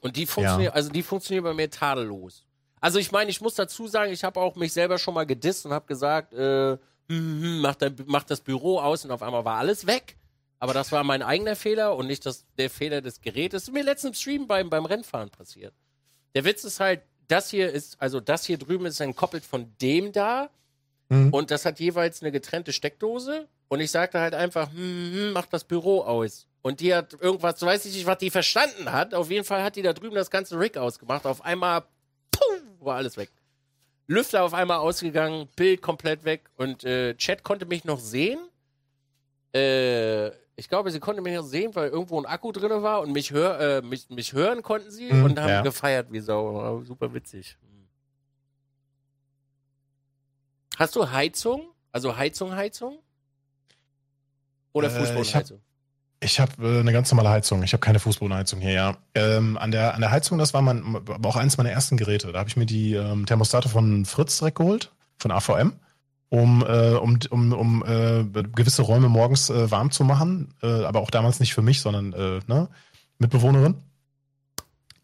Und die funktioniert, also die funktioniert bei mir tadellos. Also ich meine, ich muss dazu sagen, ich habe auch mich selber schon mal gedisst und habe gesagt, äh, hm, hm, mach, dein, mach das Büro aus und auf einmal war alles weg. Aber das war mein eigener Fehler und nicht das, der Fehler des Gerätes. Das ist mir letztens im Stream beim, beim Rennfahren passiert. Der Witz ist halt, das hier ist, also das hier drüben ist entkoppelt von dem da Mhm. und das hat jeweils eine getrennte Steckdose. Und ich sagte halt einfach, hm, hm, mach das Büro aus. Und die hat irgendwas, weiß ich nicht, was die verstanden hat. Auf jeden Fall hat die da drüben das ganze Rig ausgemacht. Auf einmal, puh, war alles weg. Lüfter auf einmal ausgegangen, Bild komplett weg und äh, Chat konnte mich noch sehen. Äh, ich glaube, sie konnte mich noch sehen, weil irgendwo ein Akku drin war und mich, hör, äh, mich, mich hören konnten sie Mhm, und haben ja. gefeiert wie Sau. War super witzig. Hast du Heizung? Also Heizung, Heizung? Oder Äh, Fußbodenheizung? Ich habe äh, eine ganz normale Heizung. Ich habe keine Fußbodenheizung hier, ja. Ähm, an, der, an der Heizung, das war mein, aber auch eins meiner ersten Geräte. Da habe ich mir die ähm, Thermostate von Fritz direkt geholt, von AVM, um, äh, um, um, um äh, gewisse Räume morgens äh, warm zu machen. Äh, aber auch damals nicht für mich, sondern äh, ne, Mitbewohnerin.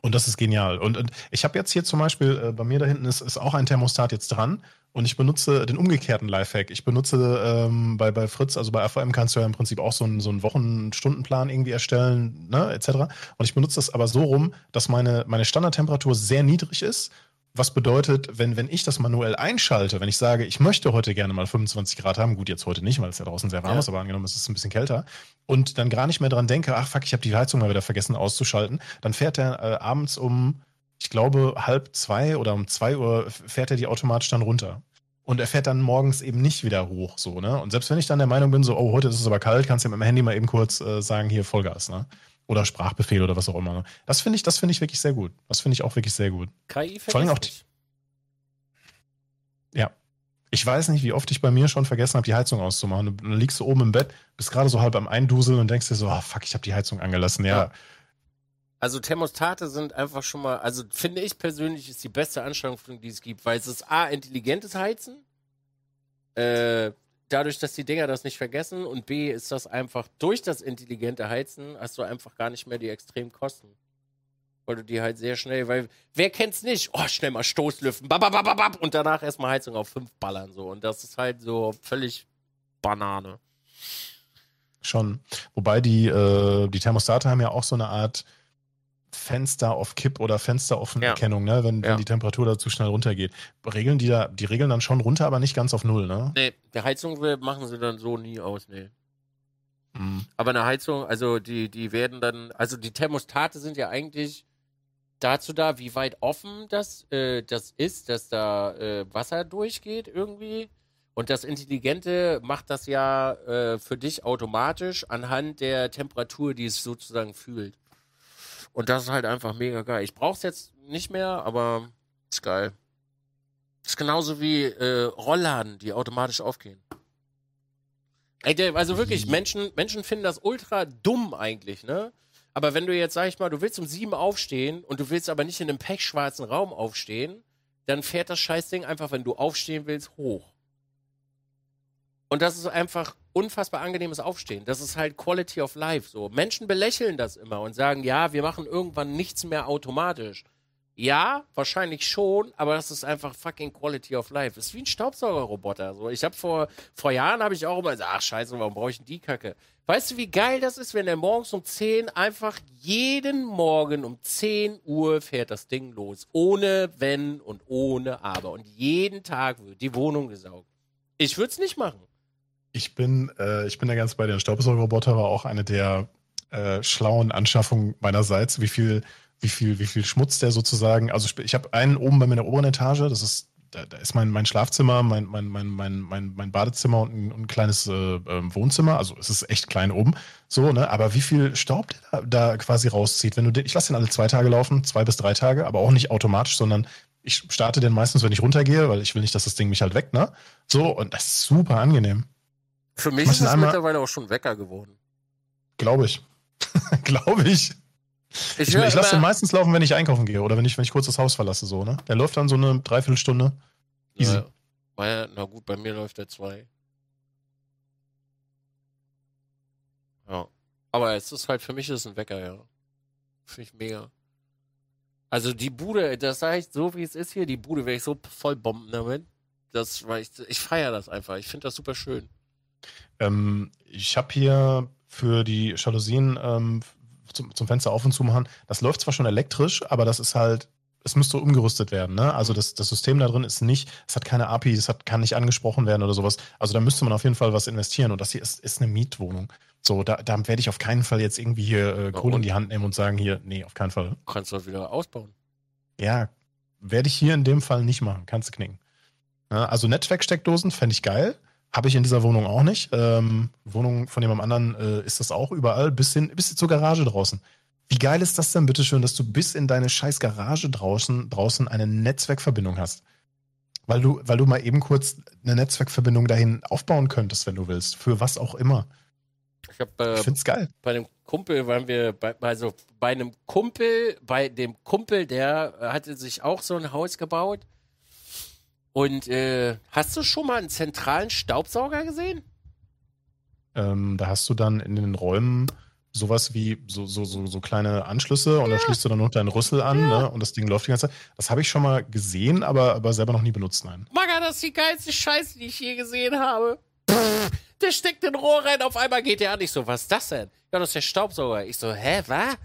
Und das ist genial. Und, und ich habe jetzt hier zum Beispiel, äh, bei mir da hinten ist, ist auch ein Thermostat jetzt dran. Und ich benutze den umgekehrten Lifehack. Ich benutze ähm, bei, bei Fritz, also bei AVM kannst du ja im Prinzip auch so einen, so einen Wochen-Stundenplan irgendwie erstellen, ne, etc. Und ich benutze das aber so rum, dass meine, meine Standardtemperatur sehr niedrig ist. Was bedeutet, wenn, wenn ich das manuell einschalte, wenn ich sage, ich möchte heute gerne mal 25 Grad haben, gut, jetzt heute nicht, weil es ja draußen sehr warm Ja. ist, aber angenommen, es ist ein bisschen kälter, und dann gar nicht mehr dran denke, ach fuck, ich habe die Heizung mal wieder vergessen auszuschalten, dann fährt er äh, abends um, ich glaube, halb zwei oder um zwei Uhr fährt er die automatisch dann runter. Und er fährt dann morgens eben nicht wieder hoch, so, ne? Und selbst wenn ich dann der Meinung bin, so, oh, heute ist es aber kalt, kannst du ja mit dem Handy mal eben kurz äh, sagen, hier Vollgas, ne? Oder Sprachbefehl oder was auch immer. Das finde ich, das finde ich wirklich sehr gut. Das finde ich auch wirklich sehr gut. KI vor allem auch nicht. Ja. Ich weiß nicht, wie oft ich bei mir schon vergessen habe, die Heizung auszumachen. Du- Dann liegst du oben im Bett, bist gerade so halb am Einduseln und denkst dir so, ah, fuck, ich habe die Heizung angelassen. Ja, Ja. Also Thermostate sind einfach schon mal, also finde ich persönlich ist die beste Anstrengung, die es gibt, weil es ist A, intelligentes Heizen, äh, dadurch, dass die Dinger das nicht vergessen und B, ist das einfach durch das intelligente Heizen hast du einfach gar nicht mehr die extremen Kosten. weil du die halt sehr schnell, weil wer kennt's nicht? Oh, schnell mal Stoßlüften, bababababab, und danach erstmal Heizung auf 5 ballern so. Und das ist halt so völlig Banane. Schon. Wobei die, äh, die Thermostate haben ja auch so eine Art Fenster auf Kipp oder Fenster offen Ja. Erkennung, ne? wenn, wenn Ja. die Temperatur da zu schnell runtergeht. Regeln die da, die regeln dann schon runter, aber nicht ganz auf Null, ne? Nee, die Heizung machen sie dann so nie aus, nee. Mhm. Aber eine Heizung, also die, die werden dann, also die Thermostate sind ja eigentlich dazu da, wie weit offen das, äh, das ist, dass da äh, Wasser durchgeht irgendwie. Und das Intelligente macht das ja äh, für dich automatisch anhand der Temperatur, die es sozusagen fühlt. Und das ist halt einfach mega geil. Ich brauch's jetzt nicht mehr, aber ist geil. Ist genauso wie äh, Rollladen, die automatisch aufgehen. Ey, der, also wirklich? Menschen, Menschen finden das ultra dumm eigentlich, ne? Aber wenn du jetzt, sag ich mal, du willst um sieben aufstehen und du willst aber nicht in einem pechschwarzen Raum aufstehen, dann fährt das Scheißding einfach, wenn du aufstehen willst, hoch. Und das ist einfach unfassbar angenehmes Aufstehen. Das ist halt Quality of Life. So Menschen belächeln das immer und sagen, ja, wir machen irgendwann nichts mehr automatisch. Ja, wahrscheinlich schon, aber das ist einfach fucking Quality of Life. Das ist wie ein Staubsaugerroboter. So, ich habe vor vor Jahren habe ich auch immer gesagt, ach Scheiße, warum brauche ich denn die Kacke? Weißt du, wie geil das ist, wenn der morgens um 10 einfach jeden Morgen um 10 Uhr fährt das Ding los, ohne wenn und ohne aber und jeden Tag wird die Wohnung gesaugt. Ich würde es nicht machen. Ich bin, äh, ich bin da ganz bei dir. Staubsaugerroboter war auch eine der äh, schlauen Anschaffungen meinerseits. Wie viel, wie viel, wie viel Schmutz der sozusagen. Also ich, habe einen oben bei mir in der oberen Etage. Das ist, da, da ist mein, mein Schlafzimmer, mein, mein, mein, mein, mein, mein Badezimmer und ein, ein kleines äh, ähm, Wohnzimmer. Also es ist echt klein oben. So, ne? Aber wie viel Staub der da, da quasi rauszieht, wenn du den, ich lasse den alle zwei Tage laufen, zwei bis drei Tage, aber auch nicht automatisch, sondern ich starte den meistens, wenn ich runtergehe, weil ich will nicht, dass das Ding mich halt weckt, ne? So, und das ist super angenehm. Für mich ist es mittlerweile auch schon Wecker geworden. Glaube ich. [LAUGHS] Glaube ich. Ich, Ich, ich lasse den meistens laufen, wenn ich einkaufen gehe oder wenn ich, wenn ich kurz das Haus verlasse, so, ne? Der läuft dann so eine Dreiviertelstunde. Easy. Ja, na gut, bei mir läuft der 2. Ja. Aber es ist halt, für mich ist es ein Wecker, ja. Finde ich mega. Also die Bude, das heißt, so wie es ist hier, die Bude werde ich so voll bomben damit. Das, weil ich, ich feiere das einfach. Ich finde das super schön. Ähm, ich habe hier für die Jalousien ähm, zum, zum Fenster auf und zu machen, das läuft zwar schon elektrisch, aber das ist halt, es müsste umgerüstet werden, ne? Also das, das System da drin ist nicht, es hat keine API, es hat, kann nicht angesprochen werden oder sowas. Also da müsste man auf jeden Fall was investieren und das hier ist, ist eine Mietwohnung. So, da, da werde ich auf keinen Fall jetzt irgendwie hier äh, Kohle in die Hand nehmen und sagen, hier, nee, auf keinen Fall. Du kannst doch wieder ausbauen. Ja, werde ich hier in dem Fall nicht machen. Kannst du knicken. Ja, also Netzwerksteckdosen fände ich geil. Habe ich in dieser Wohnung auch nicht. Ähm, Wohnung von jemandem anderen äh, ist das auch überall, bis, hin, bis zur Garage draußen. Wie geil ist das denn, bitteschön, dass du bis in deine scheiß Garage draußen, draußen eine Netzwerkverbindung hast? Weil du, weil du mal eben kurz eine Netzwerkverbindung dahin aufbauen könntest, wenn du willst. Für was auch immer. Ich habe äh, Ich find's geil. bei einem Kumpel waren wir bei, also bei einem Kumpel, bei dem Kumpel, der hatte sich auch so ein Haus gebaut. Und äh, hast du schon mal einen zentralen Staubsauger gesehen? Ähm, da hast du dann in den Räumen sowas wie so, so, so, so kleine Anschlüsse und da schließt du dann noch deinen Rüssel an Ja. ne? und das Ding läuft die ganze Zeit. Das habe ich schon mal gesehen, aber, aber selber noch nie benutzt, nein. Maga, das ist die geilste Scheiße, die ich je gesehen habe. Pff, der steckt den Rohr rein, auf einmal geht der an. Ich so, was ist das denn? Ja, das ist der Staubsauger. Ich so, hä, was?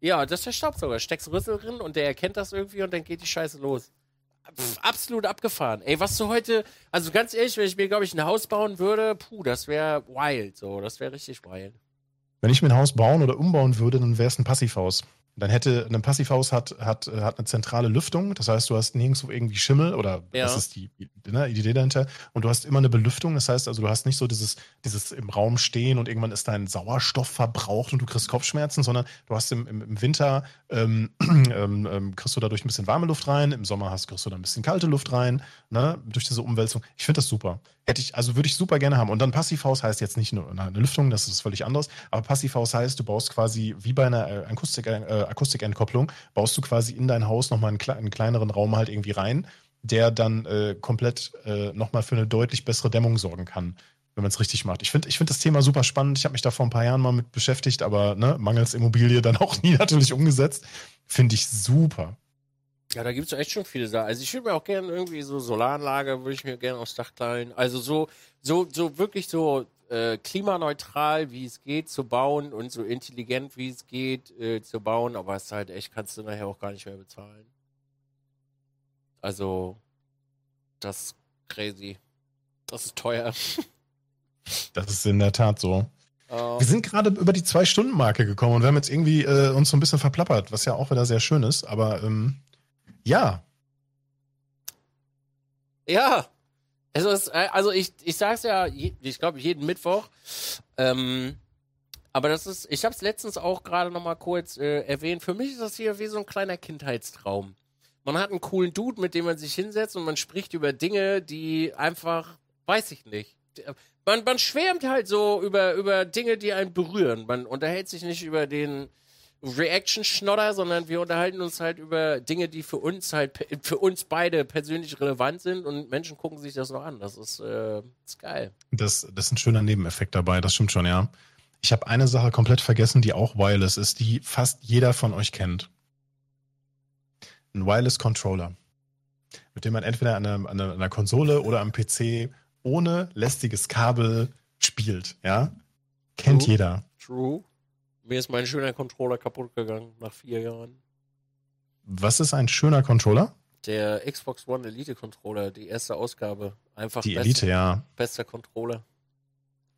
Ja, das ist der Staubsauger. Steckst Rüssel drin und der erkennt das irgendwie und dann geht die Scheiße los. Absolut abgefahren. Ey, was du heute, also ganz ehrlich, wenn ich mir, glaube ich, ein Haus bauen würde, puh, das wäre wild, so, das wäre richtig wild. Wenn ich mir ein Haus bauen oder umbauen würde, dann wäre es ein Passivhaus. Dann hätte ein Passivhaus hat, hat, hat eine zentrale Lüftung, das heißt, du hast nirgendwo irgendwie Schimmel oder Ja. das ist die, ne, Idee dahinter. Und du hast immer eine Belüftung, das heißt also, du hast nicht so dieses, dieses im Raum stehen und irgendwann ist dein Sauerstoff verbraucht und du kriegst Kopfschmerzen, sondern du hast im, im, im Winter ähm, [CLEARS THROAT] ähm, ähm, kriegst du dadurch ein bisschen warme Luft rein, im Sommer hast, kriegst du da ein bisschen kalte Luft rein, ne, durch diese Umwälzung. Ich finde das super. Hätte ich, also würde ich super gerne haben. Und dann Passivhaus heißt jetzt nicht nur eine Lüftung, das ist völlig anderes, aber Passivhaus heißt, du baust quasi wie bei einer äh, Akustik, äh, Akustikentkopplung, baust du quasi in dein Haus nochmal einen, einen kleineren Raum halt irgendwie rein, der dann äh, komplett äh, nochmal für eine deutlich bessere Dämmung sorgen kann. wenn man es richtig macht. Ich finde ich find das Thema super spannend. Ich habe mich da vor ein paar Jahren mal mit beschäftigt, aber ne, mangels Immobilie dann auch [LAUGHS] nie natürlich umgesetzt. Finde ich super. Ja, da gibt es echt schon viele Sachen. Also ich würde mir auch gerne irgendwie so Solaranlage, würde ich mir gerne aufs Dach knallen. Also so, so, so wirklich so äh, klimaneutral, wie es geht, zu bauen und so intelligent, wie es geht, äh, zu bauen. Aber es ist halt echt, kannst du nachher auch gar nicht mehr bezahlen. Also, das ist crazy. Das ist teuer. [LAUGHS] Das ist in der Tat so. Uh, Wir sind gerade über die Zwei-Stunden-Marke gekommen und wir haben jetzt irgendwie äh, uns so ein bisschen verplappert, was ja auch wieder sehr schön ist. Aber ähm, ja, Ja. Also, es, äh, also ich, ich sag's ja, ich glaube jeden Mittwoch. Ähm, aber das ist, ich habe es letztens auch gerade noch mal kurz äh, erwähnt. Für mich ist das hier wie so ein kleiner Kindheitstraum. Man hat einen coolen Dude, mit dem man sich hinsetzt und man spricht über Dinge, die einfach, weiß ich nicht. Man, man schwärmt halt so über, über Dinge, die einen berühren. Man unterhält sich nicht über den Reaction-Schnodder, sondern wir unterhalten uns halt über Dinge, die für uns halt, für uns beide persönlich relevant sind und Menschen gucken sich das noch an. Das ist, äh, ist geil. das, das ist ein schöner Nebeneffekt dabei, das stimmt schon, ja. Ich habe eine Sache komplett vergessen, die auch wireless ist, die fast jeder von euch kennt. Ein Wireless Controller, mit dem man entweder an einer, an einer, an einer Konsole oder am PC ohne lästiges Kabel spielt, ja. Kennt True. jeder. True. Mir ist mein schöner Controller kaputt gegangen nach vier Jahren. Was ist ein schöner Controller? Der Xbox One Elite Controller, die erste Ausgabe. Einfach Die bester, Elite, ja. bester Controller.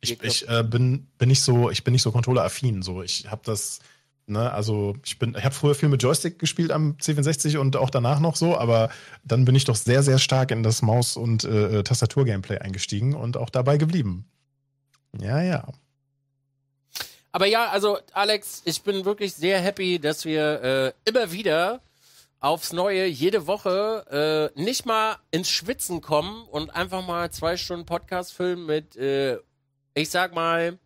Ich, ich äh, bin, bin nicht so, ich bin nicht so Controller-affin. So, ich habe das, ne, also ich bin, ich habe früher viel mit Joystick gespielt am C64 und auch danach noch so, aber dann bin ich doch sehr, sehr stark in das Maus- und äh, Tastatur-Gameplay eingestiegen und auch dabei geblieben. Ja, ja. Aber ja, also Alex, ich bin wirklich sehr happy, dass wir äh, immer wieder aufs Neue jede Woche äh, nicht mal ins Schwitzen kommen und einfach mal zwei Stunden Podcast filmen mit, äh, ich sag mal,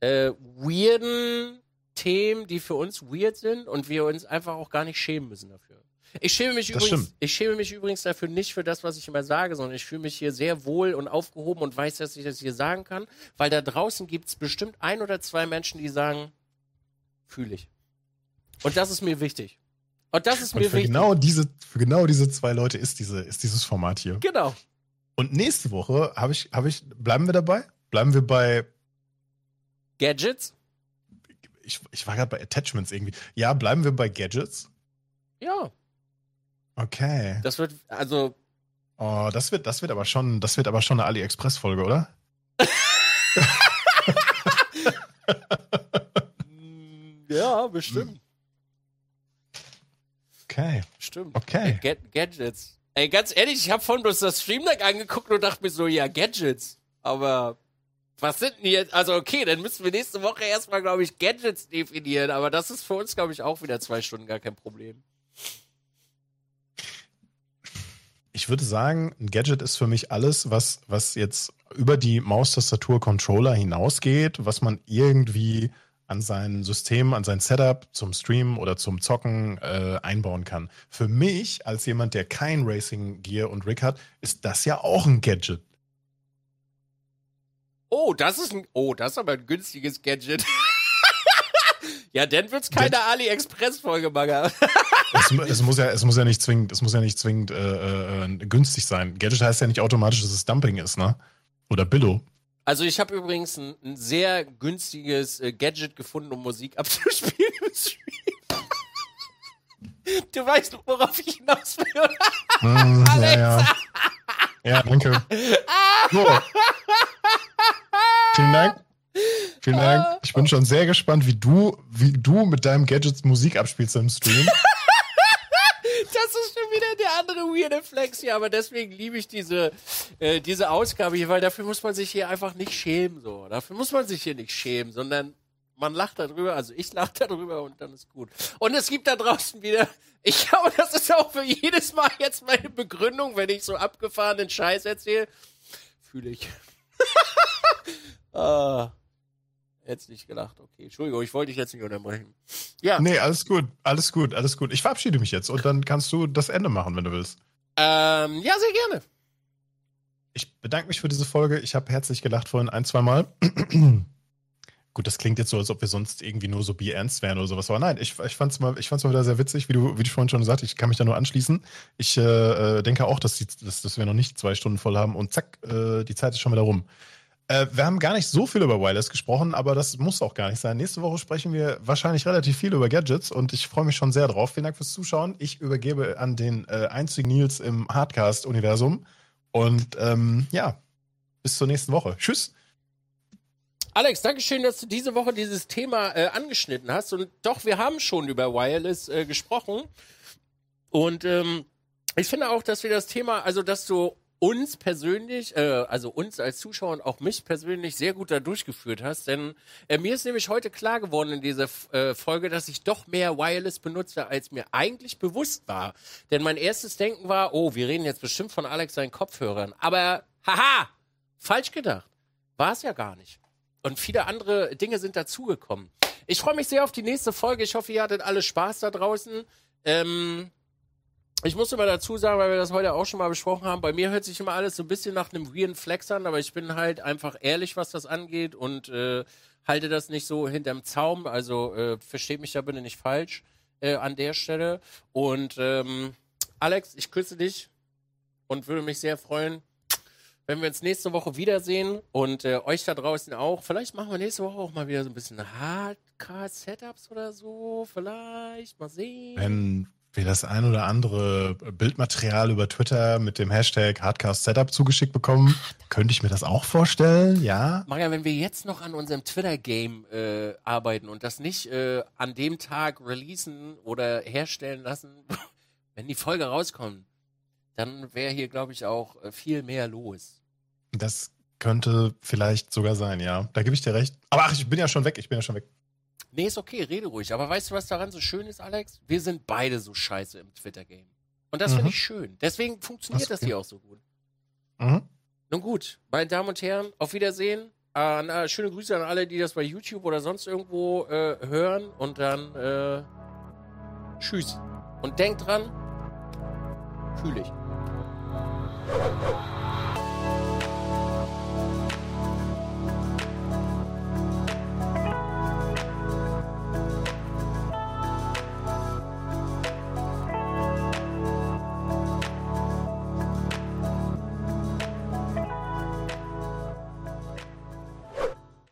äh, weirden Themen, die für uns weird sind und wir uns einfach auch gar nicht schämen müssen dafür. Ich schäme mich Das übrigens, stimmt. ich schäme mich übrigens dafür nicht für das, was ich immer sage, sondern ich fühle mich hier sehr wohl und aufgehoben und weiß, dass ich das hier sagen kann, weil da draußen gibt es bestimmt ein oder zwei Menschen, die sagen, fühle ich. Und das ist mir wichtig. Und das ist Und mir für wichtig. genau diese, für genau diese zwei Leute ist diese, ist dieses Format hier. genau. Und nächste Woche habe ich, habe ich, bleiben wir dabei? Bleiben wir bei, Gadgets? ich, ich war gerade bei Attachments irgendwie. Ja, bleiben wir bei Gadgets? Ja. Okay. Das wird, also, Oh, das wird, das wird aber schon, das wird aber schon eine AliExpress-Folge, oder? [LAUGHS] ja, bestimmt. Okay. Stimmt. Okay. Ga Gadgets. Ey, ganz ehrlich, ich habe vorhin bloß das Stream Deck angeguckt und dachte mir so, ja, Gadgets. Aber was sind denn jetzt? Also, okay, dann müssen wir nächste Woche erstmal, glaube ich, Gadgets definieren. Aber das ist für uns, glaube ich, auch wieder zwei Stunden gar kein Problem. Ich würde sagen, ein Gadget ist für mich alles, was, was jetzt über die Maustastatur-Controller hinausgeht, was man irgendwie an sein System, an sein Setup zum Streamen oder zum Zocken äh, einbauen kann. Für mich, als jemand, der kein Racing Gear und Rig hat, ist das ja auch ein Gadget. Oh, das ist ein. Oh, das ist aber ein günstiges Gadget. [LAUGHS] ja, dann wird's keine AliExpress-Folge, Bagger. [LAUGHS] Es, es, muss ja, es muss ja nicht zwingend, es muss ja nicht zwingend äh, äh, günstig sein. Gadget heißt ja nicht automatisch, dass es Dumping ist, ne? Oder Billo. Also ich habe übrigens ein, ein sehr günstiges äh, Gadget gefunden, um Musik [LAUGHS] abzuspielen im Stream. Du weißt, worauf ich hinaus will. oder? Mm, ja, Alex. ja. Ja, danke. [LAUGHS] So. Vielen Dank. Vielen Dank. Ich bin schon sehr gespannt, wie du, wie du mit deinem Gadgets Musik abspielst im Stream. [LAUGHS] Das ist schon wieder der andere weirde Flex hier, aber deswegen liebe ich diese, äh, diese Ausgabe hier, weil dafür muss man sich hier einfach nicht schämen. So. Dafür muss man sich hier nicht schämen, sondern man lacht darüber, also ich lache darüber und dann ist gut. Und es gibt da draußen wieder, ich glaube, das ist auch für jedes Mal jetzt meine Begründung, wenn ich so abgefahrenen Scheiß erzähle. Fühle ich. [LAUGHS] ah, jetzt nicht gelacht, okay. Entschuldigung, ich wollte dich jetzt nicht unterbrechen. Ja, Nee, alles gut, alles gut, alles gut. Ich verabschiede mich jetzt und dann kannst du das Ende machen, wenn du willst. ähm, ja, sehr gerne. ich bedanke mich für diese Folge. Ich habe herzlich gelacht vorhin ein, zwei Mal. [CLEARS THROAT] Gut, das klingt jetzt so, als ob wir sonst irgendwie nur so ernst wären oder sowas. Aber nein, ich, ich fand es mal, ich fand's mal wieder sehr witzig, wie du, wie du vorhin schon gesagt hast. Ich kann mich da nur anschließen. Ich äh, äh, denke auch, dass, die, dass, dass wir noch nicht zwei Stunden voll haben und zack, äh, die Zeit ist schon wieder rum. Äh, wir haben gar nicht so viel über Wireless gesprochen, aber das muss auch gar nicht sein. Nächste Woche sprechen wir wahrscheinlich relativ viel über Gadgets und ich freue mich schon sehr drauf. Vielen Dank fürs Zuschauen. Ich übergebe an den äh, einzigen Nils im Hardcast-Universum. Und ähm, ja, bis zur nächsten Woche. Tschüss. Alex, danke schön, dass du diese Woche dieses Thema äh, angeschnitten hast. Und doch, wir haben schon über Wireless äh, gesprochen. Und ähm, ich finde auch, dass wir das Thema, also dass du uns persönlich, äh, also uns als Zuschauer und auch mich persönlich sehr gut da durchgeführt hast. Denn äh, mir ist nämlich heute klar geworden in dieser äh, Folge, dass ich doch mehr Wireless benutze, als mir eigentlich bewusst war. Denn mein erstes Denken war, oh, wir reden jetzt bestimmt von Alex seinen Kopfhörern. Aber, haha, falsch gedacht. War es ja gar nicht. Und viele andere Dinge sind dazugekommen. Ich freue mich sehr auf die nächste Folge. Ich hoffe, ihr hattet alle Spaß da draußen. Ähm, ich muss immer dazu sagen, weil wir das heute auch schon mal besprochen haben, bei mir hört sich immer alles so ein bisschen nach einem weirden Flex an, aber ich bin halt einfach ehrlich, was das angeht und äh, halte das nicht so hinterm Zaum. Also äh, versteht mich da bitte nicht falsch äh, an der Stelle. Und ähm, Alex, ich küsse dich und würde mich sehr freuen, wenn wir uns nächste Woche wiedersehen und äh, euch da draußen auch. Vielleicht machen wir nächste Woche auch mal wieder so ein bisschen Hardcore-Setups oder so. Vielleicht, mal sehen. Wenn wir das ein oder andere Bildmaterial über Twitter mit dem Hashtag Hardcast Setup zugeschickt bekommen, könnte ich mir das auch vorstellen, ja? Maria, wenn wir jetzt noch an unserem Twitter-Game äh, arbeiten und das nicht äh, an dem Tag releasen oder herstellen lassen, [LAUGHS] wenn die Folge rauskommt, dann wäre hier, glaube ich, auch äh, viel mehr los. Das könnte vielleicht sogar sein, ja. Da gebe ich dir recht. Aber ach, ich bin ja schon weg, ich bin ja schon weg. Nee, ist okay, rede ruhig. Aber weißt du, was daran so schön ist, Alex? Wir sind beide so scheiße im Twitter-Game. Und das mhm. finde ich schön. Deswegen funktioniert das, das hier auch so gut. Mhm. Nun gut, meine Damen und Herren, auf Wiedersehen. Äh, äh, schöne Grüße an alle, die das bei YouTube oder sonst irgendwo äh, hören. Und dann äh, tschüss. Und denkt dran, fühle ich.